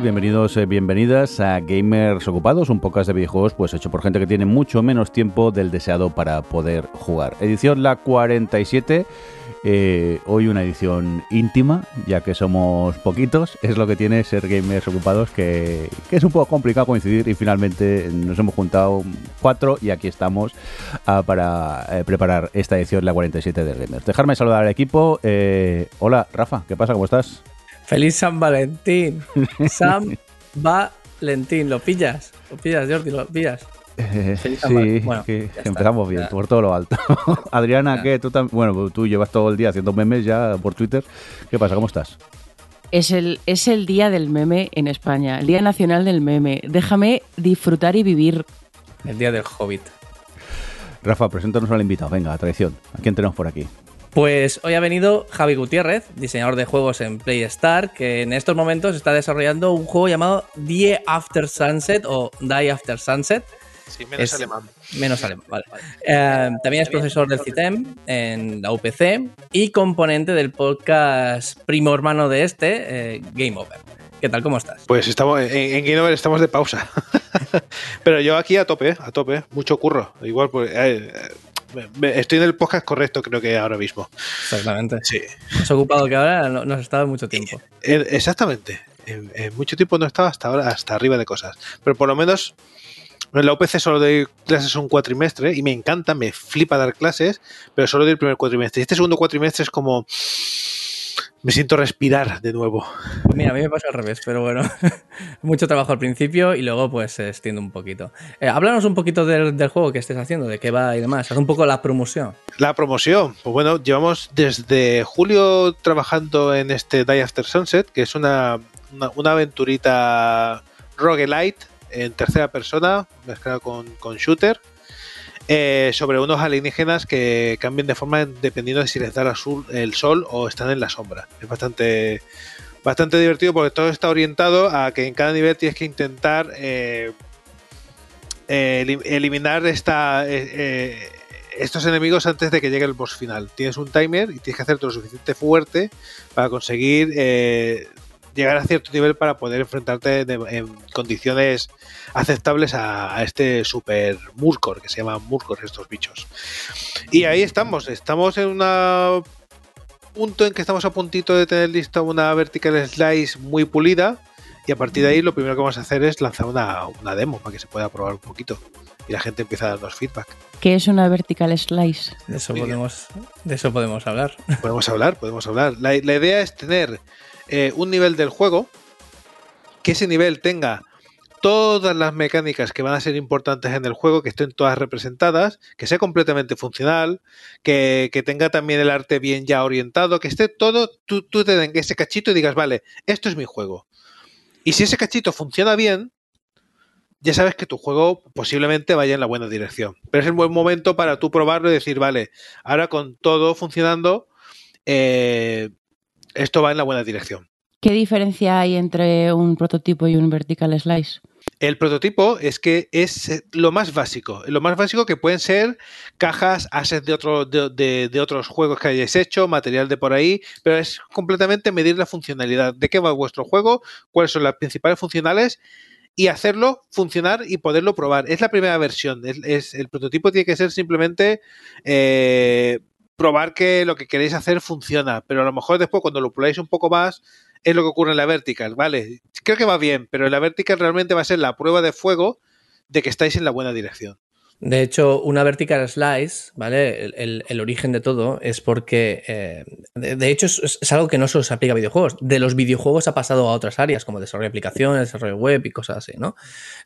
Bienvenidos, eh, bienvenidas a Gamers Ocupados, un podcast de videojuegos pues hecho por gente que tiene mucho menos tiempo del deseado para poder jugar. Edición la 47. Eh, hoy una edición íntima, ya que somos poquitos, es lo que tiene ser gamers ocupados, que, que es un poco complicado coincidir y finalmente nos hemos juntado cuatro y aquí estamos ah, para eh, preparar esta edición, la 47 de Gamers. Dejarme saludar al equipo. Eh, hola, Rafa, ¿qué pasa? ¿Cómo estás? Feliz San Valentín. San Valentín, ¿lo pillas? ¿Lo pillas, Jordi? ¿Lo pillas? Eh, sí, Bueno, que está, empezamos bien, ya. por todo lo alto. Adriana, Ya. ¿qué? Tú tam- bueno, tú llevas todo el día haciendo memes ya por Twitter. ¿Qué pasa? ¿Cómo estás? Es el, es el día del meme en España, el Día Nacional del Meme. Déjame disfrutar y vivir. El día del Hobbit. Rafa, preséntanos al invitado. Venga, a traición. ¿A quién tenemos por aquí? Pues hoy ha venido Javi Gutiérrez, diseñador de juegos en PlayStar, que en estos momentos está desarrollando un juego llamado Die After Sunset o Die After Sunset. Sí, menos Es- alemán. Menos alemán, vale. Eh, también es profesor del CITEM en la UPC y componente del podcast primo hermano de este, eh, Game Over. ¿Qué tal? ¿Cómo estás? Pues estamos en, en Game Over estamos de pausa. Pero yo aquí a tope, a tope, mucho curro. Igual, pues, eh, estoy en el podcast correcto, creo que ahora mismo. Exactamente. Sí, Más ocupado que ahora, no, no has estado mucho tiempo. Eh, exactamente. En, en mucho tiempo no estaba hasta ahora, hasta arriba de cosas. Pero por lo menos en la UPC solo doy clases un cuatrimestre y me encanta, me flipa dar clases, pero solo doy el primer cuatrimestre. Y este segundo cuatrimestre es como. Me siento respirar de nuevo. Pues mira, a mí me pasa al revés, pero bueno, mucho trabajo al principio y luego pues se extiende un poquito. Eh, háblanos un poquito del, del juego que estés haciendo, de qué va y demás. Haz un poco la promoción. La promoción, pues bueno, llevamos desde julio trabajando en este Die After Sunset, que es una, una, una aventurita roguelite en tercera persona, mezclada con, con shooter, eh, sobre unos alienígenas que cambian de forma dependiendo de si les da el sol o están en la sombra. Es bastante, bastante divertido porque todo está orientado a que en cada nivel tienes que intentar eh, eh, elim- eliminar esta, estos enemigos antes de que llegue el boss final. Tienes un timer y tienes que hacerte lo suficiente fuerte para conseguir llegar a cierto nivel para poder enfrentarte de- en condiciones aceptables a, a este super Murkor, que se llaman Murkor estos bichos. Y ahí estamos, estamos en un punto en que estamos a puntito de tener lista una vertical slice muy pulida y a partir de ahí lo primero que vamos a hacer es lanzar una, una demo para que se pueda probar un poquito y la gente empieza a darnos feedback. ¿Qué es una vertical slice? De eso, podemos, de eso podemos hablar. Podemos hablar, podemos hablar. La, la idea es tener eh, un nivel del juego, que ese nivel tenga todas las mecánicas que van a ser importantes en el juego, que estén todas representadas, que sea completamente funcional, que, tenga también el arte bien ya orientado, que esté todo, tú, tú te den ese cachito y digas, vale, esto es mi juego. Y si ese cachito funciona bien, ya sabes que tu juego posiblemente vaya en la buena dirección. Pero es el buen momento para tú probarlo y decir, vale, ahora con todo funcionando, eh, esto va en la buena dirección. ¿Qué diferencia hay entre un prototipo y un vertical slice? El prototipo es que es lo más básico. Lo más básico que pueden ser cajas, assets de, otro, de, de- de otros juegos que hayáis hecho, material de por ahí, pero es completamente medir la funcionalidad. ¿De qué va vuestro juego? ¿Cuáles son las principales funcionales? Y hacerlo funcionar y poderlo probar. Es la primera versión. Es, es- el prototipo tiene que ser simplemente eh, probar que lo que queréis hacer funciona. Pero a lo mejor después, cuando lo probáis un poco más, es lo que ocurre en la vertical, ¿vale? Creo que va bien, pero en la vertical realmente va a ser la prueba de fuego de que estáis en la buena dirección. De hecho, una vertical slice, ¿vale? El, origen de todo es porque, eh, de, hecho, es, algo que no solo se aplica a videojuegos. De los videojuegos ha pasado a otras áreas, como desarrollo de aplicaciones, desarrollo web y cosas así, ¿no?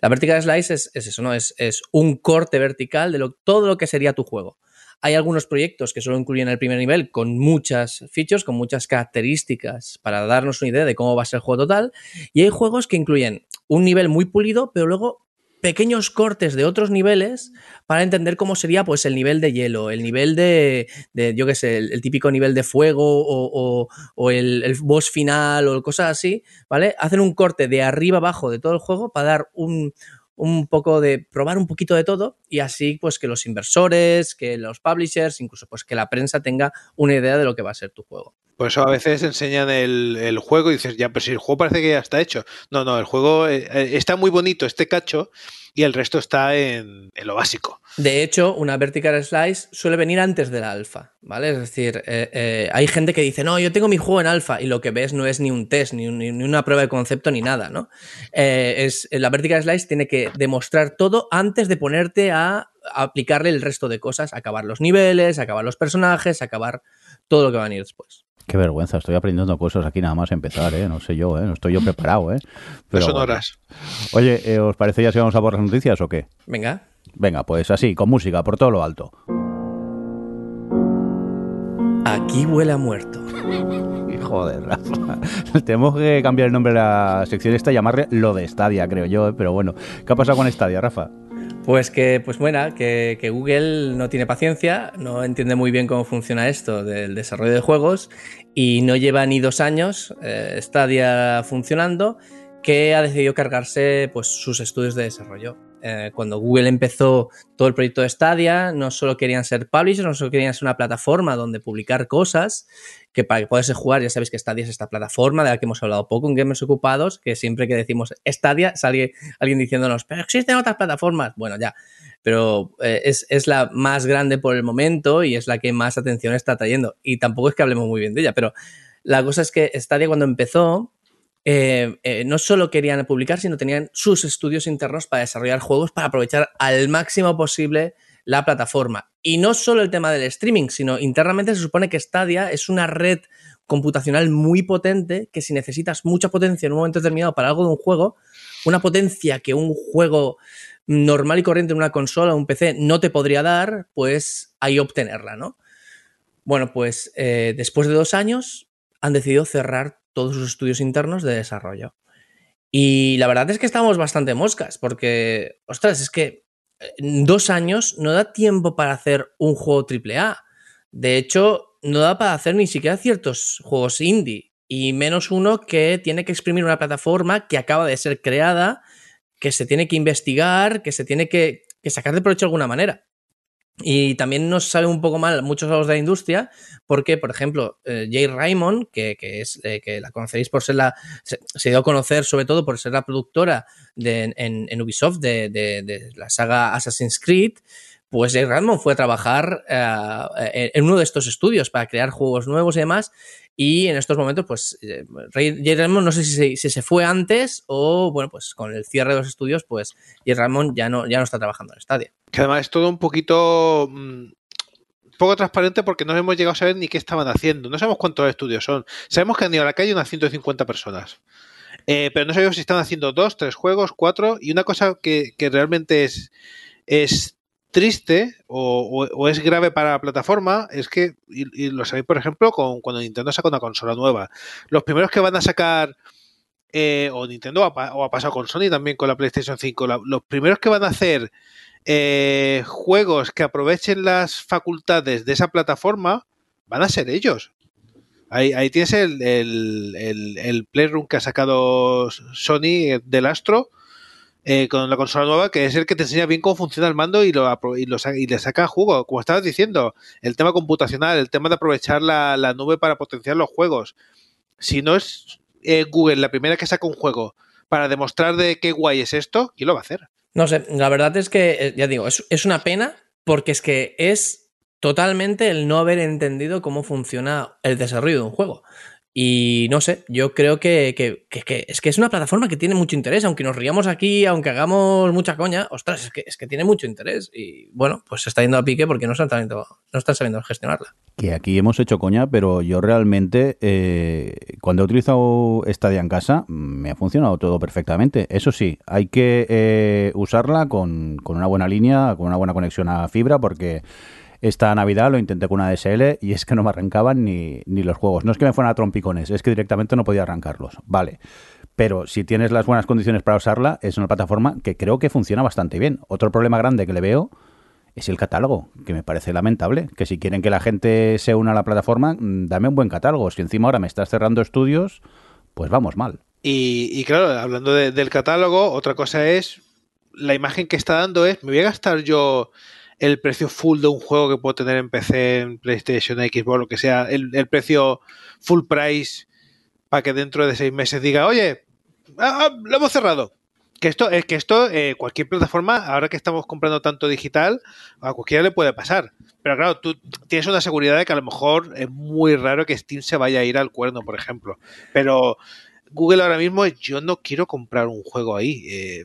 La vertical slice es, es eso, ¿no? Es, es un corte vertical de todo lo que sería tu juego. Hay algunos proyectos que solo incluyen el primer nivel con muchas features, con muchas características para darnos una idea de cómo va a ser el juego total. Y hay juegos que incluyen un nivel muy pulido, pero luego pequeños cortes de otros niveles para entender cómo sería pues el nivel de hielo, el nivel de, de yo qué sé, el, típico nivel de fuego o, o- o el, el boss final o cosas así, ¿vale? Hacen un corte de arriba abajo de todo el juego para dar un, un poco de probar un poquito de todo y así pues que los inversores, que los publishers, incluso pues que la prensa tenga una idea de lo que va a ser tu juego. Por eso a veces enseñan el, el, juego y dices, ya, pero si el juego parece que ya está hecho. No, no, el juego eh, eh, está muy bonito, este cacho, y el resto está en, lo básico. De hecho, una vertical slice suele venir antes del alfa, ¿vale? Es decir, eh, eh, hay gente que dice, no, yo tengo mi juego en alfa y lo que ves no es ni un test, ni, ni una prueba de concepto, ni nada, ¿no? Eh, es, la vertical slice tiene que demostrar todo antes de ponerte a aplicarle el resto de cosas, acabar los niveles, acabar los personajes, acabar todo lo que va a venir después. Qué vergüenza, estoy aprendiendo cosas aquí nada más empezar, ¿eh? No sé yo, ¿eh? No estoy yo preparado, ¿eh? Pero, son horas. Oye, eh, ¿os parece ya si vamos a por las noticias o qué? Venga. Venga, pues así, con música, por todo lo alto. Aquí huele a muerto. Joder, Rafa. Tenemos que cambiar el nombre de la sección esta y llamarle lo de Stadia, creo yo, ¿eh? pero bueno. ¿Qué ha pasado con Stadia, Rafa? Pues que, pues bueno, que, Google no tiene paciencia, no entiende muy bien cómo funciona esto del desarrollo de juegos y no lleva ni dos años eh, Stadia funcionando que ha decidido cargarse pues, sus estudios de desarrollo. Eh, cuando Google empezó todo el proyecto de Stadia, no solo querían ser publishers, no solo querían ser una plataforma donde publicar cosas, que para que poderse jugar, ya sabéis que Stadia es esta plataforma de la que hemos hablado poco en Gamers Ocupados, que siempre que decimos Stadia sale alguien diciéndonos, pero existen otras plataformas. Bueno, ya, pero eh, es, es, la más grande por el momento y es la que más atención está trayendo. Y tampoco es que hablemos muy bien de ella, pero la cosa es que Stadia cuando empezó eh, eh, no solo querían publicar, sino tenían sus estudios internos para desarrollar juegos para aprovechar al máximo posible la plataforma. Y no solo el tema del streaming, sino internamente se supone que Stadia es una red computacional muy potente que si necesitas mucha potencia en un momento determinado para algo de un juego, una potencia que un juego normal y corriente en una consola o un PC no te podría dar, pues ahí obtenerla, ¿no? Bueno, pues eh, después de dos años han decidido cerrar todos sus estudios internos de desarrollo. Y la verdad es que estamos bastante moscas, porque, ostras, es que en dos años no da tiempo para hacer un juego AAA. De hecho, no da para hacer ni siquiera ciertos juegos indie. Y menos uno que tiene que exprimir una plataforma que acaba de ser creada, que se tiene que investigar, que se tiene que, que sacar de provecho de alguna manera. Y también nos sale un poco mal muchos de los de la industria, porque, por ejemplo, eh, Jay Raymond, que, que es eh, que la conoceréis por ser la. Se, dio a conocer sobre todo por ser la productora de, en, en, Ubisoft de, de, la saga Assassin's Creed. Pues Jay Raymond fue a trabajar eh, en uno de estos estudios para crear juegos nuevos y demás. Y en estos momentos, pues, Jay Raymond no sé si se, se, fue antes o, bueno, pues con el cierre de los estudios, pues Jay ya no, ya no está trabajando en Stadia. Que además es todo un poquito mmm, poco transparente porque no hemos llegado a saber ni qué estaban haciendo. No sabemos cuántos estudios son. Sabemos que han ido a la calle unas 150 personas. Eh, pero no sabemos si están haciendo dos, tres juegos, cuatro. Y una cosa que, que realmente es, es triste o, es grave para la plataforma es que, y, lo sabéis, por ejemplo, con, cuando Nintendo saca una consola nueva. Los primeros que van a sacar. Eh, o Nintendo o ha pasado con Sony también con la PlayStation 5. La, los primeros que van a hacer eh, juegos que aprovechen las facultades de esa plataforma van a ser ellos. Ahí, ahí tienes el, el, el, el, Playroom que ha sacado Sony del Astro eh, con la consola nueva, que es el que te enseña bien cómo funciona el mando y, lo, y, lo, y le saca jugo. Como estabas diciendo, el tema computacional, el tema de aprovechar la, la nube para potenciar los juegos. Si no es eh, Google la primera que saca un juego para demostrar de qué guay es esto, ¿quién lo va a hacer? No sé, la verdad es que, ya digo, es, es, una pena porque es que es totalmente el no haber entendido cómo funciona el desarrollo de un juego. Y no sé, yo creo que, que, que, que, es que es una plataforma que tiene mucho interés, aunque nos riamos aquí, aunque hagamos mucha coña, ostras, es que, es que tiene mucho interés. Y bueno, pues se está yendo a pique porque no están, sabiendo, no están sabiendo gestionarla. Que aquí hemos hecho coña, pero yo realmente, eh, cuando he utilizado Stadia en casa, me ha funcionado todo perfectamente. Eso sí, hay que eh, usarla con, con una buena línea, con una buena conexión a fibra, porque esta Navidad lo intenté con una DSL y es que no me arrancaban ni, ni, los juegos. No es que me fueran a trompicones, es que directamente no podía arrancarlos. Vale. Pero si tienes las buenas condiciones para usarla, es una plataforma que creo que funciona bastante bien. Otro problema grande que le veo es el catálogo, que me parece lamentable. Que si quieren que la gente se una a la plataforma, dame un buen catálogo. Si encima ahora me estás cerrando estudios, pues vamos mal. Y, claro, hablando de, del catálogo, otra cosa es la imagen que está dando es, me voy a gastar yo el precio full de un juego que puedo tener en PC, en PlayStation, Xbox, lo que sea, el, el precio full price para que dentro de seis meses diga, oye, ah, ah, lo hemos cerrado. Que esto, es que esto, eh, cualquier plataforma, ahora que estamos comprando tanto digital, a cualquiera le puede pasar. Pero claro, tú tienes una seguridad de que a lo mejor es muy raro que Steam se vaya a ir al cuerno, por ejemplo. Pero Google ahora mismo, yo no quiero comprar un juego ahí. Eh,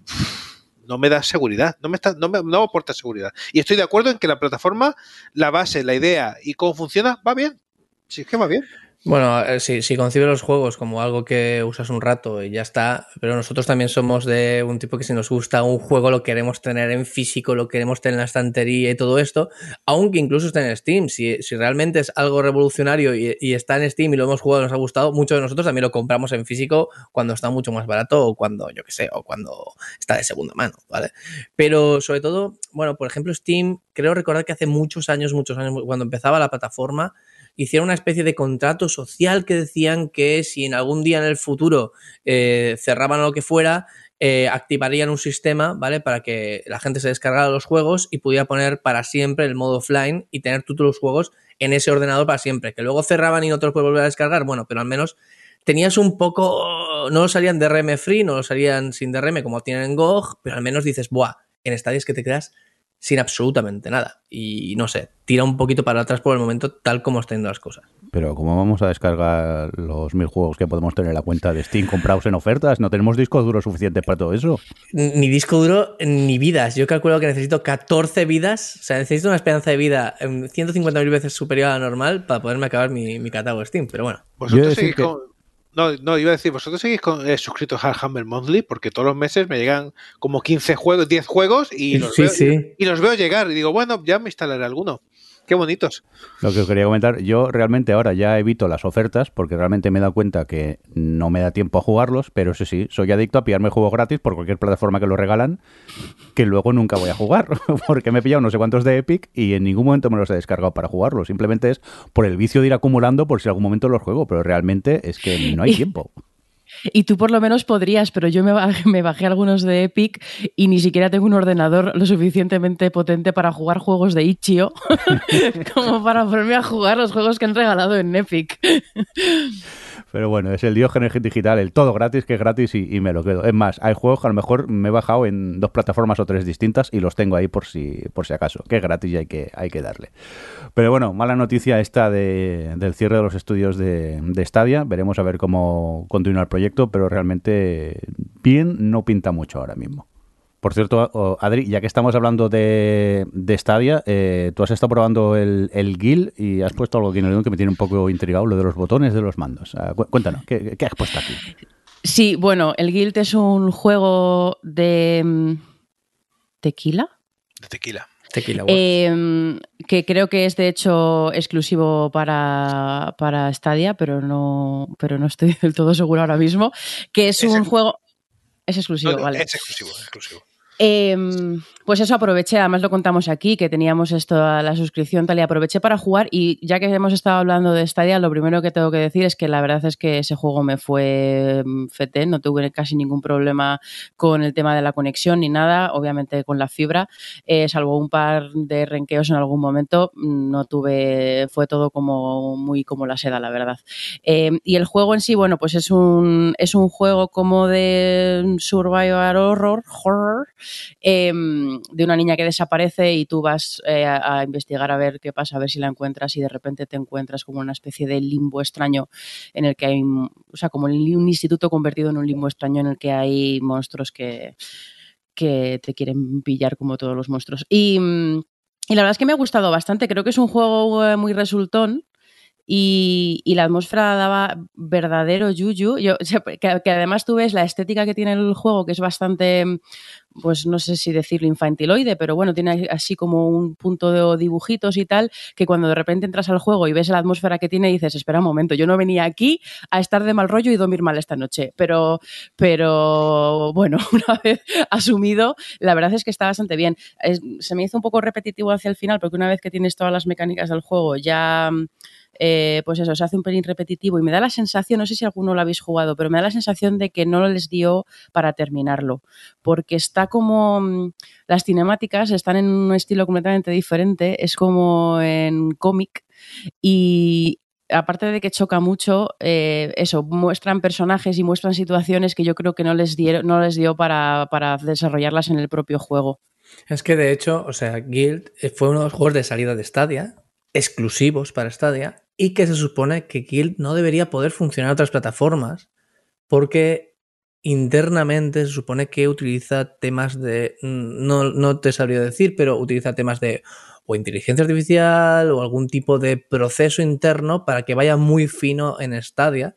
no me da seguridad, no me, está, no, me, no aporta seguridad. Y estoy de acuerdo en que la plataforma, la base, la idea y cómo funciona, va bien. Sí, es que va bien. Bueno, eh, si, si concibe los juegos como algo que usas un rato y ya está, pero nosotros también somos de un tipo que si nos gusta un juego lo queremos tener en físico, lo queremos tener en la estantería y todo esto, aunque incluso esté en Steam. Si, si realmente es algo revolucionario y, está en Steam y lo hemos jugado nos ha gustado, muchos de nosotros también lo compramos en físico cuando está mucho más barato o cuando, yo qué sé, o cuando está de segunda mano, ¿vale? Pero sobre todo, bueno, por ejemplo, Steam, creo recordar que hace muchos años, muchos años, cuando empezaba la plataforma, hicieron una especie de contrato social que decían que si en algún día en el futuro eh, cerraban lo que fuera, eh, activarían un sistema, ¿vale? Para que la gente se descargara los juegos y pudiera poner para siempre el modo offline y tener todos los juegos en ese ordenador para siempre. Que luego cerraban y no te los puedes volver a descargar, bueno, pero al menos tenías un poco, no salían DRM free, no salían sin DRM como tienen en GOG, pero al menos dices, buah, en Stadia es que te quedas sin absolutamente nada. Y no sé, tira un poquito para atrás por el momento, tal como están las cosas. Pero ¿cómo vamos a descargar los mil juegos que podemos tener en la cuenta de Steam comprados en ofertas? ¿No tenemos disco duro suficiente para todo eso? Ni disco duro ni vidas. Yo calculo que necesito 14 vidas. O sea, necesito una esperanza de vida 150.000 veces superior a la normal para poderme acabar mi, mi catálogo Steam. Pero bueno. Vosotros seguís que... con no, no, iba a decir, vosotros seguís con, eh, suscritos al Humble Monthly porque todos los meses me llegan como 15 juegos, 10 juegos y los, sí, veo, sí. Y, y los veo llegar y digo, bueno, ya me instalaré alguno. Qué bonitos. Lo que os quería comentar, yo realmente ahora ya evito las ofertas porque realmente me he dado cuenta que no me da tiempo a jugarlos, pero eso sí, soy adicto a pillarme juegos gratis por cualquier plataforma que lo regalan, que luego nunca voy a jugar, porque me he pillado no sé cuántos de Epic y en ningún momento me los he descargado para jugarlos. Simplemente es por el vicio de ir acumulando por si algún momento los juego, pero realmente es que no hay tiempo. Y tú por lo menos podrías, pero yo me bajé, me bajé, algunos de Epic y ni siquiera tengo un ordenador lo suficientemente potente para jugar juegos de Itch.io como para ponerme a jugar los juegos que han regalado en Epic. Pero bueno, es el Diógenes digital, el todo gratis, que es gratis y, me lo quedo. Es más, hay juegos que a lo mejor me he bajado en dos plataformas o tres distintas y los tengo ahí por si, por si acaso, que es gratis y hay que, hay que darle. Pero bueno, mala noticia esta de, del cierre de los estudios de, de Stadia. Veremos a ver cómo continúa el proyecto, pero realmente bien no pinta mucho ahora mismo. Por cierto, Adri, ya que estamos hablando de, de Stadia, eh, tú has estado probando el, el GIL y has puesto algo aquí en el que me tiene un poco intrigado, lo de los botones de los mandos. Uh, cuéntanos, ¿qué, ¿qué, has puesto aquí? Sí, bueno, el Guild es un juego de mm, tequila. De tequila. Tequila eh, que creo que es de hecho exclusivo para, para Stadia, pero no, pero no estoy del todo seguro ahora mismo. Que es, es un el... juego. Es exclusivo, no, no, vale. Es exclusivo, es exclusivo. Eh, pues eso aproveché, además lo contamos aquí, que teníamos esto, la suscripción tal, y aproveché para jugar. Y ya que hemos estado hablando de Stadia, lo primero que tengo que decir es que la verdad es que ese juego me fue fete, no tuve casi ningún problema con el tema de la conexión ni nada, obviamente con la fibra, eh, salvo un par de renqueos en algún momento, no tuve, fue todo como muy como la seda, la verdad. Eh, y el juego en sí, bueno, pues es un, es un juego como de survival horror, horror eh, de una niña que desaparece y tú vas eh, a, a, investigar a ver qué pasa, a ver si la encuentras y de repente te encuentras como una especie de limbo extraño en el que hay, o sea, como un instituto convertido en un limbo extraño en el que hay monstruos que, que te quieren pillar como todos los monstruos. Y, y la verdad es que me ha gustado bastante, creo que es un juego eh, muy resultón. Y, la atmósfera daba verdadero yuyu. Yo, que, además tú ves la estética que tiene el juego, que es bastante, pues no sé si decirlo infantiloide, pero bueno, tiene así como un punto de dibujitos y tal, que cuando de repente entras al juego y ves la atmósfera que tiene, dices, espera un momento, yo no venía aquí a estar de mal rollo y dormir mal esta noche. Pero, pero bueno, una vez asumido, la verdad es que está bastante bien. Se me hizo un poco repetitivo hacia el final, porque una vez que tienes todas las mecánicas del juego, ya eh, pues eso, se hace un pelín repetitivo y me da la sensación, no sé si alguno lo habéis jugado, pero me da la sensación de que no les dio para terminarlo, porque está como mm, las cinemáticas están en un estilo completamente diferente, es como en cómic y, aparte de que choca mucho, eh, eso, muestran personajes y muestran situaciones que yo creo que no les, dieron, no les dio para, para, desarrollarlas en el propio juego. Es que de hecho, o sea, Guild eh, fue uno de los juegos de salida de Stadia, exclusivos para Stadia, y que se supone que Guild no debería poder funcionar en otras plataformas porque internamente se supone que utiliza temas de, mm, no, no te sabría decir, pero utiliza temas de o inteligencia artificial o algún tipo de proceso interno para que vaya muy fino en Stadia.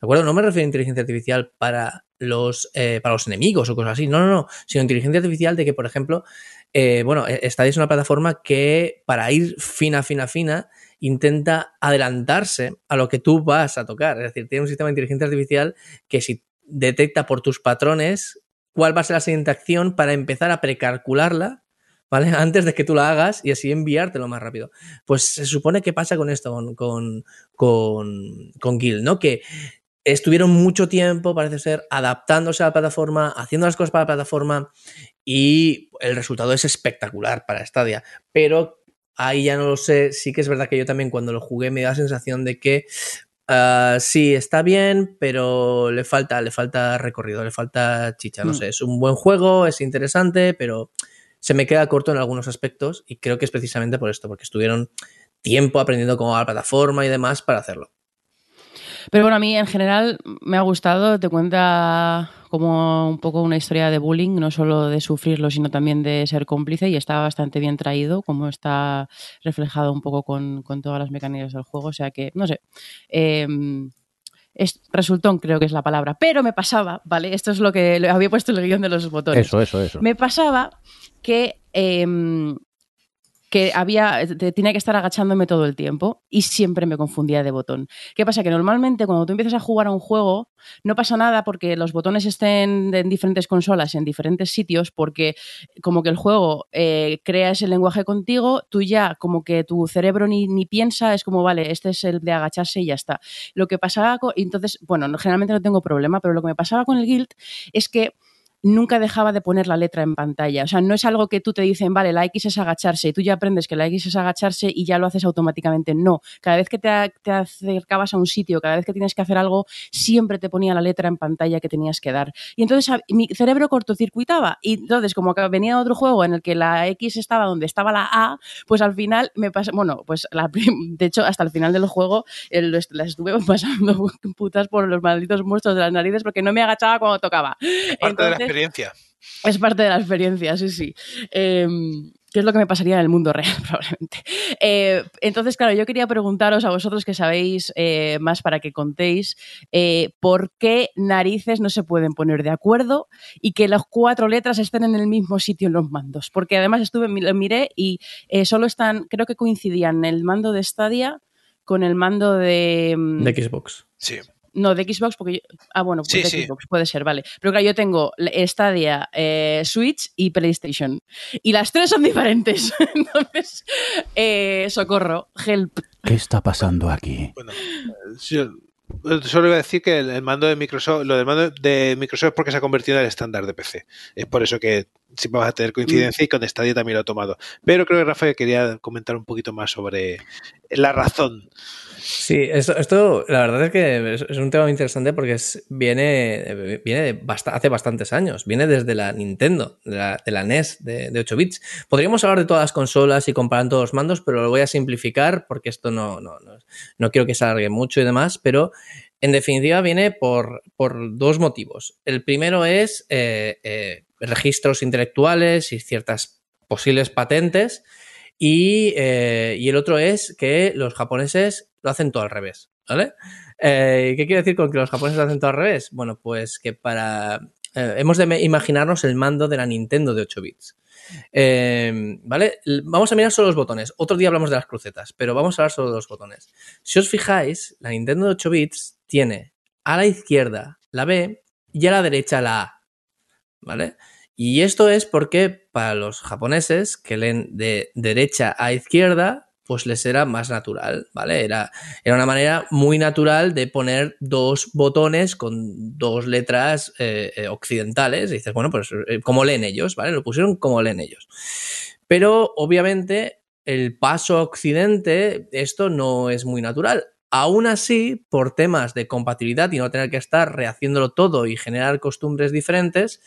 ¿De acuerdo? No me refiero a inteligencia artificial para los, eh, para los enemigos o cosas así. No, no, no. Sino inteligencia artificial de que, por ejemplo, eh, bueno, e-, Stadia es una plataforma que para ir fina, fina, fina, intenta adelantarse a lo que tú vas a tocar. Es decir, tiene un sistema de inteligencia artificial que si detecta por tus patrones cuál va a ser la siguiente acción para empezar a precalcularla ¿vale? Antes de que tú la hagas y así enviártelo más rápido. Pues se supone que pasa con esto, con, con, con, con Guild, ¿no? Que estuvieron mucho tiempo, parece ser, adaptándose a la plataforma, haciendo las cosas para la plataforma y el resultado es espectacular para Stadia. Pero ahí ya no lo sé, sí que es verdad que yo también cuando lo jugué me da la sensación de que uh, sí, está bien, pero le falta, le falta recorrido, le falta chicha, no mm. sé, es un buen juego, es interesante, pero se me queda corto en algunos aspectos y creo que es precisamente por esto, porque estuvieron tiempo aprendiendo cómo va la plataforma y demás para hacerlo. Pero bueno, a mí en general me ha gustado, te cuenta como un poco una historia de bullying, no solo de sufrirlo, sino también de ser cómplice y está bastante bien traído, como está reflejado un poco con, todas las mecánicas del juego, o sea que, no sé. Eh, es, resultón creo que es la palabra, pero me pasaba, ¿vale? Esto es lo que había puesto el guion de los botones. Eso, eso, eso. Me pasaba que em, que había, tenía que estar agachándome todo el tiempo y siempre me confundía de botón. ¿Qué pasa? Que normalmente cuando tú empiezas a jugar a un juego no pasa nada porque los botones estén en diferentes consolas, en diferentes sitios, porque como que el juego eh, crea ese lenguaje contigo, tú ya como que tu cerebro ni, ni, piensa, es como, vale, este es el de agacharse y ya está. Lo que pasaba, entonces, bueno, generalmente no tengo problema, pero lo que me pasaba con el Guild es que nunca dejaba de poner la letra en pantalla. O sea, no es algo que tú te dicen, vale, la X es agacharse y tú ya aprendes que la X es agacharse y ya lo haces automáticamente. No, cada vez que te, acercabas a un sitio, cada vez que tienes que hacer algo, siempre te ponía la letra en pantalla que tenías que dar. Y entonces mi cerebro cortocircuitaba y entonces como que venía otro juego en el que la X estaba donde estaba la A, pues al final me pasa, bueno, pues la, de hecho hasta el final del juego las estuve pasando putas por los malditos monstruos de las narices porque no me agachaba cuando tocaba. Entonces, experiencia. Es parte de la experiencia, sí, sí. Eh, que es lo que me pasaría en el mundo real, probablemente. Eh, entonces, claro, yo quería preguntaros a vosotros que sabéis eh, más para que contéis eh, por qué narices no se pueden poner de acuerdo y que las cuatro letras estén en el mismo sitio en los mandos. Porque además estuve, lo miré y solo están, creo que coincidían el mando de Stadia con el mando de... Mm, de Xbox. Sí. No, de Xbox, porque ah, bueno, pues de Xbox puede ser, vale. Pero claro, yo tengo Stadia, eh, Switch y PlayStation. Y las tres son diferentes. Entonces, eh, socorro, help. ¿Qué está pasando aquí? Bueno, solo iba a decir que el, mando de Microsoft, lo del mando de Microsoft es porque se ha convertido en el estándar de PC. Es por eso que siempre vas a tener coincidencia y con Stadia también lo ha tomado. Pero creo que Rafael quería comentar un poquito más sobre la razón. Sí, esto, esto, la verdad es que es, un tema muy interesante porque es, viene, viene hace bastantes años, viene desde la Nintendo, de la, NES de, 8 bits. Podríamos hablar de todas las consolas y comparar todos los mandos, pero lo voy a simplificar porque esto no, no, no, no quiero que se alargue mucho y demás, pero en definitiva viene por, por dos motivos. El primero es eh, eh, registros intelectuales y ciertas posibles patentes. Y, eh, y, el otro es que los japoneses lo hacen todo al revés, ¿vale? Eh, ¿Qué quiere decir con que los japoneses lo hacen todo al revés? Bueno, pues que para... Eh, hemos de imaginarnos el mando de la Nintendo de 8 bits. ¿Vale? Vamos a mirar solo los botones. Otro día hablamos de las crucetas, pero vamos a hablar solo de los botones. Si os fijáis, la Nintendo de 8 bits tiene a la izquierda la B y a la derecha la A. ¿Vale? Y esto es porque para los japoneses que leen de derecha a izquierda, pues les era más natural, ¿vale? Era, era una manera muy natural de poner dos botones con dos letras eh, eh, occidentales. Dices, bueno, pues eh, como leen ellos, ¿vale? Lo pusieron como leen ellos. Pero obviamente el paso a occidente, esto no es muy natural. Aún así, por temas de compatibilidad y no tener que estar rehaciéndolo todo y generar costumbres diferentes,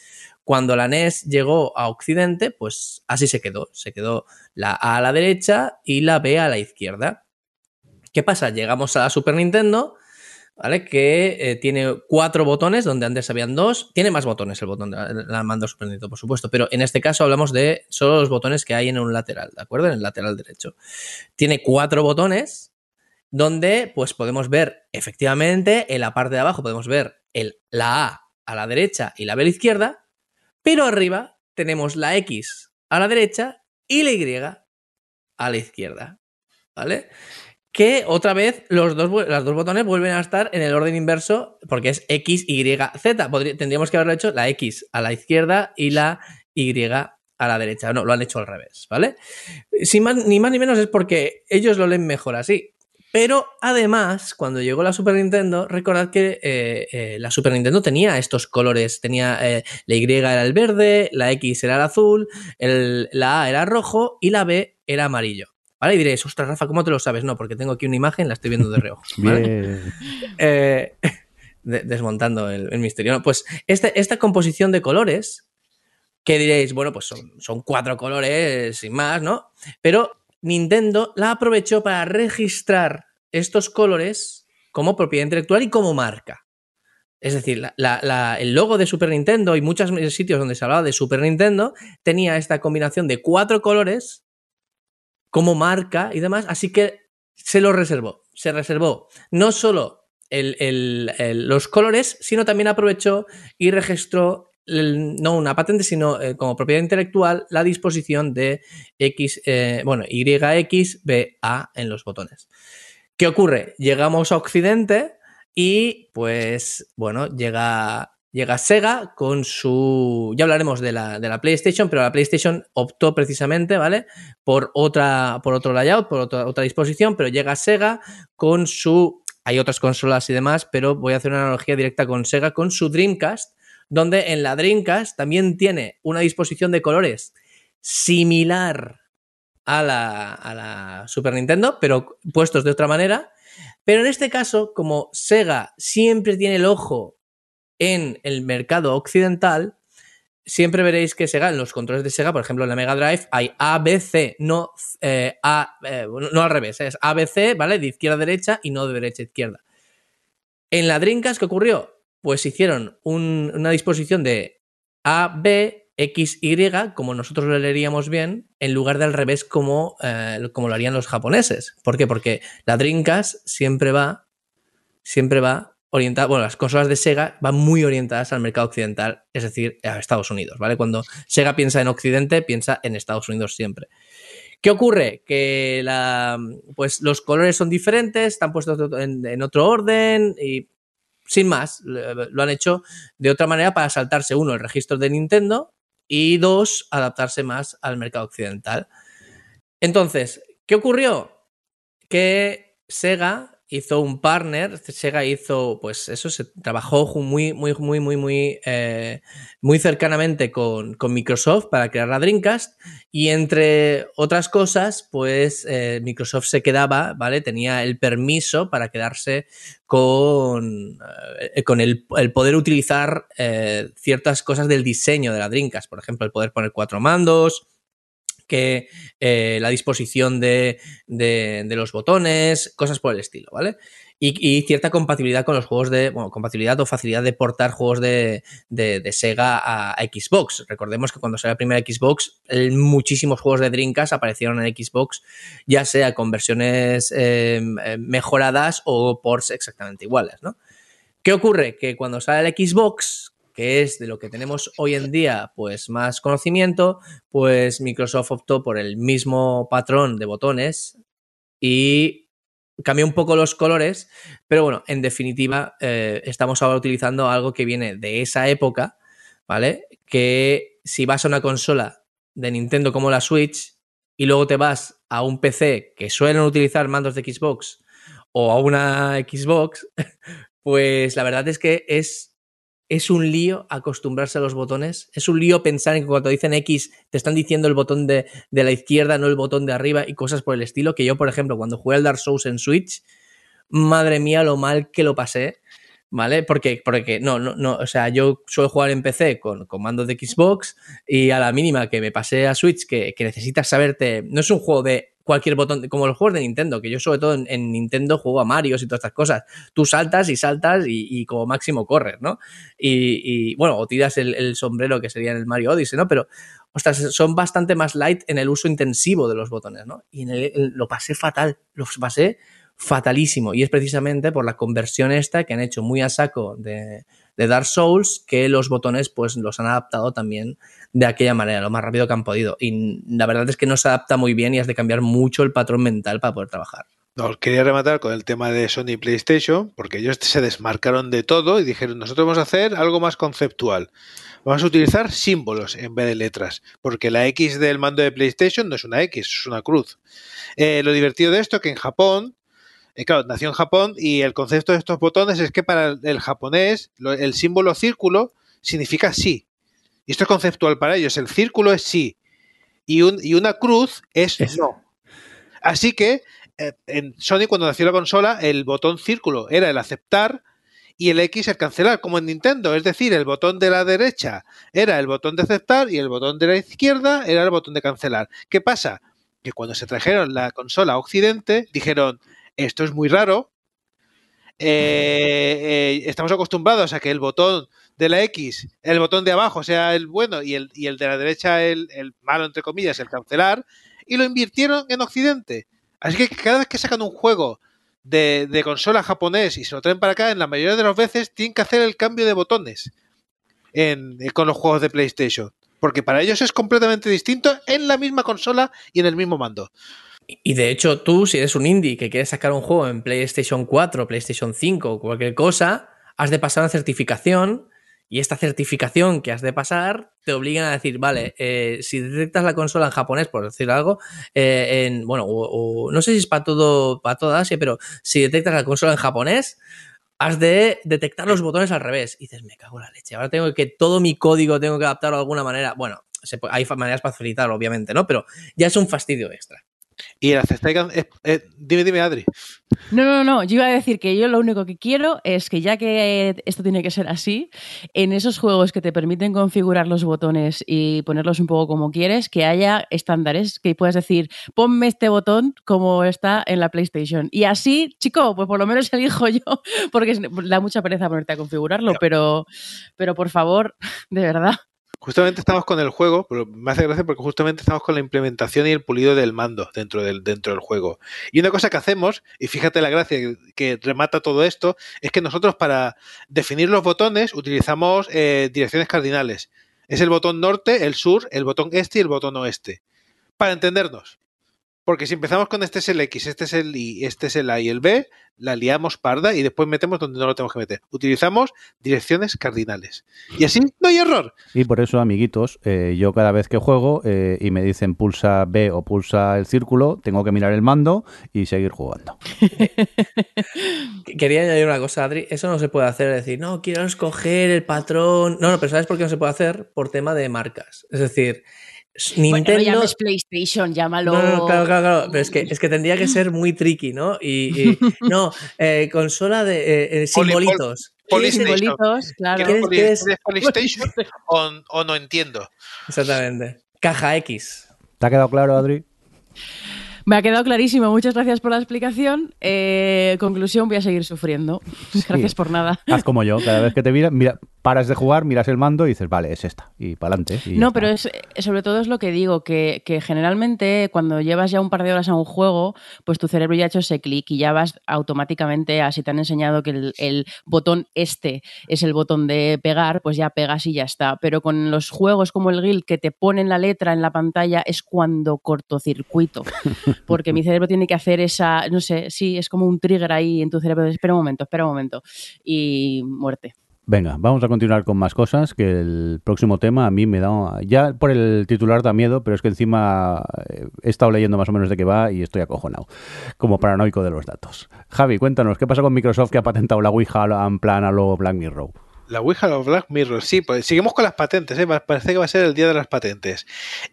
cuando la NES llegó a Occidente, pues así se quedó. Se quedó la A a la derecha y la B a la izquierda. ¿Qué pasa? Llegamos a la Super Nintendo, ¿vale? Que eh, tiene cuatro botones, donde antes habían dos. Tiene más botones el botón de la, mando Super Nintendo, por supuesto, pero en este caso hablamos de solo los botones que hay en un lateral, ¿de acuerdo? En el lateral derecho. Tiene cuatro botones, donde pues podemos ver efectivamente en la parte de abajo podemos ver el, la A a la derecha y la B a la izquierda, pero arriba tenemos la X a la derecha y la Y a la izquierda. ¿Vale? Que otra vez los dos, los dos botones vuelven a estar en el orden inverso porque es X, Y, Z. tendríamos que haberlo hecho la X a la izquierda y la Y a la derecha. No, lo han hecho al revés, ¿vale? Más, ni más ni menos es porque ellos lo leen mejor así. Pero además, cuando llegó la Super Nintendo, recordad que eh, eh, la Super Nintendo tenía estos colores. Tenía eh, la Y era el verde, la X era el azul, el, la A era rojo y la B era amarillo. ¿Vale? Y diréis, ostras, Rafa, ¿cómo te lo sabes? No, porque tengo aquí una imagen, la estoy viendo de reojo. ¿vale? Eh, de, desmontando el, el misterio. No, pues este, esta composición de colores, que diréis, bueno, pues son, son cuatro colores sin más, ¿no? Pero Nintendo la aprovechó para registrar estos colores como propiedad intelectual y como marca. Es decir, el logo de Super Nintendo y muchos sitios donde se hablaba de Super Nintendo tenía esta combinación de cuatro colores como marca y demás, así que se lo reservó. Se reservó no solo el, los colores, sino también aprovechó y registró no una patente, sino eh, como propiedad intelectual la disposición de X, eh, bueno, YXBA en los botones. ¿Qué ocurre? Llegamos a Occidente y pues bueno, llega, llega Sega con su... Ya hablaremos de la, de la PlayStation, pero la PlayStation optó precisamente, ¿vale? Por, otra, por otro layout, por otra disposición, pero llega Sega con su... Hay otras consolas y demás, pero voy a hacer una analogía directa con Sega, con su Dreamcast, donde en la Dreamcast también tiene una disposición de colores similar a la, Super Nintendo, pero puestos de otra manera. Pero en este caso, como Sega siempre tiene el ojo en el mercado occidental, siempre veréis que Sega, en los controles de Sega, por ejemplo, en la Mega Drive, hay ABC, no, eh, a, eh, no al revés, es ABC, ¿vale? De izquierda a derecha y no de derecha a izquierda. En la Dreamcast, ¿qué ocurrió? Pues hicieron un, una disposición de A, B, X, Y, como nosotros lo leeríamos bien, en lugar de al revés como, eh, como lo harían los japoneses. ¿Por qué? Porque la Dreamcast siempre va, siempre va orientada, bueno, las consolas de Sega van muy orientadas al mercado occidental, es decir, a Estados Unidos, ¿vale? Cuando Sega piensa en Occidente, piensa en Estados Unidos siempre. ¿Qué ocurre? Que la, pues los colores son diferentes, están puestos en, en otro orden y sin más, lo han hecho de otra manera para saltarse, uno, el registro de Nintendo y dos, adaptarse más al mercado occidental. Entonces, ¿qué ocurrió? Que Sega hizo un partner, Sega hizo, pues eso, se trabajó muy, muy, muy, muy, muy, eh, muy cercanamente con, Microsoft para crear la Dreamcast y entre otras cosas, pues eh, Microsoft se quedaba, ¿vale? Tenía el permiso para quedarse con, eh, con el, el, poder utilizar eh, ciertas cosas del diseño de la Dreamcast, por ejemplo, el poder poner cuatro mandos, que eh, la disposición de, de, de, los botones, cosas por el estilo, ¿vale? Y, cierta compatibilidad con los juegos de, bueno, compatibilidad o facilidad de portar juegos de, de Sega a, Xbox. Recordemos que cuando salió la primera Xbox, muchísimos juegos de Dreamcast aparecieron en Xbox, ya sea con versiones eh, mejoradas o ports exactamente iguales, ¿no? ¿Qué ocurre? Que cuando sale el Xbox, que es de lo que tenemos hoy en día, pues más conocimiento, pues Microsoft optó por el mismo patrón de botones y cambió un poco los colores, pero bueno, en definitiva, eh, estamos ahora utilizando algo que viene de esa época, ¿vale? Que si vas a una consola de Nintendo como la Switch y luego te vas a un PC que suelen utilizar mandos de Xbox o a una Xbox, pues la verdad es que es, es un lío acostumbrarse a los botones. Es un lío pensar en que cuando dicen X te están diciendo el botón de, de la izquierda, no el botón de arriba y cosas por el estilo. Que yo, por ejemplo, cuando jugué al Dark Souls en Switch, madre mía, lo mal que lo pasé. ¿Vale? Porque, porque no, no, no, o sea, yo suelo jugar en PC con, con mandos de Xbox y a la mínima que me pasé a Switch, que, que necesitas saberte, no es un juego de cualquier botón, como los juegos de Nintendo, que yo sobre todo en, en Nintendo juego a Mario y todas estas cosas. Tú saltas y saltas y, como máximo corres, ¿no? Y, y, bueno, o tiras el, sombrero que sería en el Mario Odyssey, ¿no? Pero, ostras, son bastante más light en el uso intensivo de los botones, ¿no? Y en el, lo pasé fatal, los pasé fatalísimo. Y es precisamente por la conversión esta que han hecho muy a saco de, de Dark Souls que los botones pues los han adaptado también de aquella manera, lo más rápido que han podido. Y la verdad es que no se adapta muy bien y has de cambiar mucho el patrón mental para poder trabajar. No, quería rematar con el tema de Sony PlayStation, porque ellos se desmarcaron de todo y dijeron, nosotros vamos a hacer algo más conceptual. Vamos a utilizar símbolos en vez de letras, porque la X del mando de PlayStation no es una X, es una cruz. Eh, lo divertido de esto es que en Japón eh, claro, nació en Japón y el concepto de estos botones es que para el japonés el símbolo círculo significa sí. Y esto es conceptual para ellos. El círculo es sí y, un, y una cruz es, es, no. Así que eh, en Sony cuando nació la consola el botón círculo era el aceptar y el X el cancelar, como en Nintendo. Es decir, el botón de la derecha era el botón de aceptar y el botón de la izquierda era el botón de cancelar. ¿Qué pasa? Que cuando se trajeron la consola a Occidente dijeron esto es muy raro. Eh, eh, estamos acostumbrados a que el botón de la X, el botón de abajo sea el bueno y el, y el de la derecha el, el, malo, entre comillas, el cancelar, y lo invirtieron en Occidente. Así que cada vez que sacan un juego de, consola japonés y se lo traen para acá, en la mayoría de las veces tienen que hacer el cambio de botones en, con los juegos de PlayStation. Porque para ellos es completamente distinto en la misma consola y en el mismo mando. Y de hecho, tú, si eres un indie que quieres sacar un juego en PlayStation 4, PlayStation 5 o cualquier cosa, has de pasar una certificación. Y esta certificación que has de pasar te obligan a decir, vale, eh, si detectas la consola en japonés, por decir algo, eh, en, bueno, o, o, no sé si es para todo, para toda Asia, pero si detectas la consola en japonés, has de detectar los botones al revés. Y dices, me cago en la leche. Ahora tengo que todo mi código tengo que adaptarlo de alguna manera. Bueno, se, hay maneras para facilitarlo, obviamente, ¿no? Pero ya es un fastidio extra. Y el eh, dime, dime, Adri. No, no, no, yo iba a decir que yo lo único que quiero es que ya que esto tiene que ser así, en esos juegos que te permiten configurar los botones y ponerlos un poco como quieres, que haya estándares, que puedas decir, ponme este botón como está en la PlayStation. Y así, chico, pues por lo menos elijo yo, porque da mucha pereza ponerte a configurarlo, pero, pero por favor, de verdad justamente estamos con el juego, pero me hace gracia porque justamente estamos con la implementación y el pulido del mando dentro del, dentro del juego. Y una cosa que hacemos, y fíjate la gracia que, remata todo esto, es que nosotros para definir los botones utilizamos eh, direcciones cardinales. Es el botón norte, el sur, el botón este y el botón oeste. Para entendernos. Porque si empezamos con este es el X, este es el Y, este es el A y el B, la liamos parda y después metemos donde no lo tenemos que meter. Utilizamos direcciones cardinales. Y así no hay error. Y por eso, amiguitos, eh, yo cada vez que juego eh, y me dicen pulsa B o pulsa el círculo, tengo que mirar el mando y seguir jugando. Quería añadir una cosa, Adri. Eso no se puede hacer, es decir, no, quiero escoger el patrón. No, no, pero ¿sabes por qué no se puede hacer? Por tema de marcas. Es decir, Nintendo. Bueno, no llames PlayStation, llámalo. No, no, claro, claro, claro. Pero es que, es que tendría que ser muy tricky, ¿no? Y, y no, eh, consola de eh, eh, simbolitos. Simbolitos, claro. ¿Quieres, ¿Quieres, ¿Quieres PlayStation o, o, no entiendo? Exactamente. Caja X. ¿Te ha quedado claro, Adri? Me ha quedado clarísimo. Muchas gracias por la explicación. Eh, conclusión, voy a seguir sufriendo. Gracias por nada. Haz como yo. Cada vez que te mira, mira, paras de jugar, miras el mando y dices, vale, es esta. Y para adelante. No, pero es, sobre todo es lo que digo, que, que, generalmente cuando llevas ya un par de horas a un juego, pues tu cerebro ya ha hecho ese clic y ya vas automáticamente a, si te han enseñado que el, el, botón este es el botón de pegar, pues ya pegas y ya está. Pero con los juegos como el Guild que te ponen la letra en la pantalla es cuando cortocircuito. porque mi cerebro tiene que hacer esa, no sé, sí, es como un trigger ahí en tu cerebro, espera un momento, espera un momento, y muerte. Venga, vamos a continuar con más cosas, que el próximo tema a mí me da... Ya por el titular da miedo, pero es que encima eh, he estado leyendo más o menos de qué va y estoy acojonado, como paranoico de los datos. Javi, cuéntanos, ¿qué pasa con Microsoft que ha patentado la Ouija en plan a lo Black Mirror? La Ouija o Black Mirror, sí, pues seguimos con las patentes, ¿eh? parece que va a ser el día de las patentes.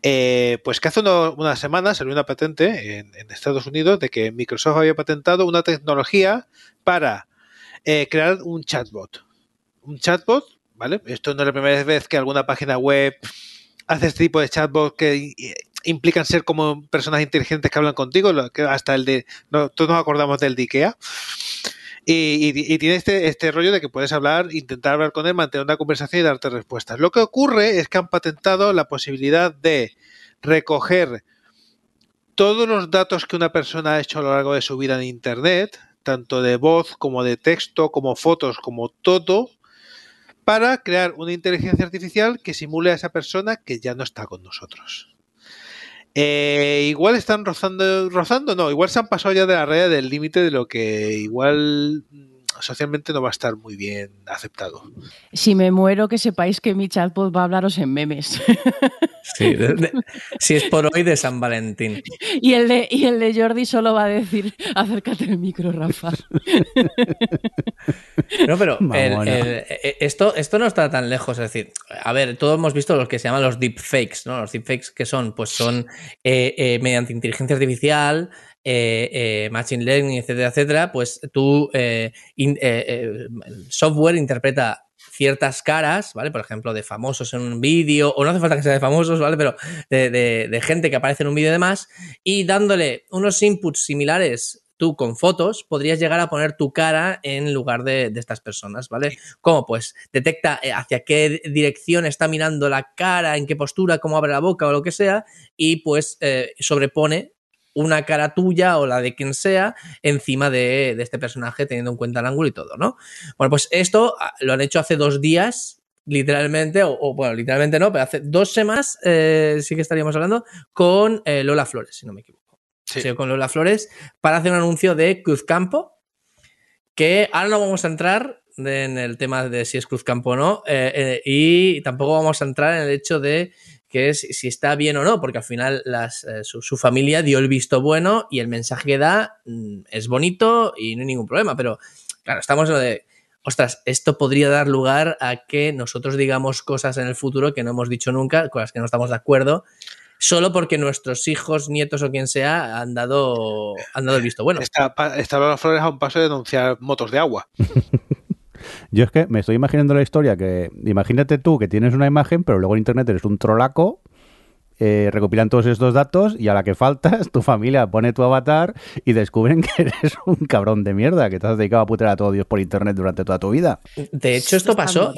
Eh, pues que hace unas semanas salió una patente en, Estados Unidos de que Microsoft había patentado una tecnología para crear un chatbot un chatbot, ¿vale? Esto no es la primera vez que alguna página web hace este tipo de chatbot que implican ser como personas inteligentes que hablan contigo, hasta el de, todos nos acordamos del de IKEA. Y, tiene este, este rollo de que puedes hablar, intentar hablar con él, mantener una conversación y darte respuestas. Lo que ocurre es que han patentado la posibilidad de recoger todos los datos que una persona ha hecho a lo largo de su vida en Internet, tanto de voz como de texto, como fotos, como todo, para crear una inteligencia artificial que simule a esa persona que ya no está con nosotros. Eh, igual están rozando, rozando, no, igual se han pasado ya de la raya del límite de lo que igual socialmente no va a estar muy bien aceptado. Si me muero, que sepáis que mi chatbot va a hablaros en memes. Sí, si es por hoy de San Valentín. Y el, de, y el de Jordi solo va a decir, acércate al micro, Rafa. No, pero e, esto, esto no está tan lejos. Es decir, a ver, todos hemos visto los que se llaman los deepfakes, ¿no? Los deepfakes que son, pues son eh, eh, mediante inteligencia artificial, eh, machine learning, etcétera, etcétera, pues tú, el software interpreta ciertas caras, ¿vale? Por ejemplo, de famosos en un vídeo, o no hace falta que sea de famosos, ¿vale? Pero de, gente que aparece en un vídeo y demás, y dándole unos inputs similares tú con fotos podrías llegar a poner tu cara en lugar de, estas personas, ¿vale? ¿Cómo? Pues detecta eh, hacia qué dirección está mirando la cara, en qué postura, cómo abre la boca o lo que sea, y pues eh, sobrepone una cara tuya o la de quien sea encima de, este personaje teniendo en cuenta el ángulo y todo, ¿no? Bueno, pues esto ah, lo han hecho hace dos días, literalmente, o, bueno, literalmente no, pero hace dos semanas eh, sí que estaríamos hablando con eh, Lola Flores, si no me equivoco. Sí. con Lola Flores para hacer un anuncio de Cruzcampo, que ahora no vamos a entrar en el tema de si es Cruzcampo o no, eh, y tampoco vamos a entrar en el hecho de que es si está bien o no, porque al final eh, su, familia dio el visto bueno y el mensaje que da mm, es bonito y no hay ningún problema, pero claro, estamos en lo de, ostras, esto podría dar lugar a que nosotros digamos cosas en el futuro que no hemos dicho nunca, con las que no estamos de acuerdo, solo porque nuestros hijos, nietos o quien sea han dado, han dado el visto bueno. Está, está las flores a un paso de denunciar motos de agua. Yo es que me estoy imaginando la historia que, imagínate tú que tienes una imagen, pero luego en internet eres un trolaco eh, recopilan todos estos datos y a la que faltas, tu familia pone tu avatar y descubren que eres un cabrón de mierda, que te has dedicado a putear a todo Dios por internet durante toda tu vida. De hecho, esto pasó.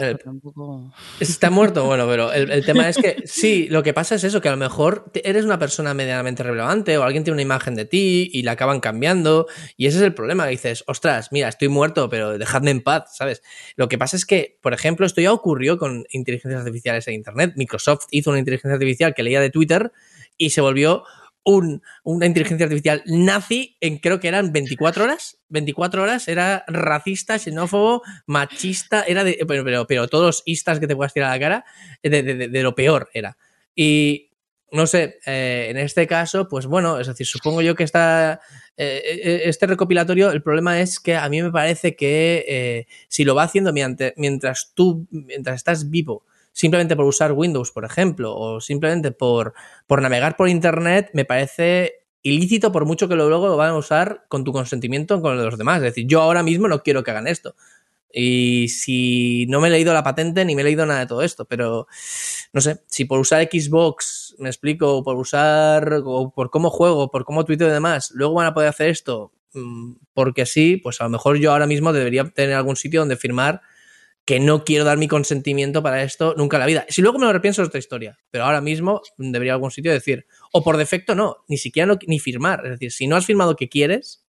Está muerto, bueno, pero el, tema es que sí, lo que pasa es eso, que a lo mejor eres una persona medianamente relevante o alguien tiene una imagen de ti y la acaban cambiando y ese es el problema. dices, ostras, mira, estoy muerto, pero dejadme en paz, ¿sabes? Lo que pasa es que, por ejemplo, esto ya ocurrió con inteligencias artificiales en internet. Microsoft hizo una inteligencia artificial que leía de Twitter y se volvió una inteligencia artificial nazi en creo que eran 24 horas. 24 horas, era racista, xenófobo, machista, era de. Pero, pero, todos los istas que te puedas tirar a la cara, de, lo peor era. Y no sé, eh, en este caso, pues bueno, es decir, supongo yo que está. Eh, eh, este recopilatorio, el problema es que a mí me parece que si lo va haciendo mientras tú, mientras estás vivo, simplemente por usar Windows, por ejemplo, o simplemente por, por navegar por Internet, me parece ilícito por mucho que luego lo van a usar con tu consentimiento con los demás. Es decir, yo ahora mismo no quiero que hagan esto. Y si no me he leído la patente ni me he leído nada de todo esto, pero no sé, si por usar Xbox, me explico, por usar, o por cómo juego, por cómo tuiteo y demás, luego van a poder hacer esto mm, porque sí, pues a lo mejor yo ahora mismo debería tener algún sitio donde firmar que no quiero dar mi consentimiento para esto nunca en la vida. Si luego me lo repienso es otra historia, pero ahora mismo debería algún sitio decir, o por defecto no, ni siquiera ni firmar. Es decir, si no has firmado que quieres,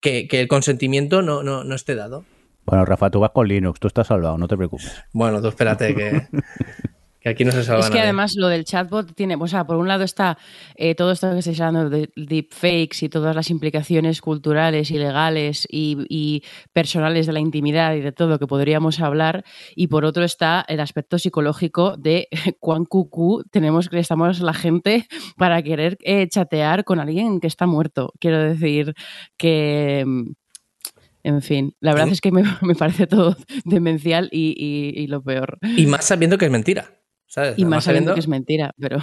que, el consentimiento no, no, no, esté dado. Bueno, Rafa, tú vas con Linux, tú estás salvado, no te preocupes. Bueno, tú espérate que, Que aquí no se salva Es que nadie. además lo del chatbot tiene, o sea, por un lado está eh, todo esto que estáis hablando de deepfakes y todas las implicaciones culturales y legales y, y personales de la intimidad y de todo que podríamos hablar, y por otro está el aspecto psicológico de cuán cucú tenemos que estamos la gente para querer eh, chatear con alguien que está muerto. Quiero decir que mm, en fin, la verdad es que me, me parece todo demencial y, y- y lo peor. Y más sabiendo que es mentira. ¿Sabes? Y más sabiendo que es mentira, pero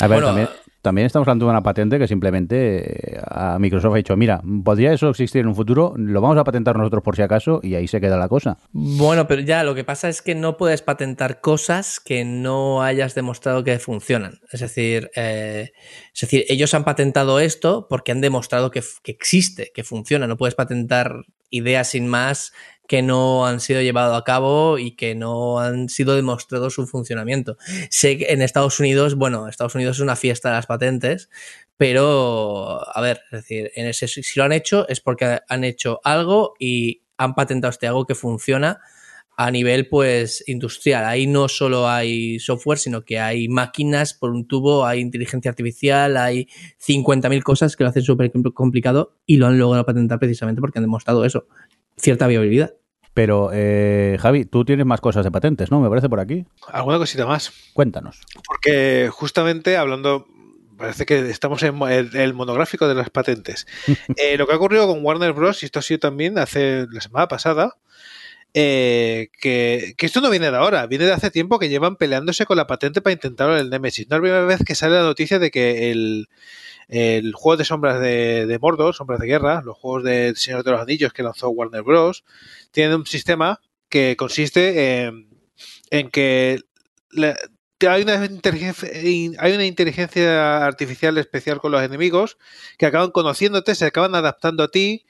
A ver, Bueno, también, también estamos hablando de una patente que simplemente eh, a Microsoft ha dicho, mira, podría eso existir en un futuro, lo vamos a patentar nosotros por si acaso y ahí se queda la cosa. Bueno, pero ya lo que pasa es que no puedes patentar cosas que no hayas demostrado que funcionan. Es decir, eh, es decir, ellos han patentado esto porque han demostrado que, que existe, que funciona. No puedes patentar ideas sin más que no han sido llevadas a cabo y que no han sido demostrado su funcionamiento. Sé que en Estados Unidos, bueno, Estados Unidos es una fiesta de las patentes, pero a ver, es decir, en ese, si lo han hecho es porque han hecho algo y han patentado este algo que funciona a nivel pues industrial. Ahí no solo hay software, sino que hay máquinas por un tubo, hay inteligencia artificial, hay 50.000 cosas que lo hacen súper complicado y lo han logrado patentar precisamente porque han demostrado eso, cierta viabilidad. Pero, eh, Javi, tú tienes más cosas de patentes, ¿no? Me parece por aquí. Alguna cosita más. Cuéntanos. Porque justamente hablando, parece que estamos en mo- el, el monográfico de las patentes. Eh, lo que ha ocurrido con Warner Bros., y esto ha sido también hace la semana pasada, eh, que, esto no viene de ahora, viene de hace tiempo que llevan peleándose con la patente para intentarlo en el Nemesis. No es la primera vez que sale la noticia de que el, el juego de sombras de, de Sombras de Guerra, los juegos del Señor de los Anillos que lanzó Warner Bros., tienen un sistema que consiste en, en que la- hay una, hay una inteligencia artificial especial con los enemigos que acaban conociéndote, se acaban adaptando a ti,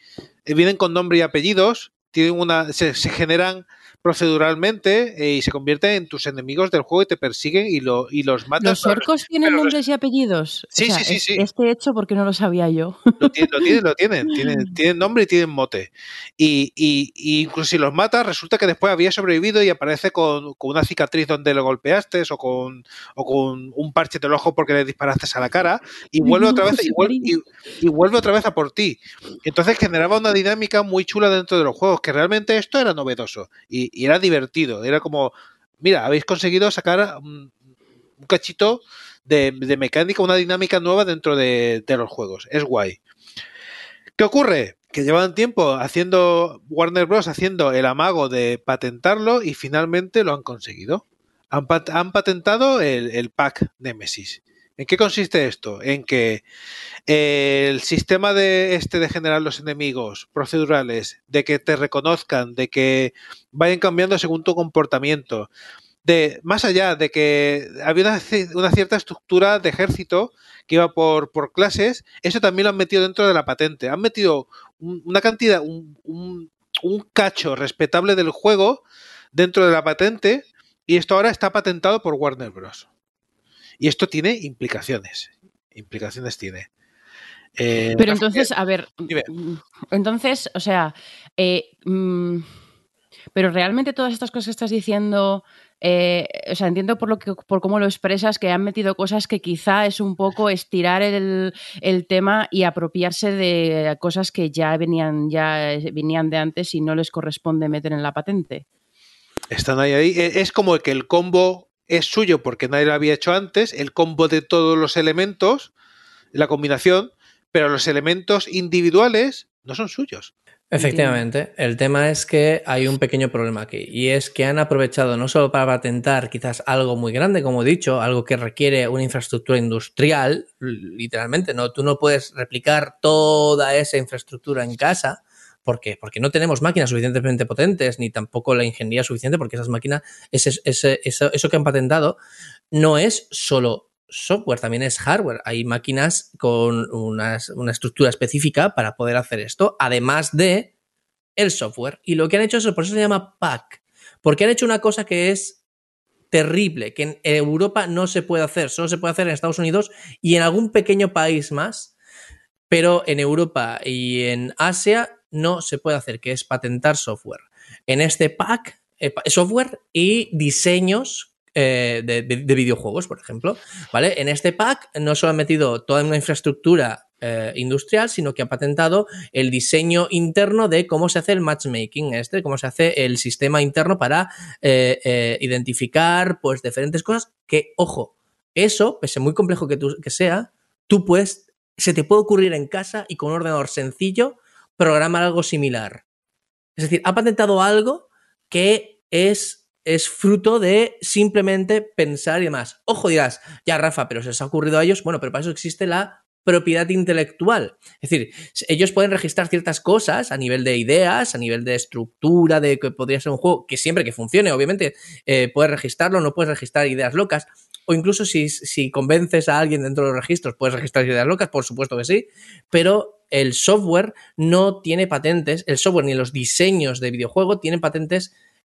eh, vienen con nombre y apellidos, tienen una, se, se generan proceduralmente eh, y se convierten en tus enemigos del juego y te persiguen y, lo, y los matas. ¿Los orcos tienen pero los- nombres y apellidos? Sí, O sea, sí, sí, sí. Este hecho porque no lo sabía yo. Lo tienen, lo tienen, lo tienen, tienen, tienen nombre y tienen mote. Y, y- y incluso si los matas, resulta que después había sobrevivido y aparece con, con una cicatriz donde lo golpeaste o con, o con un parche del ojo porque le disparaste a la cara y vuelve no, otra vez y vuelve, y vuelve otra vez a por ti. Entonces generaba una dinámica muy chula dentro de los juegos, que realmente esto era novedoso y, y era divertido. Era como, mira, habéis conseguido sacar un, un cachito de, mecánica, una dinámica nueva dentro de, los juegos. Es guay. ¿Qué ocurre? Que llevan tiempo haciendo Warner Bros. haciendo el amago de patentarlo y finalmente lo han conseguido. Han patentado el, el pack Nemesis. ¿En qué consiste esto? En que eh, el sistema de este de generar los enemigos procedurales, de que te reconozcan, de que vayan cambiando según tu comportamiento, de más allá de que había una, ci- una cierta estructura de ejército que iba por, clases, eso también lo han metido dentro de la patente. Han metido un- una cantidad, un cacho respetable del juego dentro de la patente y esto ahora está patentado por Warner Bros. Y esto tiene implicaciones. Implicaciones tiene. Eh, Pero entonces, a ver, Dime. mm, entonces, o sea, eh, mm, pero realmente todas estas cosas que estás diciendo, eh, o sea, entiendo por lo que, por cómo lo expresas que han metido cosas que quizá es un poco estirar el, el tema y apropiarse de cosas que ya venían, ya venían de antes y no les corresponde meter en la patente. Están ahí, ahí. Es como que el combo es suyo porque nadie lo había hecho antes, el combo de todos los elementos, la combinación, pero los elementos individuales no son suyos. Efectivamente, el tema es que hay un pequeño problema aquí y es que han aprovechado no solo para patentar quizás algo muy grande, como he dicho, algo que requiere una infraestructura industrial, literalmente, no, tú no puedes replicar toda esa infraestructura en casa. ¿Por qué? Porque no tenemos máquinas suficientemente potentes, ni tampoco la ingeniería suficiente, porque esas máquinas, eso, eso que han patentado, no es solo software, también es hardware. Hay máquinas con unas- una estructura específica para poder hacer esto, además de el software. Y lo que han hecho es, por eso se llama pack, porque han hecho una cosa que es terrible, que en Europa no se puede hacer, solo se puede hacer en Estados Unidos y en algún pequeño país más, pero en Europa y en Asia no se puede hacer, que es patentar software. En este pack, eh, software y diseños eh, de, de, videojuegos, por ejemplo. ¿Vale? En este pack no solo han metido toda una infraestructura eh, industrial, sino que ha patentado el diseño interno de cómo se hace el matchmaking, este, cómo se hace el sistema interno para identificar pues diferentes cosas que, ojo, eso, pese muy complejo que, tú, que sea, tú puedes, se te puede ocurrir en casa y con un ordenador sencillo programar algo similar. Es decir, ha patentado algo que es, es fruto de simplemente pensar y demás. Ojo, dirás, ya Rafa, pero se os ha ocurrido a ellos. Bueno, pero para eso existe la propiedad intelectual. Es decir, ellos pueden registrar ciertas cosas a nivel de ideas, a nivel de estructura, de que podría ser un juego, que siempre que funcione, obviamente, eh, puedes registrarlo, no puedes registrar ideas locas, o incluso si, convences a alguien dentro de los registros, puedes registrar ideas locas, por supuesto que sí, pero el software no tiene patentes, el software ni los diseños de videojuego tienen patentes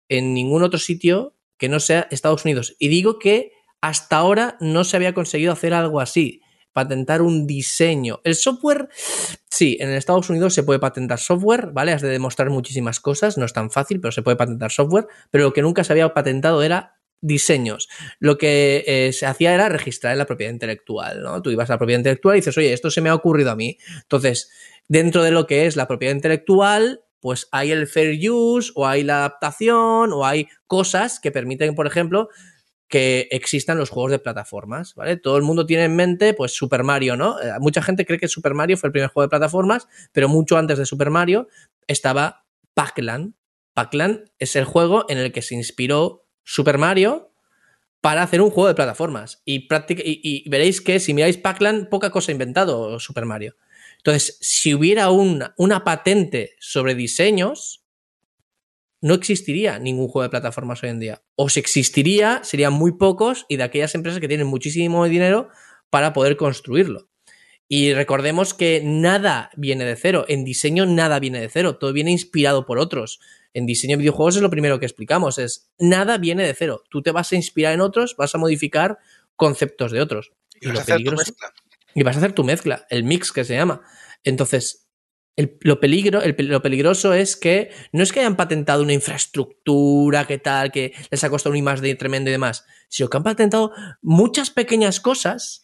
en ningún otro sitio que no sea Estados Unidos. Y digo que hasta ahora no se había conseguido hacer algo así patentar un diseño. El software, sí, en Estados Unidos se puede patentar software, ¿vale? Has de demostrar muchísimas cosas, no es tan fácil, pero se puede patentar software, pero lo que nunca se había patentado era diseños. Lo que eh, se hacía era registrar la propiedad intelectual, ¿no? Tú ibas a la propiedad intelectual y dices, oye, esto se me ha ocurrido a mí. Entonces, dentro de lo que es la propiedad intelectual, pues hay el fair use o hay la adaptación o hay cosas que permiten, por ejemplo, que existan los juegos de plataformas, ¿vale? Todo el mundo tiene en mente, pues, Super Mario, ¿no? Eh, mucha gente cree que Super Mario fue el primer juego de plataformas, pero mucho antes de Super Mario estaba Pac-Land. Pac-Land es el juego en el que se inspiró Super Mario para hacer un juego de plataformas. Y, veréis que si miráis Pac-Land, poca cosa ha inventado Super Mario. Entonces, si hubiera una, una patente sobre diseños, no existiría ningún juego de plataformas hoy en día. O si existiría, serían muy pocos y de aquellas empresas que tienen muchísimo dinero para poder construirlo. Y recordemos que nada viene de cero. En diseño nada viene de cero. Todo viene inspirado por otros. En diseño de videojuegos es lo primero que explicamos. Es nada viene de cero. Tú te vas a inspirar en otros, vas a modificar conceptos de otros. Y, vas a hacer tu mezcla. Y vas a hacer tu mezcla, el mix que se llama. Entonces, lo, peligro, lo peligroso es que no es que hayan patentado una infraestructura que tal, que les ha costado un I más de tremendo y demás, sino que han patentado muchas pequeñas cosas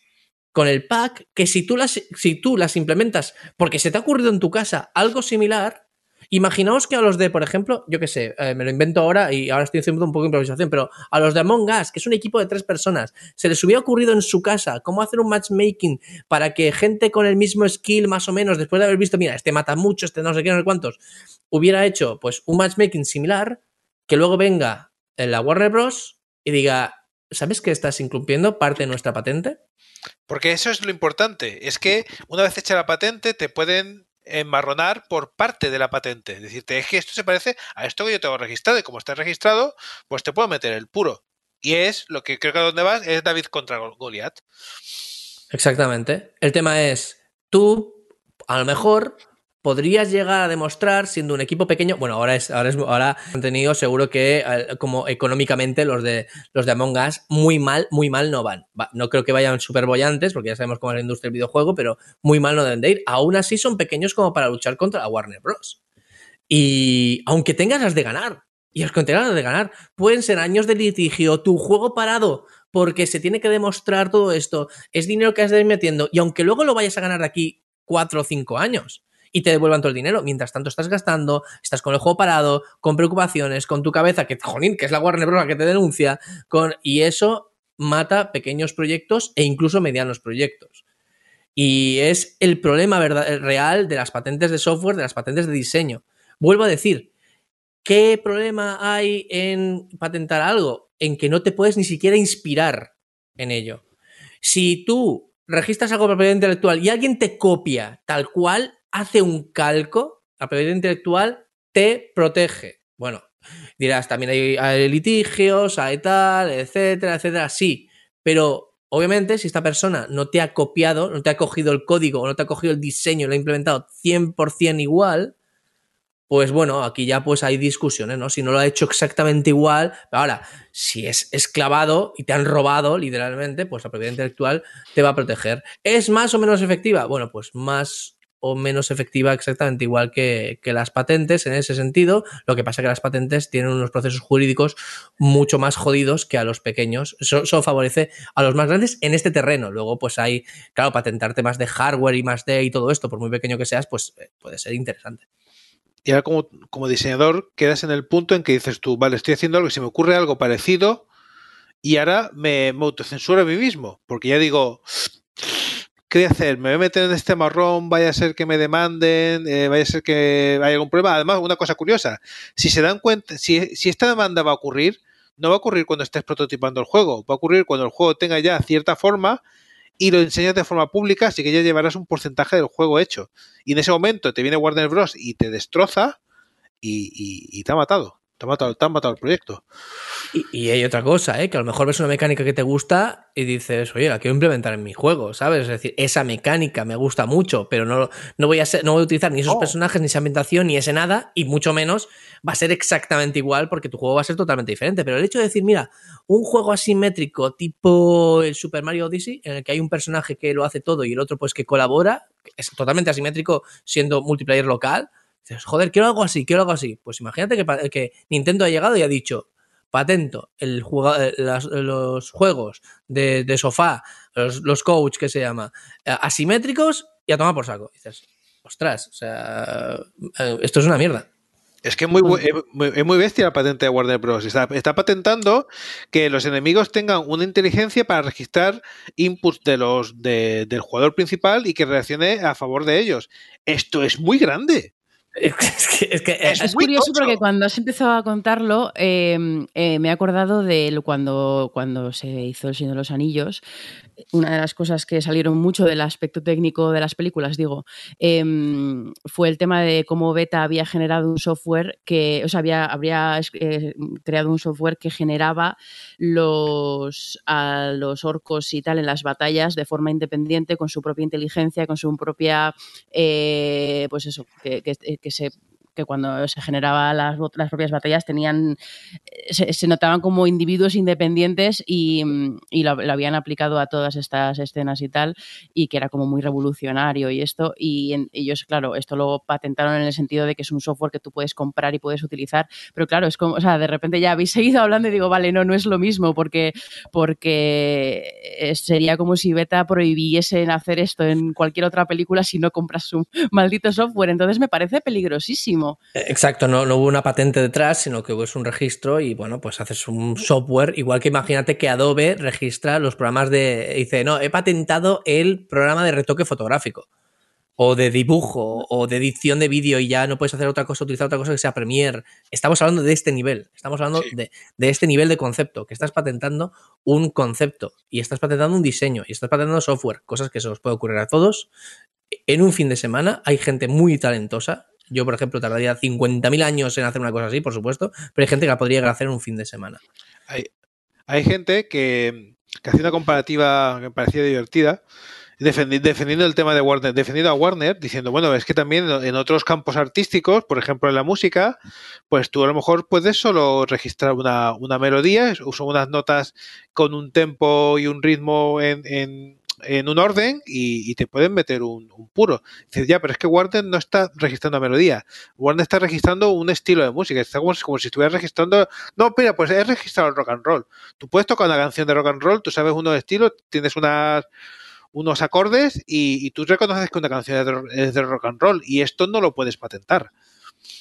con el pack que si tú las, si tú las implementas porque se te ha ocurrido en tu casa algo similar, Imaginaos que a los de, por ejemplo, yo qué sé, eh, me lo invento ahora y ahora estoy haciendo un poco de improvisación, pero a los de Among Us, que es un equipo de tres personas, se les hubiera ocurrido en su casa cómo hacer un matchmaking para que gente con el mismo skill, más o menos, después de haber visto, mira, este mata mucho, este no sé qué, no sé cuántos, hubiera hecho pues un matchmaking similar, que luego venga en la Warner Bros. y diga, ¿sabes que estás incumpliendo parte de nuestra patente? Porque eso es lo importante, es que una vez hecha la patente te pueden enmarronar por parte de la patente. Es decir, es que esto se parece a esto que yo tengo registrado y como está registrado, pues te puedo meter el puro. Y es lo que creo que a donde vas es David contra Goliath. Exactamente. El tema es, tú, a lo mejor, podrías llegar a demostrar siendo un equipo pequeño. Bueno, ahora es, ahora es, ahora han tenido seguro que eh, como económicamente los de los de Among Us muy mal, muy mal no van. no creo que vayan súper bollantes, porque ya sabemos cómo es la industria del videojuego, pero muy mal no deben de ir. Aún así son pequeños como para luchar contra la Warner Bros. Y aunque tengas las de ganar, y tengas las de ganar, pueden ser años de litigio, tu juego parado, porque se tiene que demostrar todo esto, es dinero que has ir metiendo, y aunque luego lo vayas a ganar de aquí cuatro o cinco años, y te devuelvan todo el dinero. Mientras tanto estás gastando, estás con el juego parado, con preocupaciones, con tu cabeza, que, jolín, que es la Warner Bros. que te denuncia, con, y eso mata pequeños proyectos e incluso medianos proyectos. Y es el problema verdad, real de las patentes de software, de las patentes de diseño. Vuelvo a decir, ¿qué problema hay en patentar algo? En que no te puedes ni siquiera inspirar en ello. Si tú registras algo propiedad intelectual y alguien te copia tal cual, hace un calco, la propiedad intelectual te protege. Bueno, dirás, también hay, litigios, hay tal, etcétera, etcétera, sí, pero obviamente si esta persona no te ha copiado, no te ha cogido el código, no te ha cogido el diseño, lo ha implementado 100% igual, pues bueno, aquí ya pues hay discusiones, ¿no? Si no lo ha hecho exactamente igual, ahora, si es esclavado y te han robado literalmente, pues la propiedad intelectual te va a proteger. ¿Es más o menos efectiva? Bueno, pues más o menos efectiva exactamente igual que, las patentes en ese sentido. Lo que pasa es que las patentes tienen unos procesos jurídicos mucho más jodidos que a los pequeños. Eso, favorece a los más grandes en este terreno. Luego, pues hay, claro, patentarte más de hardware y más de y todo esto, por muy pequeño que seas, pues eh, puede ser interesante. Y ahora como, como diseñador quedas en el punto en que dices tú, vale, estoy haciendo algo, si me ocurre algo parecido, y ahora me, me autocensuro a mí mismo, porque ya digo, ¿qué voy a hacer? ¿Me voy a meter en este marrón? ¿Vaya a ser que me demanden? Eh, ¿Vaya a ser que haya algún problema? Además, una cosa curiosa, si se dan cuenta, si, esta demanda va a ocurrir, no va a ocurrir cuando estés prototipando el juego, va a ocurrir cuando el juego tenga ya cierta forma y lo enseñas de forma pública, así que ya llevarás un porcentaje del juego hecho. Y en ese momento te viene Warner Bros. y te destroza y te ha matado. Te ha matado, te ha matado el proyecto. Y, hay otra cosa, ¿eh? que a lo mejor ves una mecánica que te gusta y dices, oye, la quiero implementar en mi juego, ¿sabes? Es decir, esa mecánica me gusta mucho, pero no, no, voy, a no voy a utilizar ni esos oh. personajes, ni esa ambientación, ni ese nada, y mucho menos va a ser exactamente igual porque tu juego va a ser totalmente diferente. Pero el hecho de decir, mira, un juego asimétrico tipo el Super Mario Odyssey, en el que hay un personaje que lo hace todo y el otro pues que colabora, es totalmente asimétrico siendo multiplayer local, joder, quiero algo así, quiero algo así. Pues imagínate que, Nintendo ha llegado y ha dicho, patento el eh, los juegos de, sofá, los, los, coach que se llama, eh, asimétricos y a tomar por saco. dices, ostras, o sea, eh, esto es una mierda. Es que es muy, es muy bestia la patente de Warner Bros. Está, patentando que los enemigos tengan una inteligencia para registrar inputs de los del jugador principal y que reaccione a favor de ellos. Esto es muy grande. Es, que, es, curioso porque cuando has empezado a contarlo, em, eh, me he acordado de cuando, cuando se hizo El Señor de los Anillos. Una de las cosas que salieron mucho del aspecto técnico de las películas, digo, em, fue el tema de cómo Beta había generado un software que, o sea, había, habría eh, creado un software que generaba los, a los orcos y tal en las batallas de forma independiente, con su propia inteligencia, con su propia, eh, pues eso, que que se que cuando se generaban las, las propias batallas tenían se, se, notaban como individuos independientes y, y lo, habían aplicado a todas estas escenas y tal, y que era como muy revolucionario y esto, y ellos, claro, esto lo patentaron en el sentido de que es un software que tú puedes comprar y puedes utilizar, pero claro, es como, o sea, de repente ya habéis seguido hablando y digo, vale, no, no es lo mismo, porque, porque sería como si Beta prohibiesen hacer esto en cualquier otra película si no compras su maldito software, entonces me parece peligrosísimo. Exacto, no, no hubo una patente detrás, sino que hubo un registro y bueno, pues haces un software, igual que imagínate que Adobe registra los programas de, dice, no, he patentado el programa de retoque fotográfico o de dibujo o de edición de vídeo y ya no puedes hacer otra cosa, utilizar otra cosa que sea Premiere. Estamos hablando de este nivel, estamos hablando de, de, este nivel de concepto, que estás patentando un concepto y estás patentando un diseño y estás patentando software, cosas que se os puede ocurrir a todos. En un fin de semana hay gente muy talentosa yo, por ejemplo, tardaría 50.000 años en hacer una cosa así, por supuesto, pero hay gente que la podría hacer en un fin de semana. Hay, gente que, que hacía una comparativa que me parecía divertida, defendiendo el tema de Warner, defendiendo a Warner, diciendo, bueno, es que también en otros campos artísticos, por ejemplo en la música, pues tú a lo mejor puedes solo registrar una, una melodía, uso unas notas con un tempo y un ritmo en en un orden y, te pueden meter un, puro. Dices, ya, pero es que Warner no está registrando melodía. Warner está registrando un estilo de música. Está como, como si estuviera registrando. No, mira, pues he registrado el rock and roll. Tú puedes tocar una canción de rock and roll, tú sabes unos estilos, tienes unas unos acordes y, tú reconoces que una canción es de, rock and roll y esto no lo puedes patentar.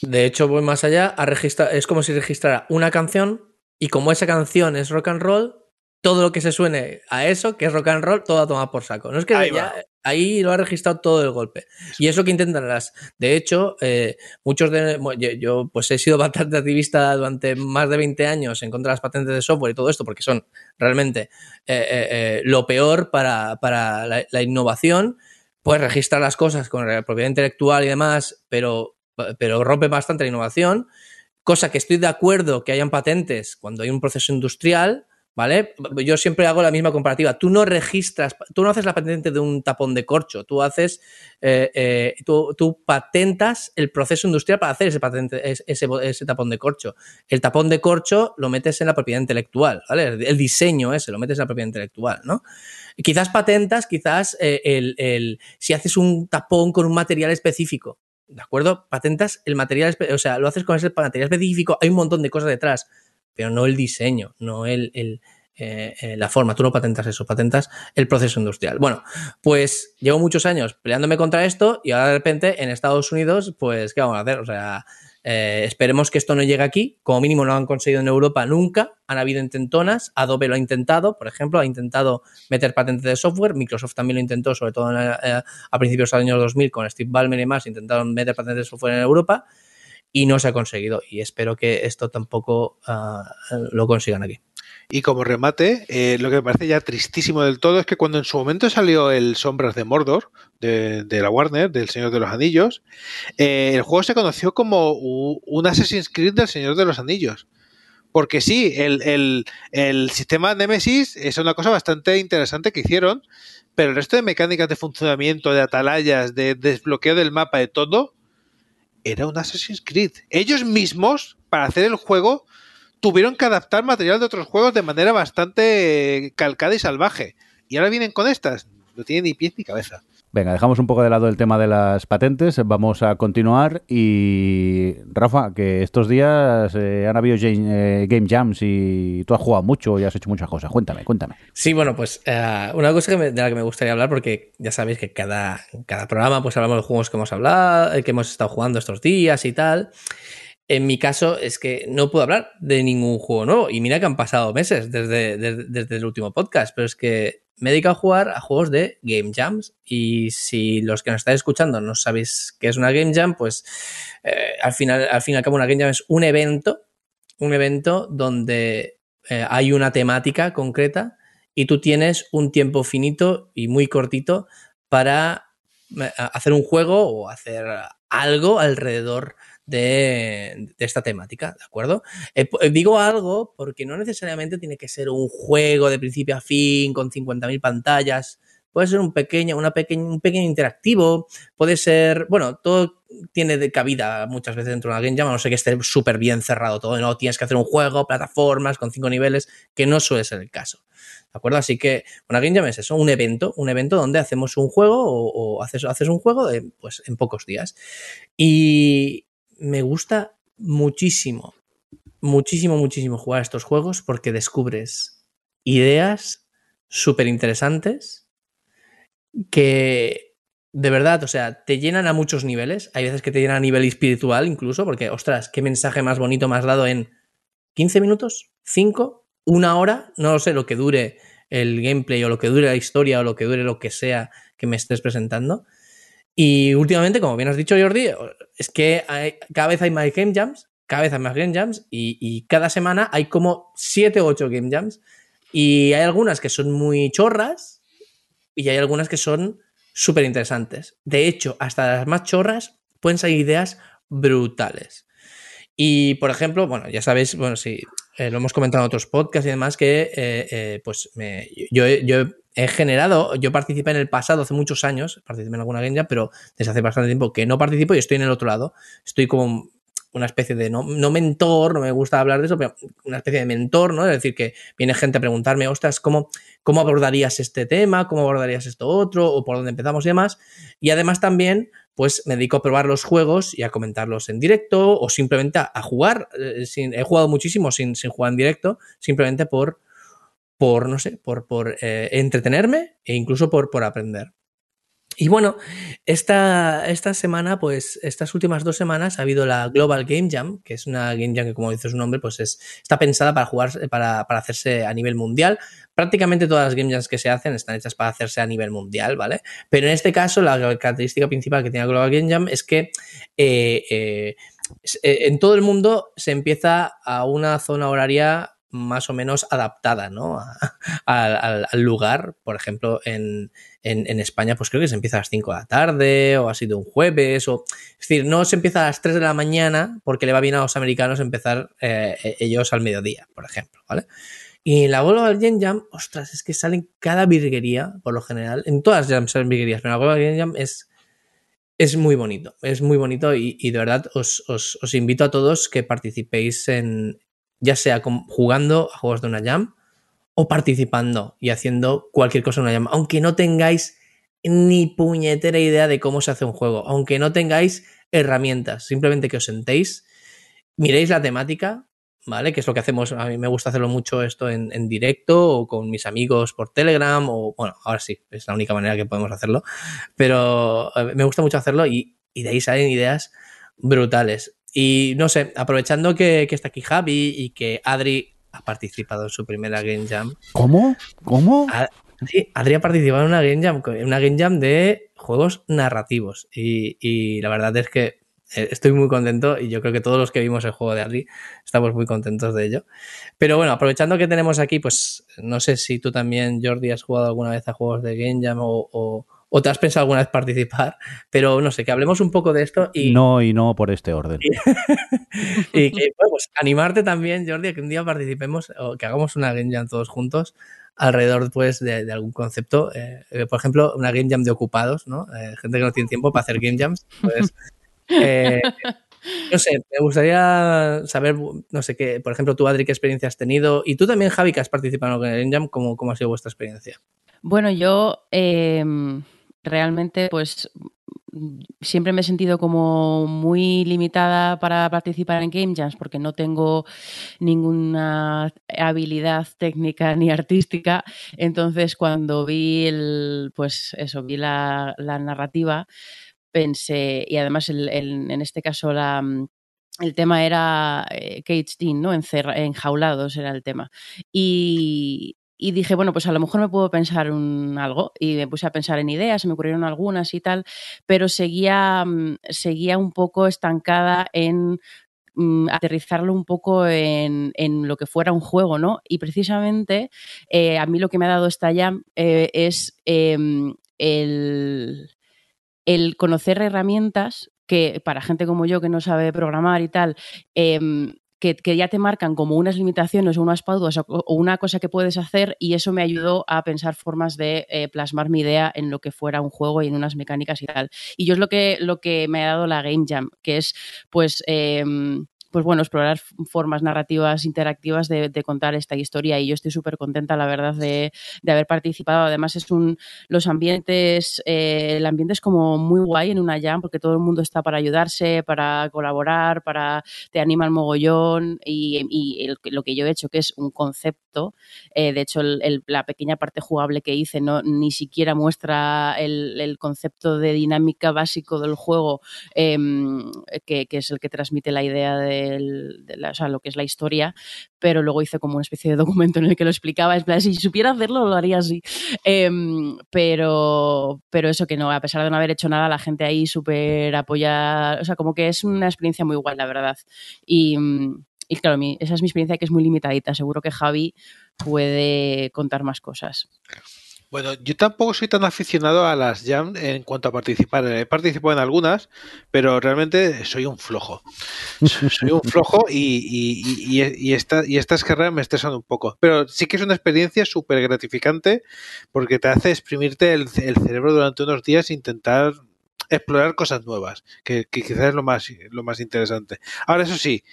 De hecho, voy más allá, a registrar, es como si registrara una canción y como esa canción es rock and roll, todo lo que se suene a eso, que es rock and roll, todo a tomar por saco. No es que ahí, ya, ahí lo ha registrado todo el golpe. Y es lo que intentan las. De hecho, eh, muchos de. Yo, pues he sido bastante activista durante más de 20 años en contra de las patentes de software y todo esto, porque son realmente eh, eh, lo peor para, la, innovación. Puedes registrar las cosas con la propiedad intelectual y demás, pero, pero rompe bastante la innovación. Cosa que estoy de acuerdo que hayan patentes cuando hay un proceso industrial ¿vale? Yo siempre hago la misma comparativa. Tú no registras, tú no haces la patente de un tapón de corcho, tú haces, eh, eh, tú, patentas el proceso industrial para hacer ese, patente, ese, tapón de corcho. El tapón de corcho lo metes en la propiedad intelectual, ¿vale? El diseño ese lo metes en la propiedad intelectual, ¿no? Quizás patentas, quizás eh, el, si haces un tapón con un material específico, ¿de acuerdo? Patentas el material, o sea, lo haces con ese material específico, hay un montón de cosas detrás pero no el diseño, no el, el eh, eh, la forma. Tú no patentas eso, patentas el proceso industrial. Bueno, pues llevo muchos años peleándome contra esto y ahora de repente en Estados Unidos, pues, ¿qué vamos a hacer? O sea, eh, esperemos que esto no llegue aquí. Como mínimo no lo han conseguido en Europa nunca. Han habido intentonas. Adobe lo ha intentado, por ejemplo, ha intentado meter patentes de software. Microsoft también lo intentó, sobre todo a principios del año 2000 con Steve Ballmer y más. Intentaron meter patentes de software en Europa y no se ha conseguido. Y espero que esto tampoco ah, lo consigan aquí. Y como remate, eh, lo que me parece ya tristísimo del todo es que cuando en su momento salió el Sombras de Mordor, de, la Warner, del Señor de los Anillos, eh, el juego se conoció como un Assassin's Creed del Señor de los Anillos. Porque sí, el, el sistema Nemesis es una cosa bastante interesante que hicieron, pero el resto de mecánicas de funcionamiento, de atalayas, de desbloqueo del mapa, de todo, era un Assassin's Creed. Ellos mismos, para hacer el juego, tuvieron que adaptar material de otros juegos de manera bastante calcada y salvaje. Y ahora vienen con estas. No tienen ni pies ni cabeza. Venga, dejamos un poco de lado el tema de las patentes, vamos a continuar y Rafa, que estos días eh, han habido eh, game, jams y tú has jugado mucho y has hecho muchas cosas. Cuéntame, cuéntame. Sí, bueno, pues eh, una cosa de la que me gustaría hablar, porque ya sabéis que cada, cada programa pues hablamos de juegos que hemos hablado, que hemos estado jugando estos días y tal. En mi caso es que no puedo hablar de ningún juego nuevo. Y mira que han pasado meses desde, desde el último podcast, pero es que me dedico a jugar a juegos de Game Jams. Y si los que nos estáis escuchando no sabéis qué es una Game Jam, pues eh, al, final, al fin y al cabo una Game Jam es un evento, un evento donde eh, hay una temática concreta y tú tienes un tiempo finito y muy cortito para eh, hacer un juego o hacer algo alrededor de, esta temática, ¿de acuerdo? Eh, eh, digo algo porque no necesariamente tiene que ser un juego de principio a fin con 50.000 pantallas. Puede ser un pequeño, una un pequeño interactivo, puede ser, bueno, todo tiene cabida muchas veces dentro de una game jam, no sé que esté súper bien cerrado todo, no tienes que hacer un juego, plataformas con cinco niveles, que no suele ser el caso. ¿De acuerdo? Así que una game jam es eso, un evento, un evento donde hacemos un juego o, haces, haces, un juego pues, en pocos días. Y, me gusta muchísimo, muchísimo, muchísimo jugar estos juegos porque descubres ideas súper interesantes que de verdad, o sea, te llenan a muchos niveles. Hay veces que te llenan a nivel espiritual incluso, porque, ostras, qué mensaje más bonito me has dado en 15 minutos, 5, una hora, no lo sé, lo que dure el gameplay o lo que dure la historia o lo que dure lo que sea que me estés presentando. Y últimamente, como bien has dicho, Jordi, es que cada vez hay más game jams, cada vez hay más game jams y, cada semana hay como 7 o 8 game jams. Y hay algunas que son muy chorras y hay algunas que son súper interesantes. De hecho, hasta las más chorras pueden salir ideas brutales. Y, por ejemplo, bueno, ya sabéis, bueno, sí, eh, lo hemos comentado en otros podcasts y demás, que eh, eh, pues me, yo, yo he generado, yo participé en el pasado hace muchos años, participé en alguna game pero desde hace bastante tiempo que no participo y estoy en el otro lado. Estoy como una especie de, no, no, mentor, no me gusta hablar de eso, pero una especie de mentor, ¿no? Es decir, que viene gente a preguntarme, ostras, ¿cómo, cómo abordarías este tema? ¿Cómo abordarías esto otro? ¿O por dónde empezamos y demás? Y además también, pues me dedico a probar los juegos y a comentarlos en directo o simplemente a, jugar. Eh, he jugado muchísimo sin, sin jugar en directo, simplemente por por, no sé, por, por eh, entretenerme e incluso por, por aprender. Y bueno, esta, esta semana, pues estas últimas dos semanas ha habido la Global Game Jam, que es una Game Jam que como dice su nombre, pues es, está pensada para jugar, para, para hacerse a nivel mundial. Prácticamente todas las Game Jams que se hacen están hechas para hacerse a nivel mundial, ¿vale? Pero en este caso, la característica principal que tiene la Global Game Jam es que eh, eh, en todo el mundo se empieza a una zona horaria más o menos adaptada ¿no? al, lugar. Por ejemplo, en, España, pues creo que se empieza a las 5 de la tarde o ha sido un jueves. O, es decir, no se empieza a las 3 de la mañana porque le va bien a los americanos empezar eh, ellos al mediodía, por ejemplo. ¿vale? Y en la Global Game Jam, ostras, es que salen cada virguería, por lo general. En todas las salen virguerías, pero la Global Game Jam es, es muy bonito. Es muy bonito y, de verdad os, os, invito a todos que participéis en, ya sea jugando a juegos de una jam o participando y haciendo cualquier cosa en una jam. Aunque no tengáis ni puñetera idea de cómo se hace un juego, aunque no tengáis herramientas, simplemente que os sentéis, miréis la temática, ¿vale? Que es lo que hacemos, a mí me gusta hacerlo mucho esto en, directo o con mis amigos por Telegram o, bueno, ahora sí, es la única manera que podemos hacerlo, pero eh, me gusta mucho hacerlo y de ahí salen ideas brutales. Y no sé, aprovechando que, que está aquí Javi y que Adri ha participado en su primera Game Jam. ¿Cómo? ¿Cómo? A, sí, Adri ha participado en una Game Jam, una Game Jam de juegos narrativos. Y, y la verdad es que eh, estoy muy contento y yo creo que todos los que vimos el juego de Adri estamos muy contentos de ello. Pero bueno, aprovechando que tenemos aquí, pues no sé si tú también, Jordi, has jugado alguna vez a juegos de Game Jam o, o, o te has pensado alguna vez participar, pero no sé, que hablemos un poco de esto y... No, y no por este orden. Y, y que, bueno, pues animarte también, Jordi, a que un día participemos o que hagamos una Game Jam todos juntos alrededor pues de, de algún concepto. Eh, por ejemplo, una Game Jam de ocupados, ¿no? Eh, gente que no tiene tiempo para hacer Game Jams, pues... Eh, no sé, me gustaría saber, no sé qué, por ejemplo, tú, Adri, qué experiencia has tenido y tú también, Javi, que has participado en el Game Jam, ¿cómo, cómo ha sido vuestra experiencia? Bueno, yo eh, realmente, pues siempre me he sentido como muy limitada para participar en Game Jams porque no tengo ninguna habilidad técnica ni artística. Entonces, cuando vi el, pues eso, vi la, narrativa, pensé, y además en este caso la, el tema era eh, Cage ¿no? Encerra, enjaulados era el tema. Y, y dije, bueno, pues a lo mejor me puedo pensar un algo. Y me puse a pensar en ideas, se me ocurrieron algunas y tal, pero seguía, seguía un poco estancada en mm, aterrizarlo un poco en, en, lo que fuera un juego, ¿no? Y precisamente eh, a mí lo que me ha dado esta jam eh, es eh, el el conocer herramientas que para gente como yo que no sabe programar y tal, eh, que, que, ya te marcan como unas limitaciones o unas pautas o, una cosa que puedes hacer y eso me ayudó a pensar formas de eh, plasmar mi idea en lo que fuera un juego y en unas mecánicas y tal. Y yo es lo que, lo que me ha dado la Game Jam, que es pues... Eh, pues bueno, explorar formas narrativas interactivas de, contar esta historia y yo estoy súper contenta, la verdad, de, de, haber participado. Además, es un, los ambientes, eh, el ambiente es como muy guay en una jam porque todo el mundo está para ayudarse, para colaborar, para te anima el mogollón y, y el, lo que yo he hecho, que es un concepto, eh, de hecho, el, el, la pequeña parte jugable que hice no ni siquiera muestra el, concepto de dinámica básico del juego, eh, que es el que transmite la idea de de la, lo que es la historia, pero luego hice como una especie de documento en el que lo explicaba. Es plan, si supiera hacerlo, lo haría así. Eh, pero, pero eso que no, a pesar de no haber hecho nada, la gente ahí súper apoya, o sea, como que es una experiencia muy guay, la verdad. Y, y claro, mi, esa es mi experiencia que es muy limitadita. Seguro que Javi puede contar más cosas. Bueno, yo tampoco soy tan aficionado a las jam en cuanto a participar. He participado en algunas, pero realmente soy un flojo. Soy un flojo y, y, y, y, esta, estas carreras me estresan un poco. Pero sí que es una experiencia súper gratificante porque te hace exprimirte el, el, cerebro durante unos días e intentar explorar cosas nuevas, que, que quizás es lo más, lo más interesante. Ahora, eso sí,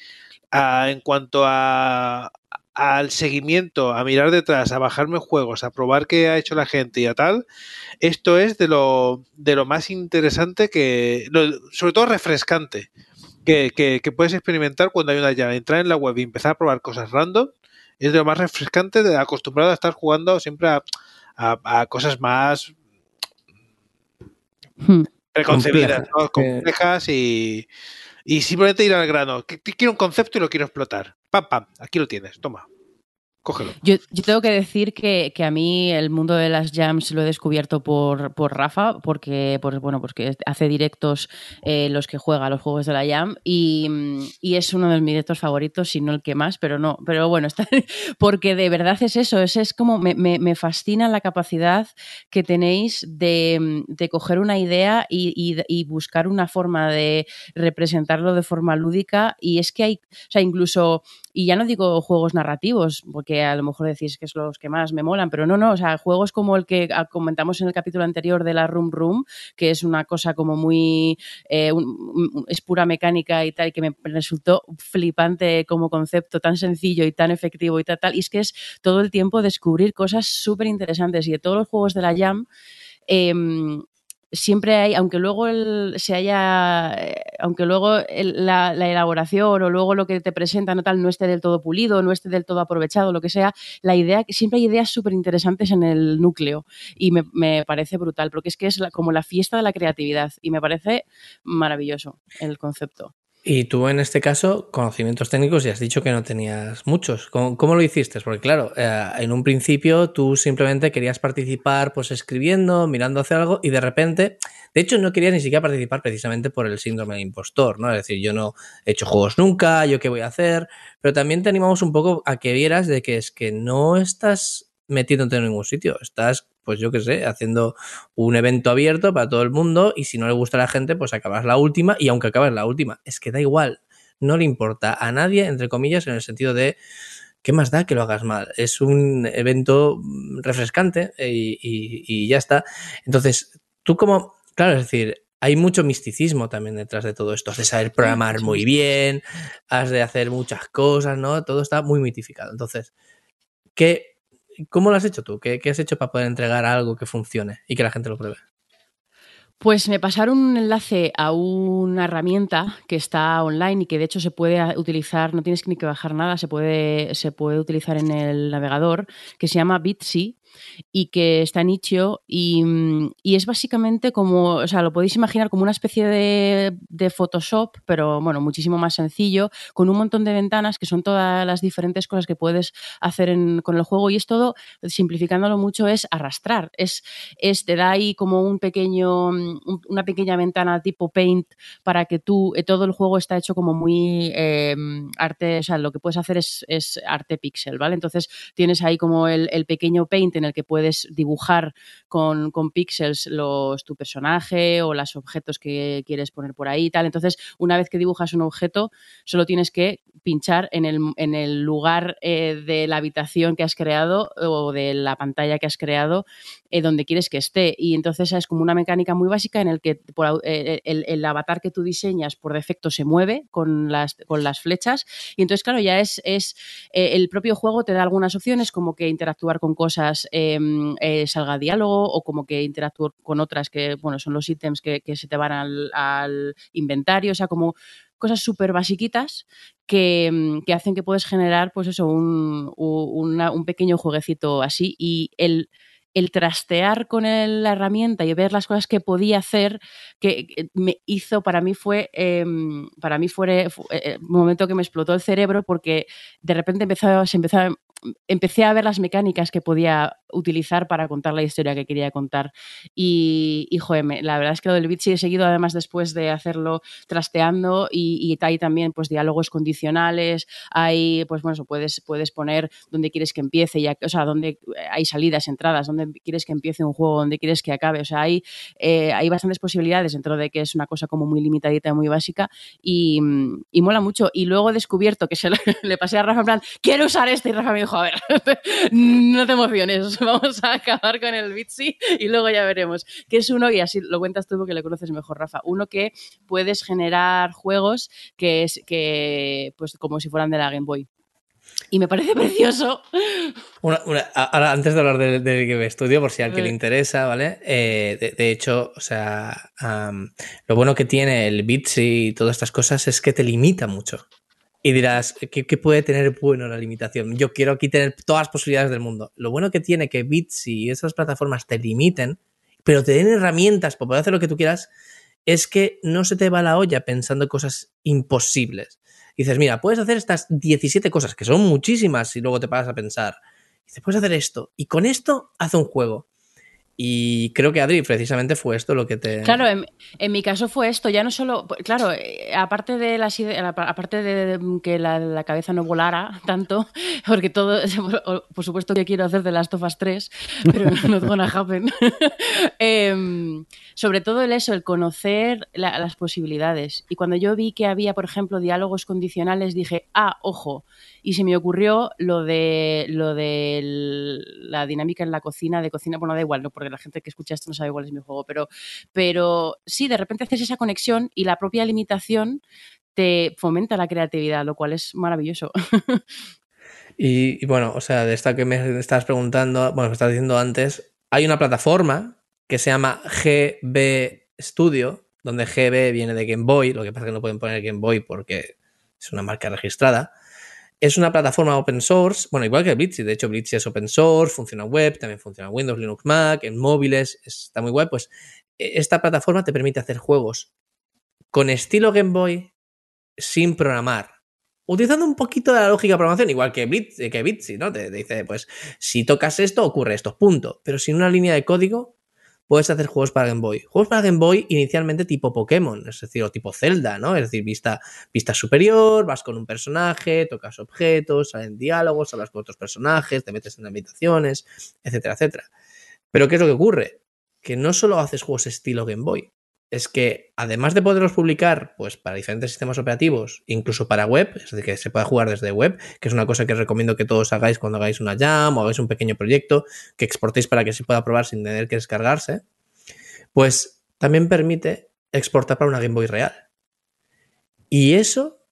a, en cuanto a, al seguimiento, a mirar detrás, a bajarme juegos, a probar qué ha hecho la gente y a tal, esto es de lo, de lo más interesante que, lo, sobre todo refrescante, que, que, que, puedes experimentar cuando hay una llave. Entrar en la web y empezar a probar cosas random es de lo más refrescante, de acostumbrado a estar jugando siempre a, a, a cosas más hmm. preconcebidas, ¿no? complejas y, y simplemente ir al grano. Quiero un concepto y lo quiero explotar. Pam, pam, aquí lo tienes, toma. Cógelo. Yo, tengo que decir que, que, a mí el mundo de las jams lo he descubierto por, por Rafa, porque, por, bueno, porque hace directos eh, los que juega los juegos de la jam y, y, es uno de mis directos favoritos, si no el que más, pero no, pero bueno, está, porque de verdad es eso, es, es como me, me, me, fascina la capacidad que tenéis de, de coger una idea y, y, y, buscar una forma de representarlo de forma lúdica y es que hay, o sea, incluso Y ya no digo juegos narrativos, porque a lo mejor decís que es los que más me molan, pero no, no, o sea, juegos como el que comentamos en el capítulo anterior de la Room Room, que es una cosa como muy, eh, es pura mecánica y tal, y que me resultó flipante como concepto, tan sencillo y tan efectivo y tal. Y es que es todo el tiempo descubrir cosas súper interesantes y de todos los juegos de la Jam. Eh, siempre hay, aunque luego se haya, eh, aunque luego la, elaboración o luego lo que te presentan no tal no esté del todo pulido, no esté del todo aprovechado, lo que sea, la idea, siempre hay ideas súper interesantes en el núcleo y me, parece brutal, porque es que es como la fiesta de la creatividad y me parece maravilloso el concepto. Y tú en este caso, conocimientos técnicos, ya has dicho que no tenías muchos. ¿Cómo, lo hiciste? Porque claro, eh, en un principio tú simplemente querías participar pues escribiendo, mirando hacia algo y de repente, de hecho no querías ni siquiera participar precisamente por el síndrome del impostor, ¿no? Es decir, yo no he hecho juegos nunca, yo qué voy a hacer, pero también te animamos un poco a que vieras de que es que no estás metiéndote en ningún sitio, estás pues yo qué sé, haciendo un evento abierto para todo el mundo y si no le gusta a la gente, pues acabas la última y aunque acabas la última, es que da igual, no le importa a nadie, entre comillas, en el sentido de, ¿qué más da que lo hagas mal? Es un evento refrescante y, ya está. Entonces, tú como, claro, es decir, hay mucho misticismo también detrás de todo esto. Has de saber programar muy bien, has de hacer muchas cosas, ¿no? Todo está muy mitificado. Entonces, ¿qué, ¿Cómo lo has hecho tú? ¿Qué, has hecho para poder entregar algo que funcione y que la gente lo pruebe? Pues me pasaron un enlace a una herramienta que está online y que de hecho se puede utilizar, no tienes ni que bajar nada, se puede, se puede utilizar en el navegador, que se llama Bitsy y que está en Itch.io mm, y, es básicamente como, o sea, lo podéis imaginar como una especie de, Photoshop, pero bueno, muchísimo más sencillo, con un montón de ventanas que son todas las diferentes cosas que puedes hacer con el juego y es todo, simplificándolo mucho, es arrastrar, es, es te da ahí como un pequeño, mm, una pequeña ventana tipo Paint para que tú, eh, todo el juego está hecho como muy em, arte, o sea, lo que puedes hacer es, arte pixel, ¿vale? Entonces tienes ahí como el, el pequeño Paint en el que puedes dibujar con, con píxeles los, tu personaje o los objetos que quieres poner por ahí y tal. Entonces, una vez que dibujas un objeto, solo tienes que pinchar en el, en el lugar eh, de la habitación que has creado o de la pantalla que has creado eh, donde quieres que esté. Y entonces es como una mecánica muy básica en el que eh, el, avatar que tú diseñas por defecto se mueve con las, con las flechas. Y entonces, claro, ya es, es el propio juego te da algunas opciones como que interactuar con cosas Em, eh, salga diálogo o como que interactúe con otras que, bueno, son los ítems que, se te van al, inventario, o sea, como cosas súper basiquitas que, que, hacen que puedes generar, pues eso, un, un pequeño jueguecito así. Y el el trastear con la herramienta y ver las cosas que podía hacer, que, me hizo, para mí fue, em, para mí fue, eh, un momento que me explotó el cerebro porque de repente empezó, se empezó a empecé a ver las mecánicas que podía utilizar para contar la historia que quería contar. Y, y la verdad es que lo del sí he seguido además después de hacerlo trasteando y, hay también pues diálogos condicionales, hay pues bueno, puedes, puedes poner donde quieres que empiece, ya, o sea, donde hay salidas, entradas, donde quieres que empiece un juego, donde quieres que acabe, o sea, hay, eh, hay bastantes posibilidades dentro de que es una cosa como muy limitadita, muy básica y, y mola mucho. Y luego he descubierto que se le pasé a Rafa en plan, quiero usar este y Rafa me dijo, a ver, no te emociones, vamos a acabar con el Bitsy y luego ya veremos. Que es uno, y así lo cuentas tú porque le conoces mejor, Rafa, uno que puedes generar juegos que es que, pues como si fueran de la Game Boy. Y me parece precioso. ahora, antes de hablar del de Game Studio, por si a alguien le interesa, ¿vale? Eh, de, hecho, o sea, lo bueno que tiene el Bitsy y todas estas cosas es que te limita mucho. Y dirás, ¿qué, puede tener bueno la limitación? Yo quiero aquí tener todas las posibilidades del mundo. Lo bueno que tiene que Bits y esas plataformas te limiten, pero te den herramientas para poder hacer lo que tú quieras, es que no se te va la olla pensando en cosas imposibles. dices, mira, puedes hacer estas 17 cosas, que son muchísimas, y luego te paras a pensar. dices, puedes hacer esto. Y con esto haz un juego. Y creo que Adri, precisamente fue esto lo que te. Claro, en, mi caso fue esto, ya no solo. Claro, eh, aparte de las aparte de que la, cabeza no volara tanto, porque todo. Por supuesto que quiero hacer de Last of Us 3, pero no gonna happen. eh, sobre todo el eso, el conocer las posibilidades. Y cuando yo vi que había, por ejemplo, diálogos condicionales, dije, ah, ojo. Y se me ocurrió lo de lo de la dinámica en la cocina, de cocina, bueno, da igual, ¿no? porque la gente que escucha esto no sabe cuál es mi juego, pero, pero sí, de repente haces esa conexión y la propia limitación te fomenta la creatividad, lo cual es maravilloso. Y, bueno, o sea, de esta que me estabas preguntando, bueno, me estabas diciendo antes, hay una plataforma que se llama GB Studio, donde GB viene de Game Boy, lo que pasa es que no pueden poner Game Boy porque es una marca registrada. Es una plataforma open source, bueno, igual que Blitzy, de hecho Blitzy es open source, funciona web, también funciona en Windows, Linux, Mac, en móviles, está muy guay, pues e, esta plataforma te permite hacer juegos con estilo Game Boy sin programar, utilizando un poquito de la lógica de programación, igual que, Bitsy, que Bitsy ¿no? Te, dice, pues, si tocas esto, ocurre esto, punto. Pero sin una línea de código, puedes hacer juegos para Game Boy. Juegos para Game Boy inicialmente tipo Pokémon, es decir, o tipo Zelda, ¿no? Es decir, vista, vista superior, vas con un personaje, tocas objetos, salen diálogos, hablas con otros personajes, te metes en habitaciones, etcétera, etcétera. Pero ¿qué es lo que ocurre? Que no solo haces juegos estilo Game Boy, es que además de poderlos publicar pues, para diferentes sistemas operativos, incluso para web, es decir, que se pueda jugar desde web, que es una cosa que recomiendo que todos hagáis cuando hagáis una jam o hagáis un pequeño proyecto, que exportéis para que se pueda probar sin tener que descargarse, pues también permite exportar para una Game Boy real. Y eso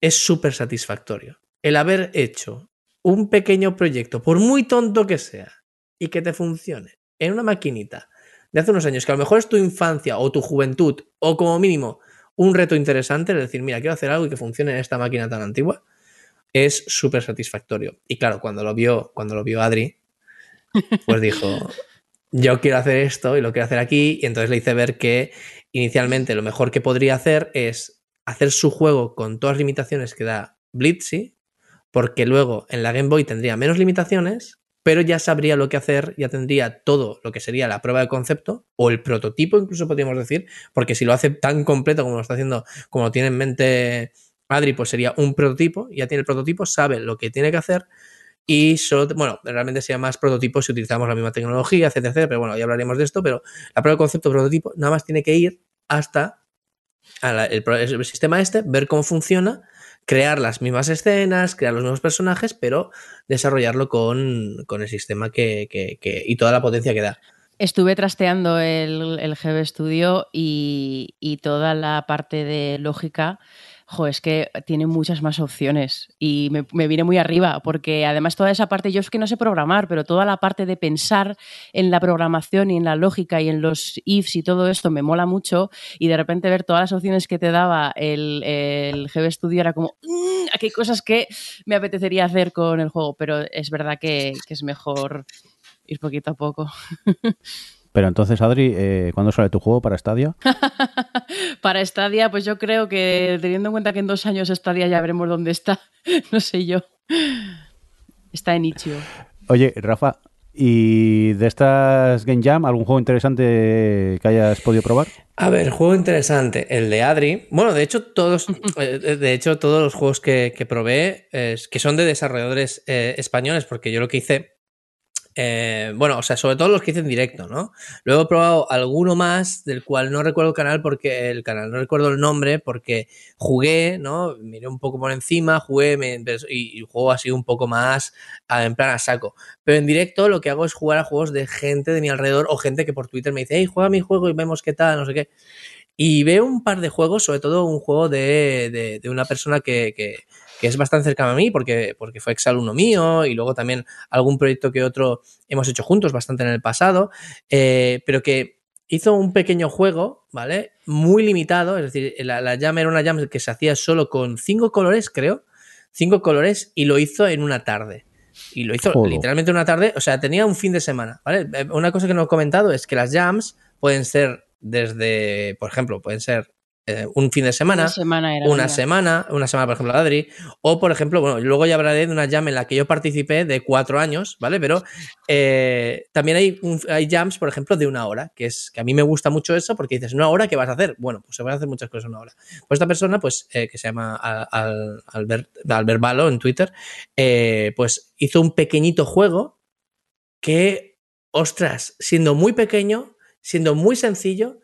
es súper satisfactorio. El haber hecho un pequeño proyecto, por muy tonto que sea, y que te funcione en una maquinita de hace unos años, que a lo mejor es tu infancia o tu juventud, o como mínimo un reto interesante, es decir, mira, quiero hacer algo y que funcione en esta máquina tan antigua, es súper satisfactorio. Y claro, cuando lo vio, cuando lo vio Adri, pues dijo, yo quiero hacer esto y lo quiero hacer aquí, y entonces le hice ver que inicialmente lo mejor que podría hacer es hacer su juego con todas las limitaciones que da Blitzy, porque luego en la Game Boy tendría menos limitaciones pero ya sabría lo que hacer, ya tendría todo lo que sería la prueba de concepto o el prototipo, incluso podríamos decir, porque si lo hace tan completo como lo está haciendo, como lo tiene en mente Adri, pues sería un prototipo, ya tiene el prototipo, sabe lo que tiene que hacer y bueno, realmente sería más prototipo si utilizamos la misma tecnología, etcétera, etcétera, pero bueno, ya hablaremos de esto, pero la prueba de concepto prototipo nada más tiene que ir hasta el sistema este, ver cómo funciona crear las mismas escenas, crear los mismos personajes, pero desarrollarlo con, el sistema que, que, y toda la potencia que da. Estuve trasteando el, el GB Studio y, y toda la parte de lógica jo, es que tiene muchas más opciones y me, me viene muy arriba, porque además toda esa parte, yo es que no sé programar, pero toda la parte de pensar en la programación y en la lógica y en los ifs y todo esto me mola mucho. Y de repente ver todas las opciones que te daba el, el GB Studio era como, mmm, aquí hay cosas que me apetecería hacer con el juego, pero es verdad que, que es mejor ir poquito a poco. Pero entonces, Adri, eh, ¿cuándo sale tu juego para Stadia? para Stadia, pues yo creo que teniendo en cuenta que en dos años Stadia ya veremos dónde está, no sé yo. Está en Ichio. Oye, Rafa, ¿y de estas Game Jam algún juego interesante que hayas podido probar? A ver, juego interesante, el de Adri. Bueno, de hecho, todos, eh, de hecho, todos los juegos que, probé, que son de desarrolladores eh, españoles, porque yo lo que hice eh, bueno, o sea, sobre todo los que hice en directo, ¿no? Luego he probado alguno más del cual no recuerdo el canal porque el canal, no recuerdo el nombre porque jugué, ¿no? Miré un poco por encima, jugué y, y juego así un poco más en plan a saco. Pero en directo lo que hago es jugar a juegos de gente de mi alrededor o gente que por Twitter me dice, hey, juega mi juego y vemos qué tal, no sé qué. Y veo un par de juegos, sobre todo un juego de, de, una persona que, que que es bastante cercano a mí porque, porque fue exalumno mío y luego también algún proyecto que otro hemos hecho juntos bastante en el pasado, eh, pero que hizo un pequeño juego, ¿vale? Muy limitado, es decir, la, la llama era una llama que se hacía solo con cinco colores, creo, cinco colores y lo hizo en una tarde. Y lo hizo literalmente una tarde, o sea, tenía un fin de semana, ¿vale? Eh, una cosa que no he comentado es que las jams pueden ser desde, por ejemplo, pueden ser eh, un fin de semana, una semana, una semana, una semana, por ejemplo, Adri, o por ejemplo, bueno, luego ya hablaré de una jam en la que yo participé de cuatro años, ¿vale? Pero eh, también hay, hay jams, por ejemplo, de una hora, que es que a mí me gusta mucho eso porque dices, ¿una hora qué vas a hacer? Bueno, pues se van a hacer muchas cosas en una hora. Pues esta persona, pues, eh, que se llama Albert, Albert Balo en Twitter, pues hizo un pequeñito juego que, ostras, siendo muy pequeño, siendo muy sencillo,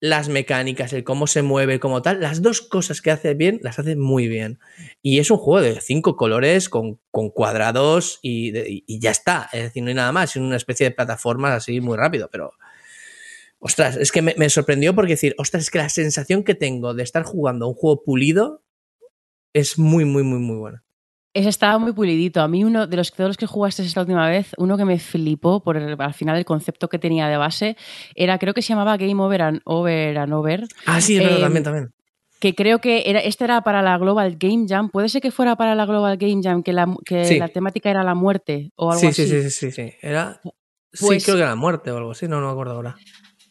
las mecánicas, el cómo se mueve como tal, las dos cosas que hace bien, las hace muy bien. Y es un juego de cinco colores con, cuadrados y, ya está. Es decir, no hay nada más, es una especie de plataforma así muy rápido, pero... Ostras, es que me, me sorprendió porque decir, ostras, es que la sensación que tengo de estar jugando un juego pulido es muy, muy, muy, muy buena. Ese estaba muy pulidito. A mí uno de los, todos los que jugaste esta última vez, uno que me flipó por al final el concepto que tenía de base, era creo que se llamaba Game Over and Over and Over. Ah, sí, pero em, también, también. Que creo que era, este era para la Global Game Jam. Puede ser que fuera para la Global Game Jam, que la, que la temática era la muerte o algo así. Sí, sí, sí, sí, Era, pues, sí, creo que era la muerte o algo así, no, no me acuerdo ahora.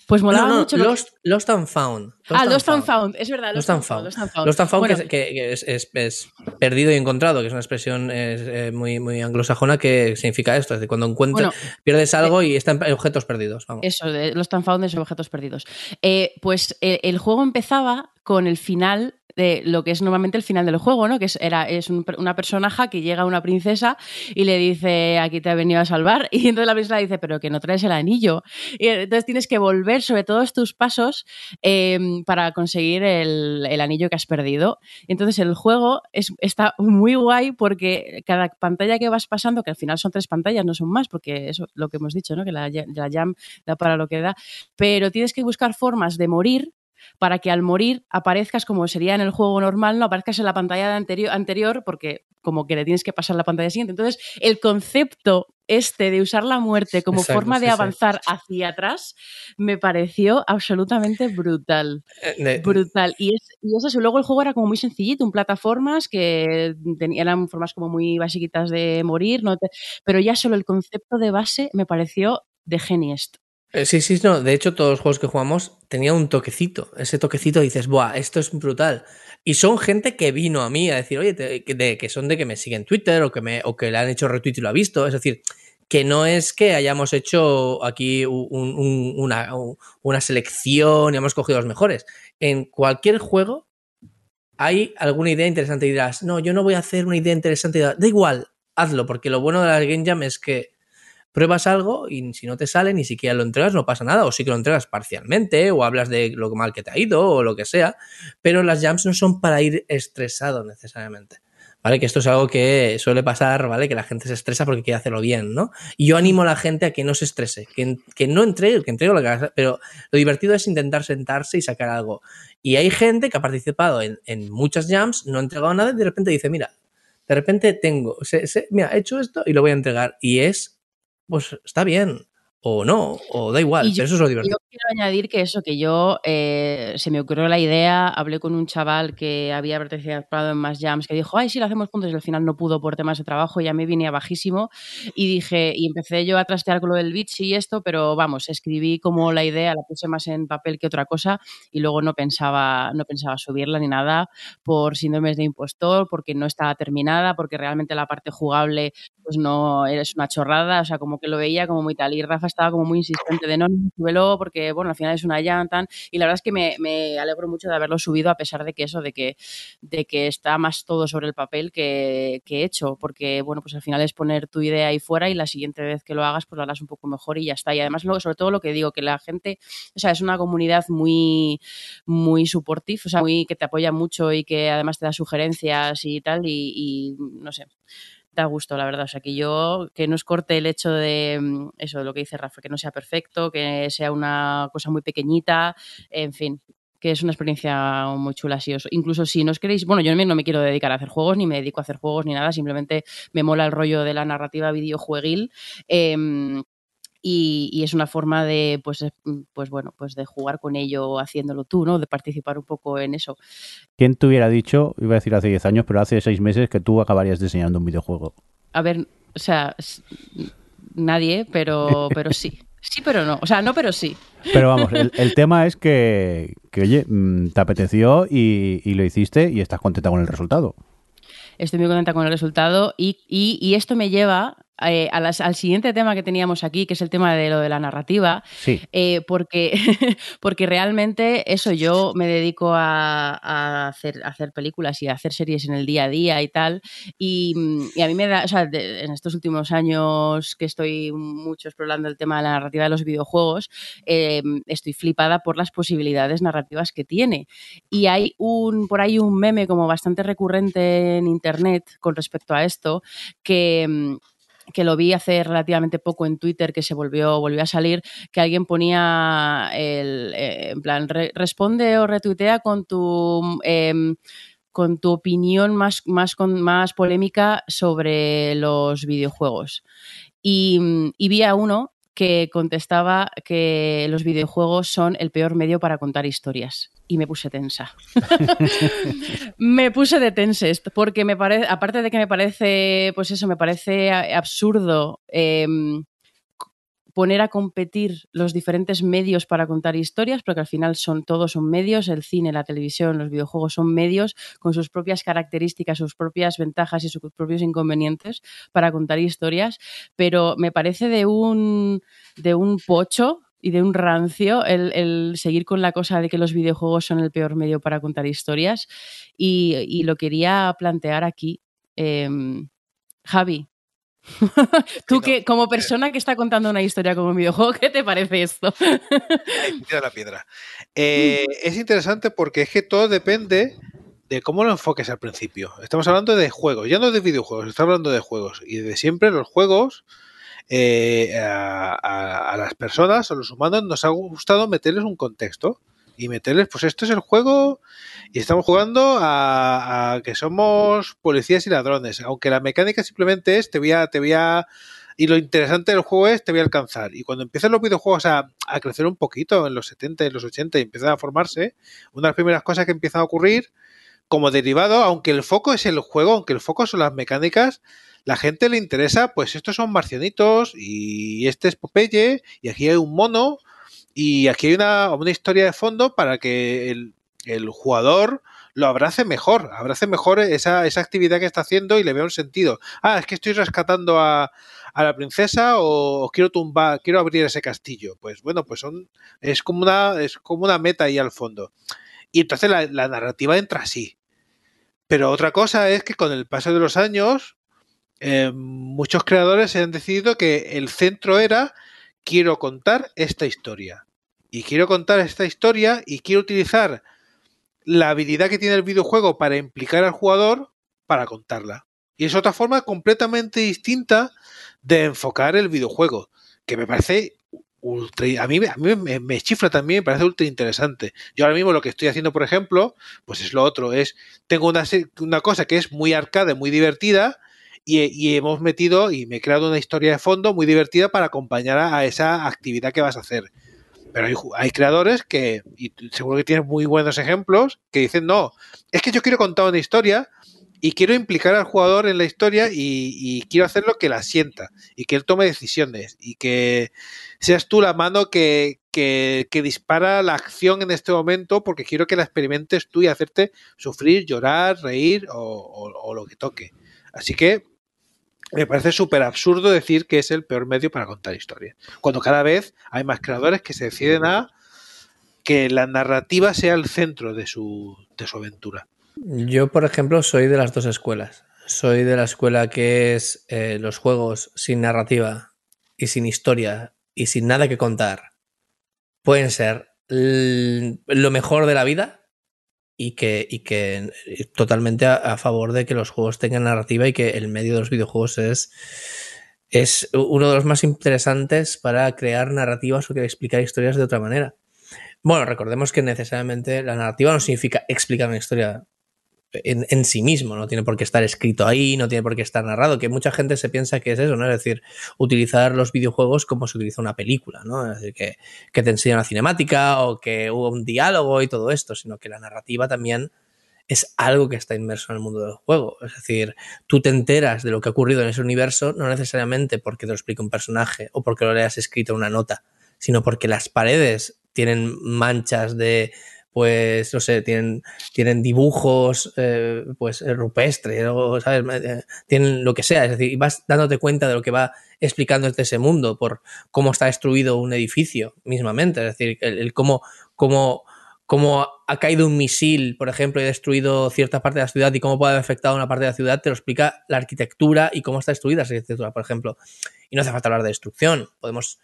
Pues molaba mucho. Lost, Lost, and Found. ah, Lost and found. es verdad. Lost, and found. Lost and Found, que, es, es, perdido y encontrado, que es una expresión eh, muy, muy anglosajona que significa esto. Es decir, cuando encuentras, pierdes algo y están objetos perdidos. Vamos. Eso, Lost and Found es objetos perdidos. Eh, pues eh, el juego empezaba con el final de lo que es normalmente el final del juego, ¿no? Que es, era, es una personaje que llega a una princesa y le dice, aquí te he venido a salvar. Y entonces la princesa dice, pero que no traes el anillo. Y entonces tienes que volver sobre todos tus pasos em, para conseguir el, anillo que has perdido. Entonces el juego es, está muy guay porque cada pantalla que vas pasando, que al final son tres pantallas, no son más, porque eso es lo que hemos dicho, ¿no? Que la, la jam da para lo que da, pero tienes que buscar formas de morir para que al morir aparezcas como sería en el juego normal, no aparezcas en la pantalla anterior, anterior porque como que le tienes que pasar la pantalla siguiente. Entonces, el concepto este de usar la muerte como forma de avanzar hacia atrás me pareció absolutamente brutal. Eh, brutal. Y, es, y eso, luego el juego era como muy sencillito, un plataformas que eran formas como muy basiquitas de morir, no pero ya solo el concepto de base me pareció de geniest. Eh, sí, sí, no. De hecho, todos los juegos que jugamos tenían un toquecito. Ese toquecito dices, ¡buah! Esto es brutal. Y son gente que vino a mí a decir, oye, que son de que me siguen en Twitter o que, me, o que le han hecho retweet y lo ha visto. Es decir, que no es que hayamos hecho aquí una, una, selección y hemos cogido los mejores. En cualquier juego hay alguna idea interesante y dirás, no, yo no voy a hacer una idea interesante. Da igual, hazlo, porque lo bueno de la Game Jam es que pruebas algo y si no te sale, ni siquiera lo entregas, no pasa nada, o sí que lo entregas parcialmente, o hablas de lo mal que te ha ido, o lo que sea, pero las jams no son para ir estresado necesariamente. ¿Vale? Que esto es algo que suele pasar, ¿vale? Que la gente se estresa porque quiere hacerlo bien, ¿no? Y yo animo a la gente a que no se estrese, que, que no entregue, que entregue lo que pero lo divertido es intentar sentarse y sacar algo. Y hay gente que ha participado en, muchas jams, no ha entregado nada y de repente dice, mira, de repente tengo, mira, he hecho esto y lo voy a entregar. Y es pues está bien o no, o da igual, pero eso es lo divertido. Yo quiero añadir que eso, que yo eh, se me ocurrió la idea, hablé con un chaval que había participado en más jams, que dijo, ay, sí, lo hacemos juntos, y al final no pudo por temas de trabajo, ya me vine a bajísimo, y dije, y empecé yo a trastear con lo del beach y esto, pero vamos, escribí como la idea, la puse más en papel que otra cosa, y luego no pensaba, no pensaba subirla ni nada por síndromes de impostor, porque no estaba terminada, porque realmente la parte jugable, pues no, es una chorrada, o sea, como que lo veía como muy tal, y Rafa estaba como muy insistente de no, no, porque, bueno, al final es una llanta. Y la verdad es que me, alegro mucho de haberlo subido a pesar de que eso, de que, de que está más todo sobre el papel que, hecho, porque, bueno, pues al final es poner tu idea ahí fuera y la siguiente vez que lo hagas, pues lo harás un poco mejor y ya está. Y además, luego, sobre todo lo que digo, que la gente, o sea, es una comunidad muy, muy supportive, o sea, muy que te apoya mucho y que además te da sugerencias y tal, y no sé da gusto, la verdad. O sea, que yo, que no es corte el hecho de mm, eso, de lo que dice Rafa, que no sea perfecto, que sea una cosa muy pequeñita, en fin, que es una experiencia muy chula. Si os, incluso si no os queréis, bueno, yo no me quiero dedicar a hacer juegos, ni me dedico a hacer juegos, ni nada, simplemente me mola el rollo de la narrativa videojueguil. Eh, y, es una forma de, pues, mm, pues bueno, pues de jugar con ello haciéndolo tú, ¿no? De participar un poco en eso. ¿Quién te hubiera dicho, iba a decir hace 10 años, pero hace 6 meses que tú acabarías diseñando un videojuego? A ver, o sea, nadie, pero, pero sí. Sí, pero no. O sea, no, pero sí. Pero vamos, el, tema es que, que, oye, mm, te apeteció y, y, lo hiciste y estás contenta con el resultado. Estoy muy contenta con el resultado y, y, y esto me lleva eh, al siguiente tema que teníamos aquí, que es el tema de lo de la narrativa, sí. Eh, porque, porque realmente eso yo me dedico a, hacer, hacer, películas y a hacer series en el día a día y tal, y, a mí me da, o sea, en estos últimos años que estoy mucho explorando el tema de la narrativa de los videojuegos, eh, estoy flipada por las posibilidades narrativas que tiene. Y hay un, por ahí un meme como bastante recurrente en internet con respecto a esto, que que lo vi hace relativamente poco en Twitter, que se volvió, volvió a salir, que alguien ponía el, eh, en plan, responde o retuitea con tu... Em, con tu opinión más, más, con, más polémica sobre los videojuegos. Y, y vi a uno que contestaba que los videojuegos son el peor medio para contar historias. Y me puse tensa. me puse de tenses, porque me parece, aparte de que me parece, pues eso, me parece absurdo em, poner a competir los diferentes medios para contar historias, porque al final son todos son medios, el cine, la televisión, los videojuegos son medios con sus propias características, sus propias ventajas y sus propios inconvenientes para contar historias, pero me parece de un de un pocho y de un rancio el, seguir con la cosa de que los videojuegos son el peor medio para contar historias y, lo quería plantear aquí. Em, Javi, Tú que, como persona que está contando una historia como un videojuego, ¿qué te parece esto? Ay, la piedra. Eh, es interesante porque es que todo depende de cómo lo enfoques al principio. Estamos hablando de juegos, ya no de videojuegos, estamos hablando de juegos. Y de siempre los juegos, eh, a, las personas, a los humanos, nos ha gustado meterles un contexto y meterles, pues esto es el juego y estamos jugando a, que somos policías y ladrones, aunque la mecánica simplemente es te voy a, te voy a, y lo interesante del juego es te voy a alcanzar. Y cuando empiezan los videojuegos a, a crecer un poquito en los 70 y los 80 y empiezan a formarse, una de las primeras cosas que empiezan a ocurrir como derivado, aunque el foco es el juego, aunque el foco son las mecánicas, la gente le interesa, pues estos son marcianitos y este es Popeye y aquí hay un mono y aquí hay una, historia de fondo para que el, jugador lo abrace mejor, abrace mejor esa, esa, actividad que está haciendo y le vea un sentido. Ah, es que estoy rescatando a, la princesa o quiero tumbar, quiero abrir ese castillo. Pues bueno, pues son, es como una, es como una meta ahí al fondo. Y entonces la, narrativa entra así. Pero otra cosa es que con el paso de los años, eh, muchos creadores han decidido que el centro era quiero contar esta historia y quiero contar esta historia y quiero utilizar la habilidad que tiene el videojuego para implicar al jugador para contarla. Y es otra forma completamente distinta de enfocar el videojuego, que me parece ultra, a mí, a mí me, chifra también, me parece ultra interesante. Yo ahora mismo lo que estoy haciendo, por ejemplo, pues es lo otro, es tengo una, una cosa que es muy arcade, muy divertida, y, y, hemos metido y me he creado una historia de fondo muy divertida para acompañar a esa actividad que vas a hacer. Pero hay, creadores que, y seguro que tienes muy buenos ejemplos, que dicen, no, es que yo quiero contar una historia y quiero implicar al jugador en la historia y, quiero hacerlo que la sienta y que él tome decisiones y que seas tú la mano que, que, dispara la acción en este momento porque quiero que la experimentes tú y hacerte sufrir, llorar, reír o lo que toque. Así que me parece súper absurdo decir que es el peor medio para contar historias. Cuando cada vez hay más creadores que se deciden a que la narrativa sea el centro de su, de su aventura. Yo, por ejemplo, soy de las dos escuelas. Soy de la escuela que es eh, los juegos sin narrativa y sin historia y sin nada que contar pueden ser lo mejor de la vida y que, y que eh, totalmente a, favor de que los juegos tengan narrativa y que el medio de los videojuegos es, es uno de los más interesantes para crear narrativas o que explicar historias de otra manera. Bueno, recordemos que necesariamente la narrativa no significa explicar una historia en, sí mismo, no tiene por qué estar escrito ahí, no tiene por qué estar narrado, que mucha gente se piensa que es eso, ¿no? Es decir, utilizar los videojuegos como se utiliza una película, ¿no? Es decir, que, que te enseña una cinemática o que hubo un diálogo y todo esto, sino que la narrativa también es algo que está inmerso en el mundo del juego. Es decir, tú te enteras de lo que ha ocurrido en ese universo, no necesariamente porque te lo explica un personaje o porque lo leas escrito en una nota, sino porque las paredes tienen manchas de pues, no sé, tienen, tienen dibujos, eh, pues, rupestres, o, ¿sabes? Eh, tienen lo que sea, es decir, vas dándote cuenta de lo que va explicando desde ese mundo, por cómo está destruido un edificio mismamente, es decir, el, cómo, cómo, cómo ha caído un misil, por ejemplo, y ha destruido cierta parte de la ciudad y cómo puede haber afectado una parte de la ciudad, te lo explica la arquitectura y cómo está destruida esa arquitectura, por ejemplo. Y no hace falta hablar de destrucción, podemos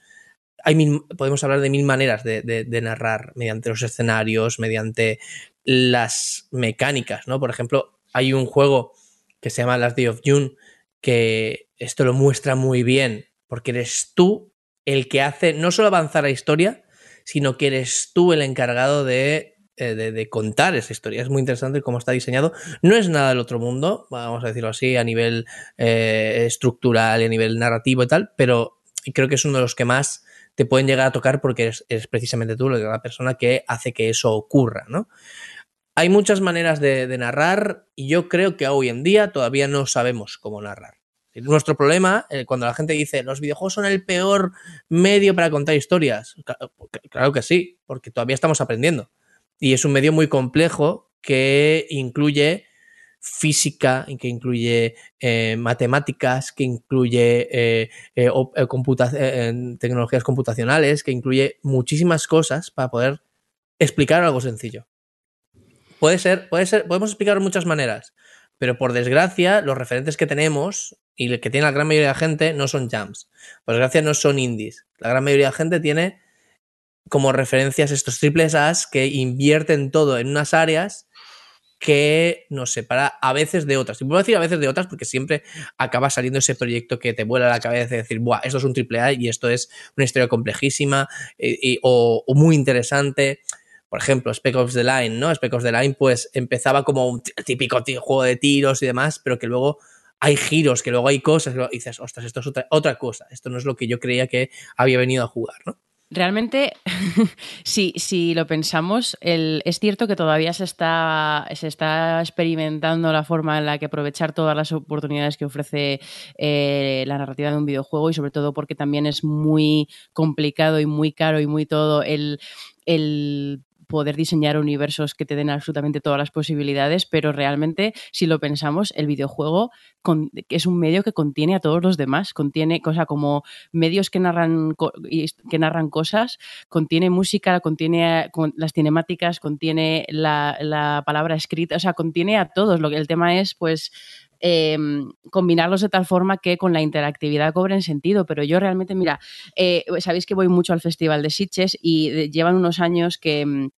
podemos hablar de mil maneras de, narrar mediante los escenarios, mediante las mecánicas, ¿no? Por ejemplo, hay un juego que se llama Last Day of June que esto lo muestra muy bien, porque eres tú el que hace no solo avanzar la historia, sino que eres tú el encargado de, eh, contar esa historia. Es muy interesante cómo está diseñado. No es nada del otro mundo, vamos a decirlo así, a nivel eh, estructural a nivel narrativo y tal, pero creo que es uno de los que más te pueden llegar a tocar porque eres, precisamente tú la persona que hace que eso ocurra, ¿no? Hay muchas maneras de, narrar y yo creo que hoy en día todavía no sabemos cómo narrar. Nuestro problema, eh, cuando la gente dice los videojuegos son el peor medio para contar historias, claro que sí, porque todavía estamos aprendiendo. Y es un medio muy complejo que incluye física, que incluye eh, matemáticas, que incluye eh, eh, tecnologías computacionales, que incluye muchísimas cosas para poder explicar algo sencillo. Puede ser, puede ser, podemos explicarlo de muchas maneras, pero por desgracia, los referentes que tenemos y que tiene la gran mayoría de la gente no son jams. Por desgracia, no son indies. La gran mayoría de la gente tiene como referencias estos triples As que invierten todo en unas áreas que nos separa a veces de otras. Y puedo decir a veces de otras porque siempre acaba saliendo ese proyecto que te vuela la cabeza y decir, Buah, esto es un triple A y esto es una historia complejísima eh, o, muy interesante. Por ejemplo, Spec Ops The Line, ¿no? Spec Ops The Line, pues empezaba como un típico juego de tiros y demás, pero que luego hay giros, que luego hay cosas, y dices, ostras, esto es otra, otra cosa, esto no es lo que yo creía que había venido a jugar, ¿no? Realmente, si, si, lo pensamos, es cierto que todavía se está, se está experimentando la forma en la que aprovechar todas las oportunidades que ofrece eh, la narrativa de un videojuego y sobre todo porque también es muy complicado y muy caro y muy todo el, el poder diseñar universos que te den absolutamente todas las posibilidades, pero realmente, si lo pensamos, el videojuego es un medio que contiene a todos los demás, contiene cosas como medios que narran, que narran cosas, contiene música, contiene las cinemáticas, contiene la, palabra escrita, o sea, contiene a todos. Lo que el tema es, pues, em, combinarlos de tal forma que con la interactividad cobren sentido. Pero yo realmente, mira, eh, sabéis que voy mucho al Festival de Sitges y llevan unos años que em,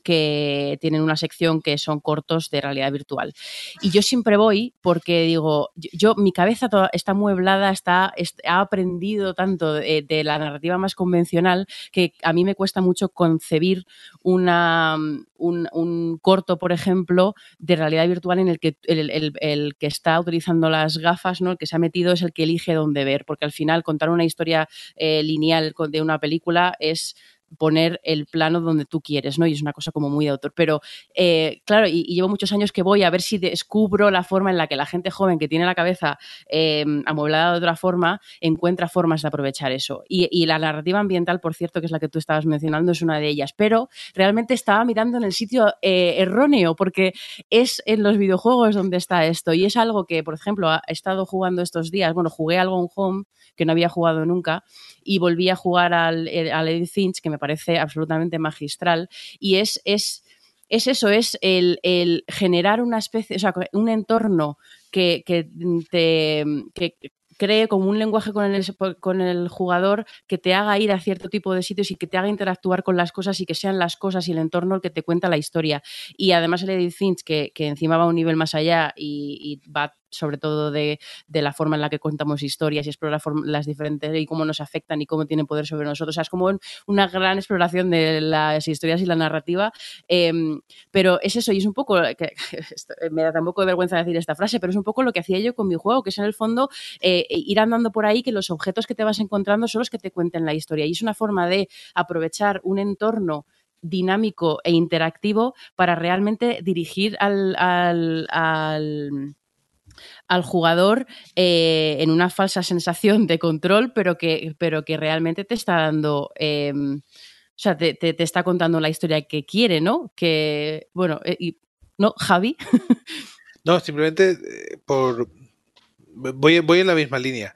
que tienen una sección que son cortos de realidad virtual. Y yo siempre voy porque digo, yo, mi cabeza está mueblada, está, ha aprendido tanto de, la narrativa más convencional que a mí me cuesta mucho concebir una, un, corto, por ejemplo, de realidad virtual en el que el, que está utilizando las gafas, ¿no? el que se ha metido es el que elige dónde ver, porque al final contar una historia eh, lineal de una película es poner el plano donde tú quieres, ¿no? Y es una cosa como muy de autor. Pero, eh, claro, y, llevo muchos años que voy a ver si descubro la forma en la que la gente joven que tiene la cabeza eh, amueblada de otra forma encuentra formas de aprovechar eso. Y, la narrativa ambiental, por cierto, que es la que tú estabas mencionando, es una de ellas. Pero realmente estaba mirando en el sitio eh, erróneo, porque es en los videojuegos donde está esto. Y es algo que, por ejemplo, he estado jugando estos días. Bueno, jugué algo en Home que no había jugado nunca y volví a jugar al, al Edith Finch, que me parece absolutamente magistral. Y es, es, es eso, es el, el, generar una especie, o sea, un entorno que, que te, que, cree como un lenguaje con el, con el jugador que te haga ir a cierto tipo de sitios y que te haga interactuar con las cosas y que sean las cosas y el entorno el que te cuenta la historia. Y además el Edith Finch, que, que encima va a un nivel más allá y, y va sobre todo de, la forma en la que contamos historias y explorar las diferentes y cómo nos afectan y cómo tienen poder sobre nosotros. O sea, es como una gran exploración de las historias y la narrativa. Em, pero es eso, y es un poco, que, me da tampoco de vergüenza decir esta frase, pero es un poco lo que hacía yo con mi juego, que es en el fondo eh, ir andando por ahí, que los objetos que te vas encontrando son los que te cuenten la historia. Y es una forma de aprovechar un entorno dinámico e interactivo para realmente dirigir al jugador eh, en una falsa sensación de control, pero que, pero que realmente te está dando... Em, O sea, te, está contando la historia que quiere, ¿no? Que, bueno, eh, y, ¿no, Javi? no, simplemente eh, por... Voy, voy en la misma línea.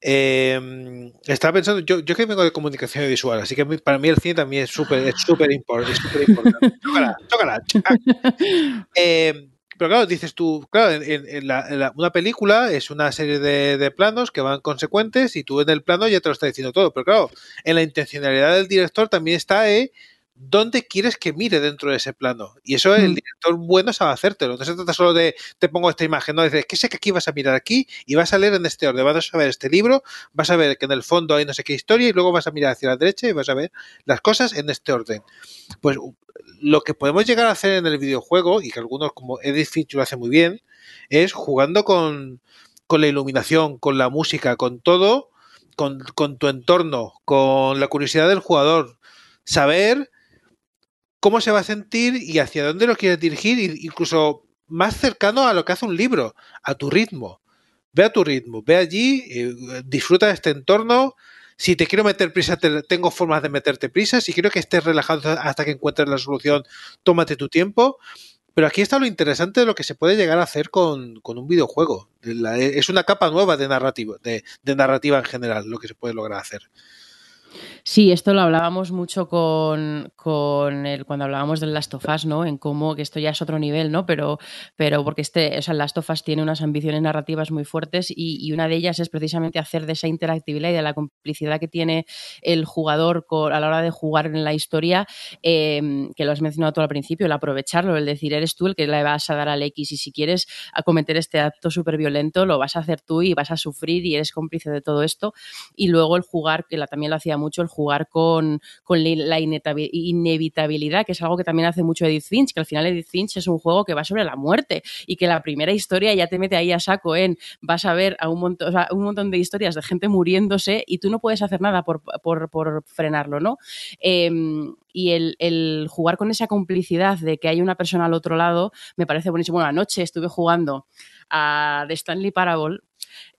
Eh, estaba pensando, yo, yo que vengo de comunicación visual, así que para mí el cine también es súper es súper importante. tócala, tócala. Eh, pero claro, dices tú, claro, en, una película es una serie de, planos que van consecuentes y tú en el plano ya te lo está diciendo todo. Pero claro, en la intencionalidad del director también está eh, dónde quieres que mire dentro de ese plano. Y eso el mm. director bueno sabe hacértelo. No se trata solo de te pongo esta imagen, no, dices, que sé que aquí vas a mirar aquí y vas a leer en este orden, vas a ver este libro, vas a ver que en el fondo hay no sé qué historia y luego vas a mirar hacia la derecha y vas a ver las cosas en este orden. Pues lo que podemos llegar a hacer en el videojuego, y que algunos como Edith Finch lo hace muy bien, es jugando con, con la iluminación, con la música, con todo, con, con tu entorno, con la curiosidad del jugador, saber cómo se va a sentir y hacia dónde lo quieres dirigir, incluso más cercano a lo que hace un libro, a tu ritmo. Ve a tu ritmo, ve allí, eh, disfruta de este entorno. Si te quiero meter prisa, tengo formas de meterte prisa. Si quiero que estés relajado hasta que encuentres la solución, tómate tu tiempo. Pero aquí está lo interesante de lo que se puede llegar a hacer con, un videojuego. es una capa nueva de narrativa, de narrativa en general, lo que se puede lograr hacer. Sí, esto lo hablábamos mucho con, con el, cuando hablábamos del Last of Us, ¿no? En cómo que esto ya es otro nivel, ¿no? Pero, pero porque este, o sea, el Last of Us tiene unas ambiciones narrativas muy fuertes y, una de ellas es precisamente hacer de esa interactividad y de la complicidad que tiene el jugador a la hora de jugar en la historia, em, que lo has mencionado todo al principio, el aprovecharlo, el decir, eres tú el que le vas a dar al X y si quieres cometer este acto súper violento, lo vas a hacer tú y vas a sufrir y eres cómplice de todo esto. Y luego el jugar, que la, también lo hacía mucho, el jugar con, la inevitabilidad, que es algo que también hace mucho Edith Finch, que al final Edith Finch es un juego que va sobre la muerte y que la primera historia ya te mete ahí a saco en vas a ver a un montón, de historias de gente muriéndose y tú no puedes hacer nada por, frenarlo, ¿no? Em, y el, jugar con esa complicidad de que hay una persona al otro lado me parece buenísimo. Bueno, anoche estuve jugando a The Stanley Parable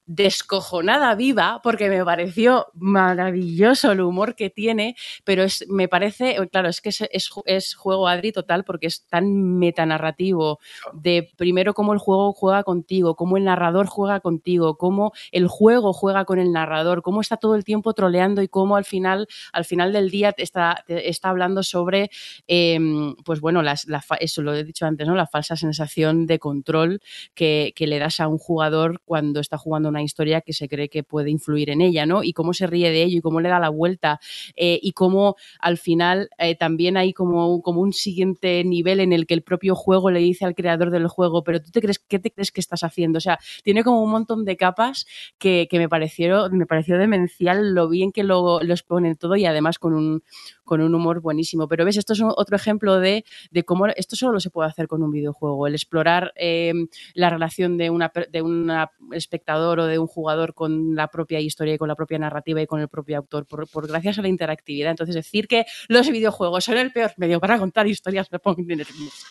descojonada viva porque me pareció maravilloso el humor que tiene, pero es, me parece, claro, es que es, es, juego Adri total porque es tan metanarrativo de primero cómo el juego juega contigo, cómo el narrador juega contigo, cómo el juego juega con el narrador, cómo está todo el tiempo troleando y cómo al final, al final del día está, está hablando sobre, em, pues bueno, las, eso lo he dicho antes, ¿no? La falsa sensación de control que, que le das a un jugador cuando está jugando una historia que se cree que puede influir en ella, ¿no? Y cómo se ríe de ello y cómo le da la vuelta eh, y cómo al final eh, también hay como, como un siguiente nivel en el que el propio juego le dice al creador del juego, pero tú te crees, ¿qué te crees que estás haciendo? O sea, tiene como un montón de capas que, me pareció, me pareció demencial lo bien que lo, lo exponen todo y además con un, con un humor buenísimo. Pero ves, esto es otro ejemplo de, cómo esto solo se puede hacer con un videojuego, el explorar eh, la relación de una, de un espectador o de un jugador con la propia historia y con la propia narrativa y con el propio autor, por, gracias a la interactividad. Entonces, decir que los videojuegos son el peor medio para contar historias me pone nervioso.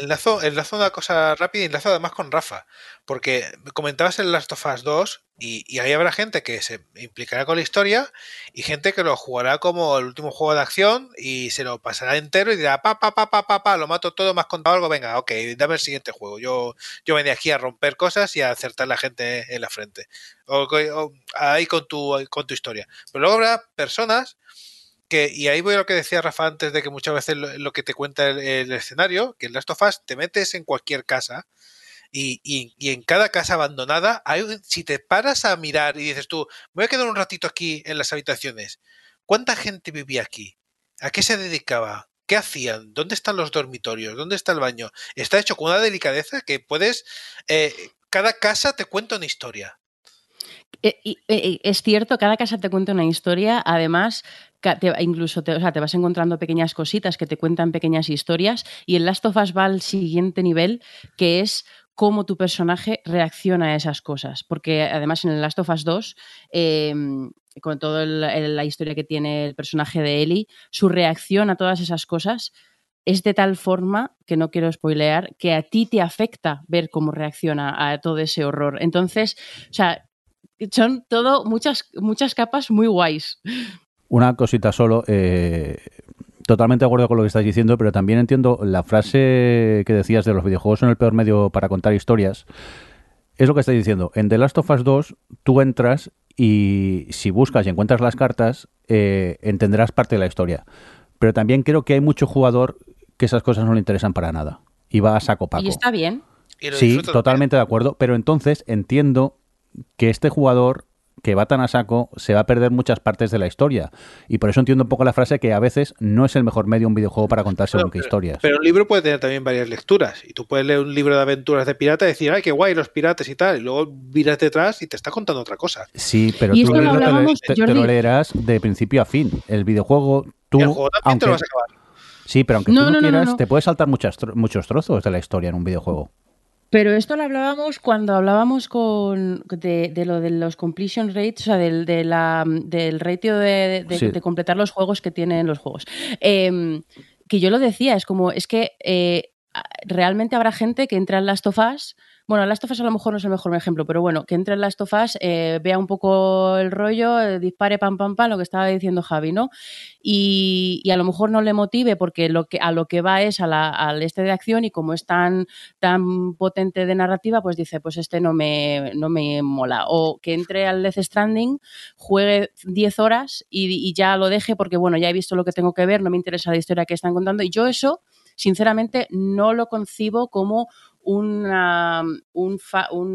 Enlazo, enlazo una cosa rápida y enlazo además con Rafa, porque comentabas en Last of Us 2 y, ahí habrá gente que se implicará con la historia y gente que lo jugará como el último juego de acción y se lo pasará entero y dirá, pa, pa, pa, pa, pa, pa lo mato todo, has contado algo, venga, ok, dame el siguiente juego. Yo, yo venía aquí a romper cosas y a acertar a la gente en la frente. O, ahí con tu, con tu historia. Pero luego habrá personas que, y ahí voy a lo que decía Rafa antes de que muchas veces lo, que te cuenta el, el, escenario, que en Last of Us te metes en cualquier casa y, en cada casa abandonada, hay, si te paras a mirar y dices tú, voy a quedar un ratito aquí en las habitaciones, ¿cuánta gente vivía aquí? ¿A qué se dedicaba? ¿Qué hacían? ¿Dónde están los dormitorios? ¿Dónde está el baño? Está hecho con una delicadeza que puedes... Eh, cada casa te cuenta una historia. Eh, eh, es cierto, cada casa te cuenta una historia. Además, incluso te, te, vas encontrando pequeñas cositas que te cuentan pequeñas historias. Y el Last of Us va al siguiente nivel, que es cómo tu personaje reacciona a esas cosas. Porque además en el Last of Us 2, em, con toda la historia que tiene el personaje de Ellie, su reacción a todas esas cosas es de tal forma, que no quiero spoilear, que a ti te afecta ver cómo reacciona a todo ese horror. Entonces, o sea, son todo muchas, muchas capas muy guays. Una cosita solo. Eh, totalmente de acuerdo con lo que estás diciendo, pero también entiendo la frase que decías de los videojuegos son el peor medio para contar historias. Es lo que estás diciendo. En The Last of Us 2, tú entras y si buscas y encuentras las cartas, eh, entenderás parte de la historia. Pero también creo que hay mucho jugador que esas cosas no le interesan para nada. Y va a saco paco. Y está bien. Sí, totalmente de acuerdo. Pero entonces entiendo que este jugador que va tan a saco se va a perder muchas partes de la historia. Y por eso entiendo un poco la frase que a veces no es el mejor medio un videojuego para contar según qué historias. Pero un libro puede tener también varias lecturas. Y tú puedes leer un libro de aventuras de pirata y decir, ay, qué guay los piratas y tal. Y luego miras detrás y te está contando otra cosa. Sí, pero tú te, lo leerás de principio a fin. El videojuego, tú. El juego también te lo vas a acabar. Sí, pero aunque tú no, quieras, te puedes saltar muchas, muchos trozos de la historia en un videojuego. Pero esto lo hablábamos cuando hablábamos con, de, lo de los completion rates, o sea, del, de la, del ratio de, de, completar los juegos que tienen los juegos. Em, que yo lo decía, es como, es que eh, realmente habrá gente que entra en las tofas bueno, Last of Us a lo mejor no es el mejor ejemplo, pero bueno, que entre en Last of Us, eh, vea un poco el rollo, eh, dispare pam pam pam, lo que estaba diciendo Javi, ¿no? Y, a lo mejor no le motive porque lo que, a lo que va es a al este de acción y como es tan, tan potente de narrativa, pues dice, pues este no me, no me mola. O que entre al Death Stranding, juegue 10 horas y ya lo deje porque, bueno, ya he visto lo que tengo que ver, no me interesa la historia que están contando. Y yo eso sinceramente no lo concibo como un, un,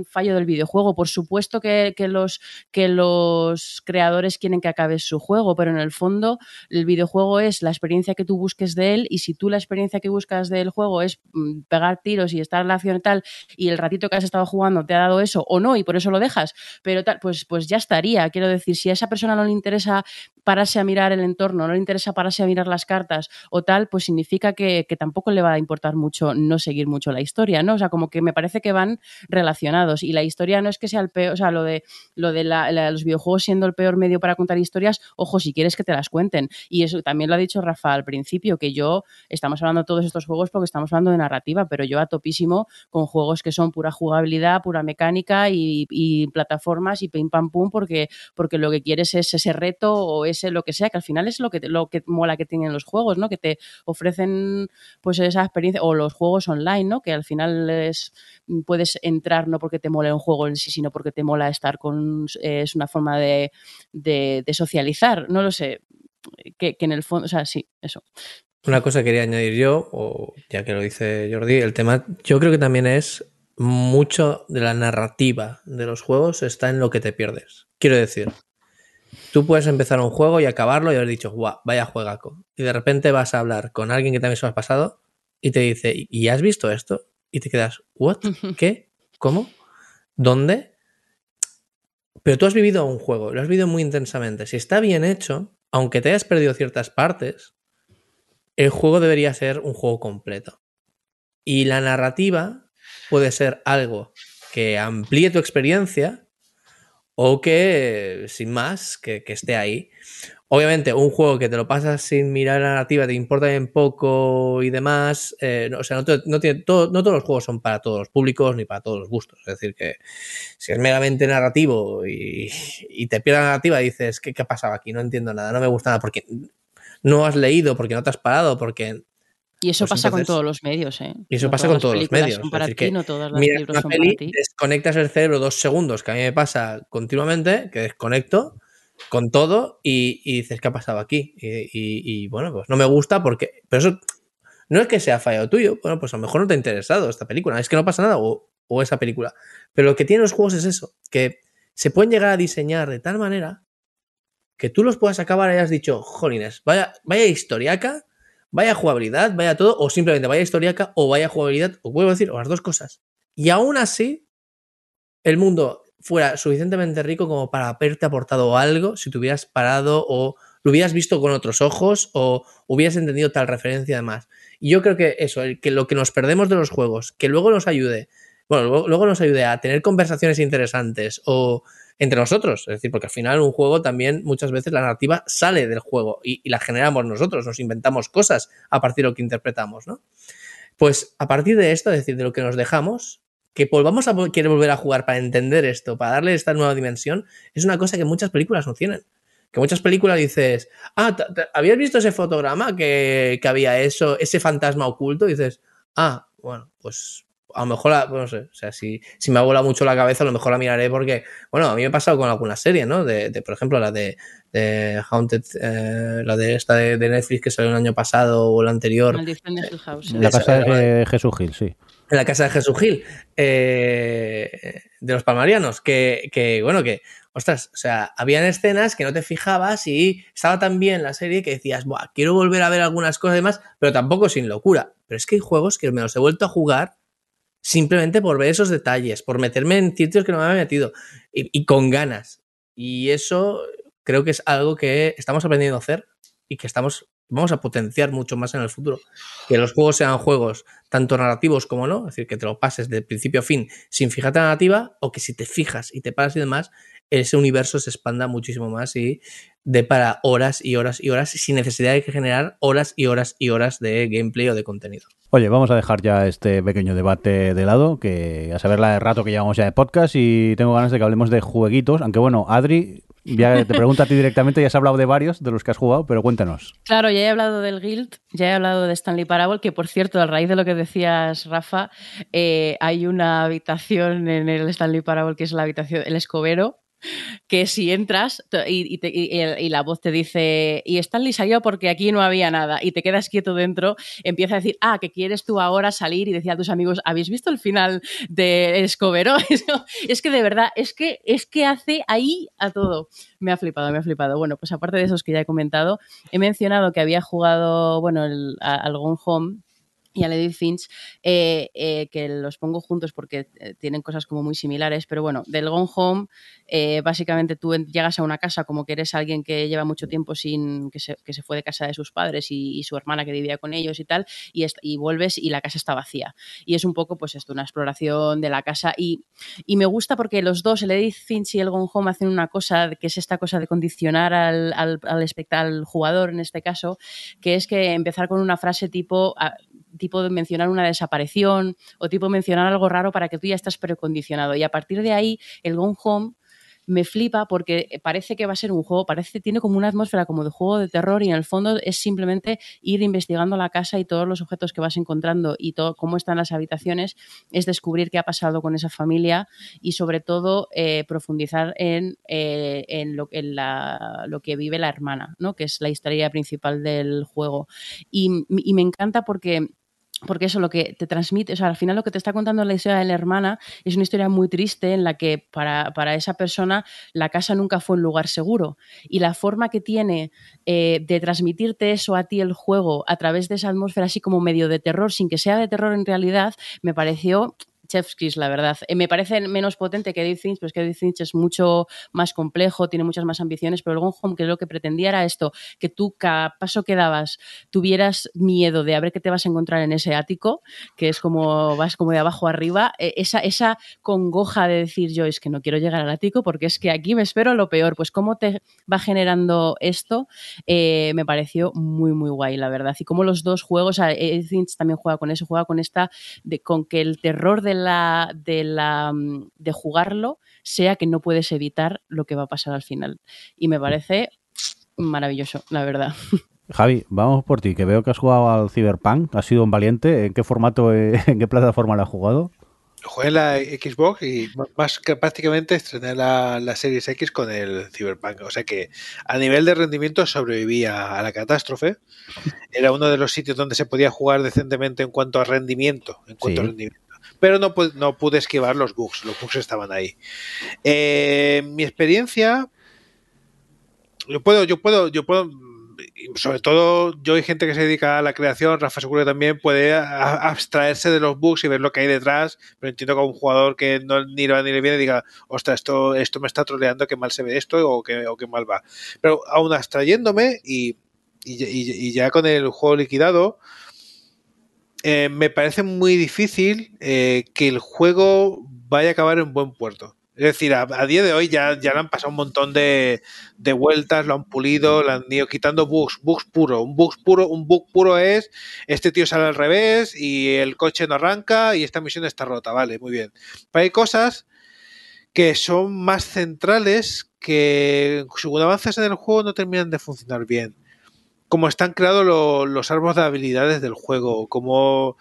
fallo del videojuego. Por supuesto que, los, que los creadores quieren que acabe su juego, pero en el fondo el videojuego es la experiencia que tú busques de él y si tú la experiencia que buscas del juego es mm, pegar tiros y estar en la acción y tal y el ratito que has estado jugando te ha dado eso o no y por eso lo dejas, pero tal, pues, pues ya estaría. Quiero decir, si a esa persona no le interesa pararse a mirar el entorno, no le interesa pararse a mirar las cartas o tal, pues significa que, que tampoco le va a importar mucho no seguir mucho la historia, ¿no? O sea, como que me parece que van relacionados. Y la historia no es que sea el peor, o sea, lo de, lo de los videojuegos siendo el peor medio para contar historias, ojo, si quieres que te las cuenten. Y eso también lo ha dicho Rafa al principio, que yo, estamos hablando de todos estos juegos porque estamos hablando de narrativa, pero yo a topísimo con juegos que son pura jugabilidad, pura mecánica y, plataformas y pim pam pum, porque, porque lo que quieres es ese reto o ese lo que sea, que al final es lo que, lo que mola que tienen los juegos, ¿no? Que te ofrecen pues esa experiencia, o los juegos online, ¿no? Que al final es puedes entrar no porque te mola un juego en sí, sino porque te mola estar con, es una forma de, socializar, no lo sé, que, en el fondo, o sea, sí, eso. Una cosa que quería añadir yo, o ya que lo dice Jordi, el tema, yo creo que también es mucho de la narrativa de los juegos está en lo que te pierdes. Quiero decir, tú puedes empezar un juego y acabarlo y haber dicho, guau, vaya juegaco. Y de repente vas a hablar con alguien que también se lo ha pasado y te dice, ¿y has visto esto? Y te quedas, ¿what? ¿Qué? ¿Cómo? ¿Dónde? Pero tú has vivido un juego, lo has vivido muy intensamente. Si está bien hecho, aunque te hayas perdido ciertas partes, el juego debería ser un juego completo. Y la narrativa puede ser algo que amplíe tu experiencia o que, sin más, que, que esté ahí. Obviamente, un juego que te lo pasas sin mirar la narrativa, te importa bien poco y demás. Eh, o sea, no, tiene, todo, no todos los juegos son para todos los públicos ni para todos los gustos. Es decir, que si es meramente narrativo y, te pierdes la narrativa, dices, ¿qué, ¿qué, ha pasado aquí? No entiendo nada, no me gusta nada, porque no has leído, porque no te has parado, porque. Y eso pues pasa con todos los medios, ¿eh? Y eso pasa con todos los medios. Son para ti, no todas las libros son para ti. Desconectas el cerebro dos segundos, que a mí me pasa continuamente, que desconecto con todo y, dices, ¿qué ha pasado aquí? Y, bueno, pues no me gusta porque... Pero eso no es que sea fallado tuyo, bueno, pues a lo mejor no te ha interesado esta película, es que no pasa nada o, esa película. Pero lo que tienen los juegos es eso, que se pueden llegar a diseñar de tal manera que tú los puedas acabar y hayas dicho, jolines, vaya, vaya historiaca, vaya jugabilidad, vaya todo, o simplemente vaya historiaca o vaya jugabilidad, o puedo decir, o las dos cosas. Y aún así, el mundo fuera suficientemente rico como para haberte aportado algo si te hubieras parado o lo hubieras visto con otros ojos o hubieras entendido tal referencia además. Y yo creo que eso, que lo que nos perdemos de los juegos, que luego nos ayude, bueno, luego, nos ayude a tener conversaciones interesantes o entre nosotros, es decir, porque al final un juego también muchas veces la narrativa sale del juego y, y la generamos nosotros, nos inventamos cosas a partir de lo que interpretamos, ¿no? Pues a partir de esto, es decir, de lo que nos dejamos, que volvamos a querer volver a jugar para entender esto, para darle esta nueva dimensión, es una cosa que muchas películas no tienen. Que muchas películas dices, ah, ¿habías visto ese fotograma que, que había eso, ese fantasma oculto? Y dices, ah, bueno, pues a lo mejor, la, no sé, o sea, si, si me ha volado mucho la cabeza, a lo mejor la miraré porque, bueno, a mí me ha pasado con algunas series, ¿no? De, de por ejemplo, la de, de Haunted, eh, la de esta de, de, Netflix que salió el año pasado o el anterior. Maldición de Hill House. La casa de Jesús Gil, sí. En la casa de Jesús Gil, eh, de los palmarianos, que, que, bueno, que, ostras, o sea, habían escenas que no te fijabas y estaba tan bien la serie que decías, Buah, quiero volver a ver algunas cosas y demás, pero tampoco sin locura. Pero es que hay juegos que me los he vuelto a jugar simplemente por ver esos detalles, por meterme en sitios que no me había metido y, y, con ganas. Y eso creo que es algo que estamos aprendiendo a hacer y que estamos vamos a potenciar mucho más en el futuro. Que los juegos sean juegos tanto narrativos como no, es decir, que te lo pases de principio a fin sin fijarte en la narrativa, o que si te fijas y te paras y demás, ese universo se expanda muchísimo más y de para horas y horas y horas sin necesidad de generar horas y horas y horas de gameplay o de contenido. Oye, vamos a dejar ya este pequeño debate de lado, que a saber la de rato que llevamos ya de podcast y tengo ganas de que hablemos de jueguitos, aunque bueno, Adri, ya te pregunto a ti directamente, ya has hablado de varios de los que has jugado, pero cuéntanos. Claro, ya he hablado del Guild, ya he hablado de Stanley Parable, que por cierto, a raíz de lo que decías, Rafa, eh, hay una habitación en el Stanley Parable que es la habitación, el escobero, que si entras y, y, la voz te dice, y Stanley salió porque aquí no había nada, y te quedas quieto dentro, empieza a decir, ah, que quieres tú ahora salir y decir a tus amigos, ¿habéis visto el final de Escobero? es que de verdad, es que, es que hace ahí a todo. Me ha flipado, me ha flipado. Bueno, pues aparte de esos que ya he comentado, he mencionado que había jugado, bueno, el, Home, y a Edith Finch, eh, eh, que los pongo juntos porque eh, tienen cosas como muy similares, pero bueno, del Gone Home, básicamente tú llegas a una casa como que eres alguien que lleva mucho tiempo sin, que se, que se fue de casa de sus padres y, su hermana que vivía con ellos y tal, y, y, vuelves y la casa está vacía. Y es un poco, pues esto, una exploración de la casa y, y me gusta porque los dos, el Finch y el Gone Home, hacen una cosa que es esta cosa de condicionar al, al, al, jugador en este caso, que es que empezar con una frase tipo tipo de mencionar una desaparición o tipo mencionar algo raro para que tú ya estás precondicionado. Y a partir de ahí, el Gone Home me flipa porque parece que va a ser un juego, parece tiene como una atmósfera como de juego de terror y en el fondo es simplemente ir investigando la casa y todos los objetos que vas encontrando y todo cómo están las habitaciones, es descubrir qué ha pasado con esa familia y sobre todo eh, profundizar en, eh, en, lo, que vive la hermana, ¿no? que es la historia principal del juego. Y me encanta porque porque eso lo que te transmite, o sea, al final lo que te está contando la historia de la hermana es una historia muy triste en la que para, para esa persona la casa nunca fue un lugar seguro. Y la forma que tiene eh, de transmitirte eso a ti el juego a través de esa atmósfera así como medio de terror, sin que sea de terror en realidad, me pareció Chefskis, la verdad. Eh, me parece menos potente que Edith Finch, pero es que Edith Finch es mucho más complejo, tiene muchas más ambiciones, pero el Gone Home, que lo que pretendía era esto, que tú cada paso que dabas tuvieras miedo de a ver qué te vas a encontrar en ese ático, que es como vas como de abajo arriba, eh, esa, esa congoja de decir yo es que no quiero llegar al ático porque es que aquí me espero lo peor, pues cómo te va generando esto, eh, me pareció muy, muy guay, la verdad. Y como los dos juegos, Edith Finch también juega con eso, juega con esta, de, con que el terror de la, de, la, de jugarlo sea que no puedes evitar lo que va a pasar al final. Y me parece maravilloso, la verdad. Javi, vamos por ti, que veo que has jugado al Cyberpunk, has sido un valiente. ¿En qué formato, en qué plataforma lo has jugado? Jugué en la Xbox y más que prácticamente estrené la, la Series X con el Cyberpunk. O sea que a nivel de rendimiento sobrevivía a la catástrofe. Era uno de los sitios donde se podía jugar decentemente en cuanto a rendimiento. En cuanto sí. a rendimiento pero no, no pude esquivar los bugs, los bugs estaban ahí. Eh, mi experiencia, yo puedo, yo puedo, yo puedo, sobre todo yo hay gente que se dedica a la creación, Rafa seguro también puede abstraerse de los bugs y ver lo que hay detrás, pero entiendo que un jugador que no ni va ni le viene diga, ostras, esto, esto me está troleando, que mal se ve esto o que, o mal va. Pero aún abstrayéndome y, y ya con el juego liquidado, eh, me parece muy difícil eh, que el juego vaya a acabar en buen puerto. Es decir, a, día de hoy ya, ya le han pasado un montón de, de, vueltas, lo han pulido, lo han ido quitando bugs, bugs puro. Un puro, un bug puro es este tío sale al revés y el coche no arranca y esta misión está rota. Vale, muy bien. Pero hay cosas que son más centrales que según avanzas en el juego no terminan de funcionar bien. Como están creados los árboles de habilidades del juego, como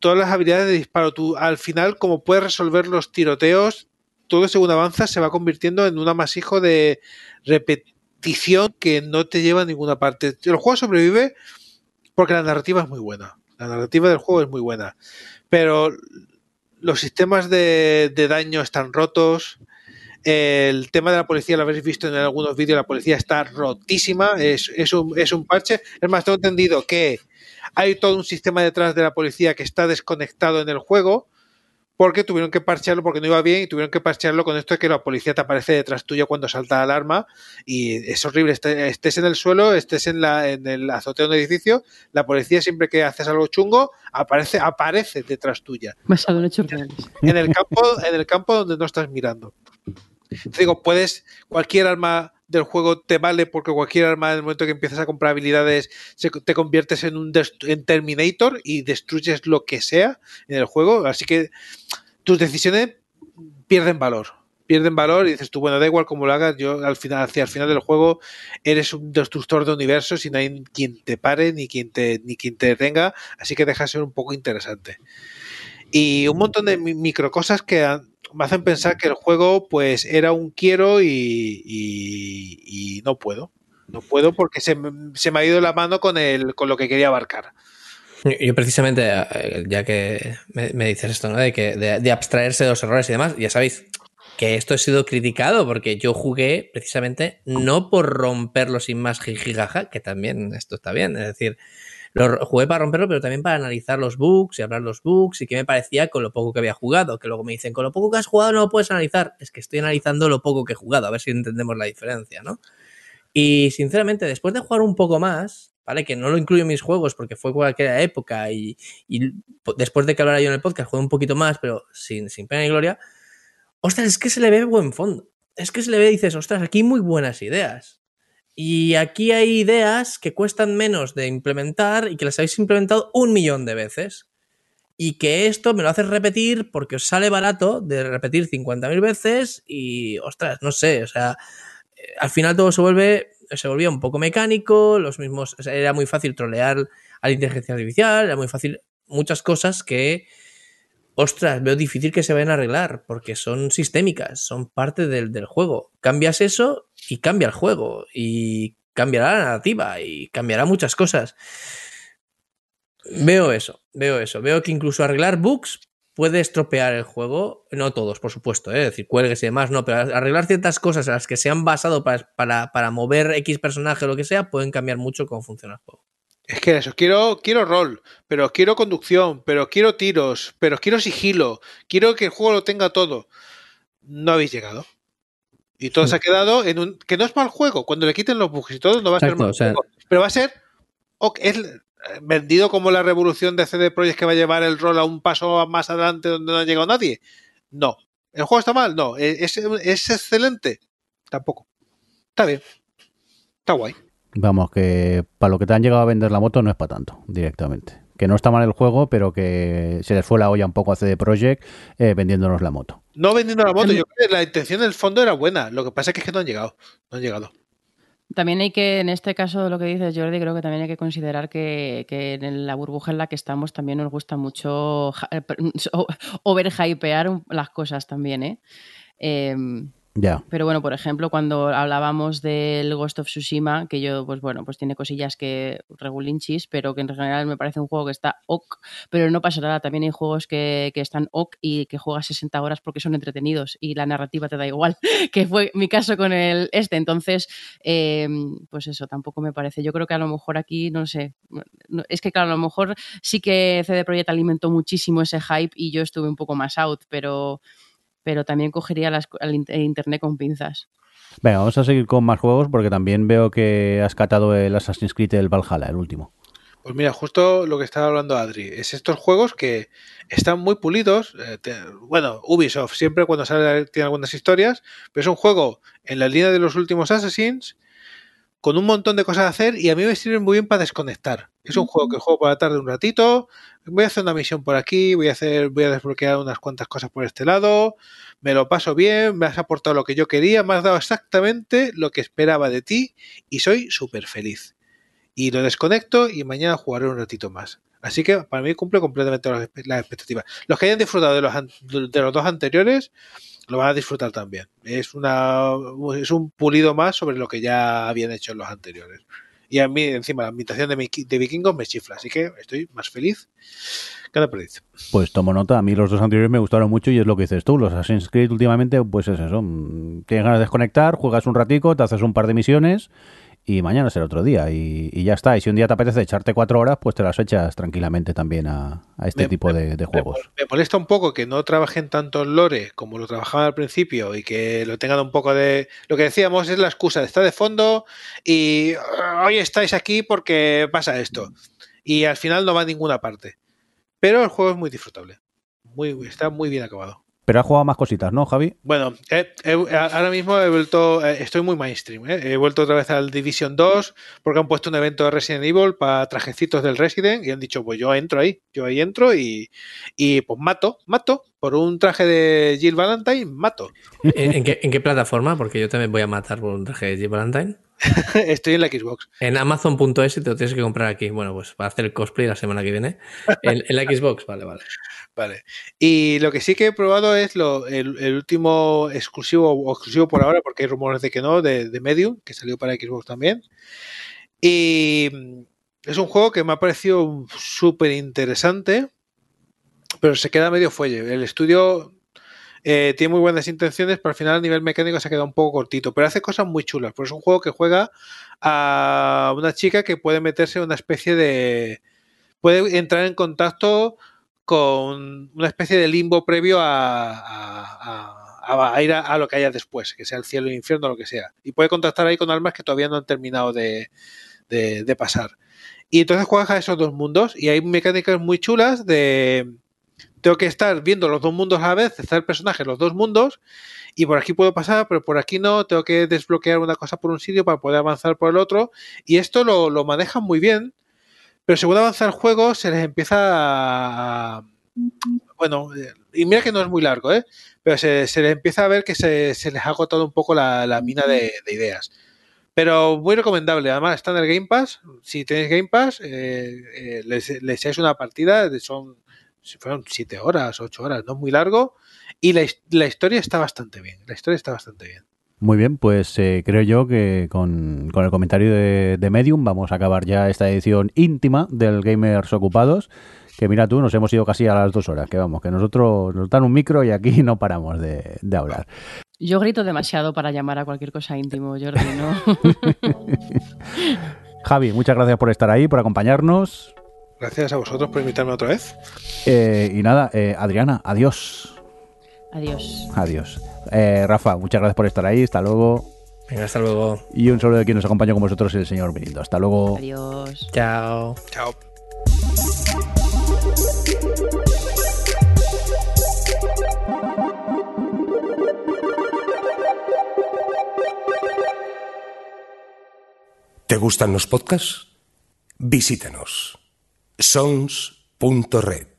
todas las habilidades de disparo. Tú al final, como puedes resolver los tiroteos, todo según avanzas se va convirtiendo en un amasijo de repetición que no te lleva a ninguna parte. El juego sobrevive porque la narrativa es muy buena. La narrativa del juego es muy buena. Pero los sistemas de, daño están rotos. El tema de la policía lo habéis visto en algunos vídeos, la policía está rotísima, es, es, un, es un parche. Es más, tengo entendido que hay todo un sistema detrás de la policía que está desconectado en el juego porque tuvieron que parchearlo porque no iba bien y tuvieron que parchearlo con esto de que la policía te aparece detrás tuya cuando salta la alarma y es horrible, este, estés en el suelo, estés en, la, en el azoteo de un edificio, la policía siempre que haces algo chungo aparece, aparece detrás tuya. En el campo, en el campo donde no estás mirando. Digo, puedes, cualquier arma del juego te vale porque cualquier arma en el momento que empiezas a comprar habilidades te conviertes en un en Terminator y destruyes lo que sea en el juego. Así que tus decisiones pierden valor. Pierden valor y dices tú, bueno, da igual cómo lo hagas, yo al final, hacia el final del juego eres un destructor de universos y no hay quien te pare ni quien te, ni quien te detenga, así que deja de ser un poco interesante. Y un montón de micro cosas que me hacen pensar que el juego pues era un quiero y, no puedo. No puedo porque se, se, me ha ido la mano con, el, con lo que quería abarcar. Yo precisamente, eh, ya que me, dices esto, ¿no? De, que, de, abstraerse de los errores y demás, ya sabéis que esto ha sido criticado porque yo jugué precisamente no por romperlo sin más jijijaja, que también esto está bien, es decir, lo jugué para romperlo, pero también para analizar los bugs y hablar los bugs y qué me parecía con lo poco que había jugado, que luego me dicen, con lo poco que has jugado no lo puedes analizar, es que estoy analizando lo poco que he jugado, a ver si entendemos la diferencia, ¿no? Y sinceramente, después de jugar un poco más, ¿vale? Que no lo incluyo en mis juegos porque fue cualquier época y, después de que hablara yo en el podcast jugué un poquito más, pero sin, sin pena ni gloria. Ostras, es que se le ve buen fondo. Es que se le ve dices, ostras, aquí muy buenas ideas. Y aquí hay ideas que cuestan menos de implementar y que las habéis implementado un millón de veces. Y que esto me lo haces repetir porque os sale barato de repetir 50.000 veces y, ostras, no sé, o sea, eh, al final todo se vuelve se volvía un poco mecánico, los mismos, era muy fácil trolear a la inteligencia artificial, era muy fácil muchas cosas que, ostras, veo difícil que se vayan a arreglar, porque son sistémicas, son parte del, del juego. Cambias eso y cambia el juego, y cambiará la narrativa, y cambiará muchas cosas. Veo eso, veo eso. Veo que incluso arreglar bugs puede estropear el juego, no todos, por supuesto, ¿eh? es decir, cuelgues y demás, no, pero arreglar ciertas cosas a las que se han basado para, mover X personaje o lo que sea, pueden cambiar mucho cómo funciona el juego. Es que eso, quiero, quiero rol, pero quiero conducción, pero quiero tiros, pero quiero sigilo, quiero que el juego lo tenga todo. No habéis llegado. Y todo se ha quedado en un. que no es mal juego. Cuando le quiten los bugs y todo, no va a ser mal juego. Pero va a ser. es, vendido como la revolución de CD Projekt que va a llevar el rol a un paso más adelante donde no ha llegado nadie. No. ¿El juego está mal? No. ¿Es, es excelente? Tampoco. Está bien. Está guay. Vamos, que para lo que te han llegado a vender la moto no es para tanto, directamente. Que no está mal el juego, pero que se les fue la olla un poco a CD Projekt eh, vendiéndonos la moto. No vendiendo la moto, yo creo que la intención del fondo era buena. Lo que pasa es que no han llegado. No han llegado. También hay que, en este caso, lo que dices Jordi, creo que también hay que considerar que, en la burbuja en la que estamos también nos gusta mucho overhypear las cosas también, ¿eh? eh pero bueno, por ejemplo, cuando hablábamos del Ghost of Tsushima, que yo, pues bueno, pues tiene cosillas que regulinchis, pero que en general me parece un juego que está ok, pero no pasa nada. También hay juegos que, están ok y que juegas 60 horas porque son entretenidos y la narrativa te da igual, que fue mi caso con el este. Entonces, em, pues eso, tampoco me parece. Yo creo que a lo mejor aquí, no sé, es que claro, a lo mejor sí que CD Projekt alimentó muchísimo ese hype y yo estuve un poco más out, pero pero también cogería las, el internet con pinzas. Venga, vamos a seguir con más juegos porque también veo que has catado el Assassin's Creed el Valhalla, el último. Pues mira, justo lo que estaba hablando Adri, es estos juegos que están muy pulidos. Eh, bueno, Ubisoft siempre cuando sale tiene algunas historias, pero es un juego en la línea de los últimos Assassins, con un montón de cosas a hacer y a mí me sirven muy bien para desconectar. Es un juego que juego por la tarde un ratito, voy a hacer una misión por aquí, voy a hacer, voy a desbloquear unas cuantas cosas por este lado, me lo paso bien, me has aportado lo que yo quería, me has dado exactamente lo que esperaba de ti y soy súper feliz. Y lo desconecto y mañana jugaré un ratito más. Así que para mí cumple completamente las, expectativas. Los que hayan disfrutado de los, de los dos anteriores lo van a disfrutar también. Es, una, es un pulido más sobre lo que ya habían hecho en los anteriores. Y a mí, encima, la ambientación de, de vikingos me chifla, así que estoy más feliz cada perdiz. Pues tomo nota, a mí los dos anteriores me gustaron mucho y es lo que dices tú, los Assassin's Creed últimamente, pues es eso, mm, tienes ganas de desconectar, juegas un ratico, te haces un par de misiones y mañana será otro día y, ya está. Y si un día te apetece echarte cuatro horas, pues te las echas tranquilamente también a, este tipo de, juegos. Me, molesta un poco que no trabajen tanto en lore como lo trabajaban al principio y que lo tengan un poco de... Lo que decíamos es la excusa de estar de fondo y ah, hoy estáis aquí porque pasa esto. Y al final no va a ninguna parte. Pero el juego es muy disfrutable. Muy, está muy bien acabado. Pero ha jugado más cositas, ¿no, Javi? Bueno, ahora mismo he vuelto, eh, estoy muy mainstream. ¿eh? He vuelto otra vez al Division 2 porque han puesto un evento de Resident Evil para trajecitos del Resident y han dicho, pues yo entro ahí, yo ahí entro y, y pues mato, mato. Por un traje de Jill Valentine, mato. ¿En, qué, ¿En qué plataforma? Porque yo también voy a matar por un traje de Jill Valentine. Estoy en la Xbox. En Amazon.es te lo tienes que comprar aquí. Bueno, pues para hacer el cosplay la semana que viene. En, la Xbox, vale, vale. Vale. Y lo que sí que he probado es lo, el, último exclusivo, o exclusivo por ahora, porque hay rumores de que no, de, Medium, que salió para Xbox también. Y es un juego que me ha parecido súper interesante, pero se queda medio fuelle. El estudio eh, tiene muy buenas intenciones, pero al final a nivel mecánico se ha quedado un poco cortito. Pero hace cosas muy chulas. Pues es un juego que juega a una chica que puede meterse en una especie de. puede entrar en contacto con una especie de limbo previo a, ir a, lo que haya después, que sea el cielo, el infierno, lo que sea. Y puede contactar ahí con almas que todavía no han terminado de, de pasar. Y entonces juegas a esos dos mundos y hay mecánicas muy chulas de tengo que estar viendo los dos mundos a la vez, estar el personaje en los dos mundos, y por aquí puedo pasar, pero por aquí no, tengo que desbloquear una cosa por un sitio para poder avanzar por el otro, y esto lo, lo manejan muy bien, pero según avanza el juego se les empieza a... Bueno, y mira que no es muy largo, ¿eh? pero se, les empieza a ver que se, les ha agotado un poco la, mina de, ideas. Pero muy recomendable. Además, está en el Game Pass. Si tenéis Game Pass, eh, eh, les, les echáis una partida. Son si fueron siete horas, ocho horas, no muy largo. Y la, la, historia está bastante bien. La historia está bastante bien. Muy bien, pues eh, creo yo que con, el comentario de, Medium vamos a acabar ya esta edición íntima del Gamers Ocupados. Que mira tú, nos hemos ido casi a las dos horas. Que vamos, que nosotros nos dan un micro y aquí no paramos de, de hablar. Yo grito demasiado para llamar a cualquier cosa íntimo, Jordi, ¿no? Javi, muchas gracias por estar ahí, por acompañarnos. Gracias a vosotros por invitarme otra vez. Eh, y nada, eh, Adriana, adiós. Adiós. Adiós. Eh, Rafa, muchas gracias por estar ahí. Hasta luego. Venga, hasta luego. Y un saludo de quien nos acompaña con vosotros, el señor Mirindo. Hasta luego. Adiós. Chao. Chao. ¿Te gustan los podcasts? Visítanos sons.red.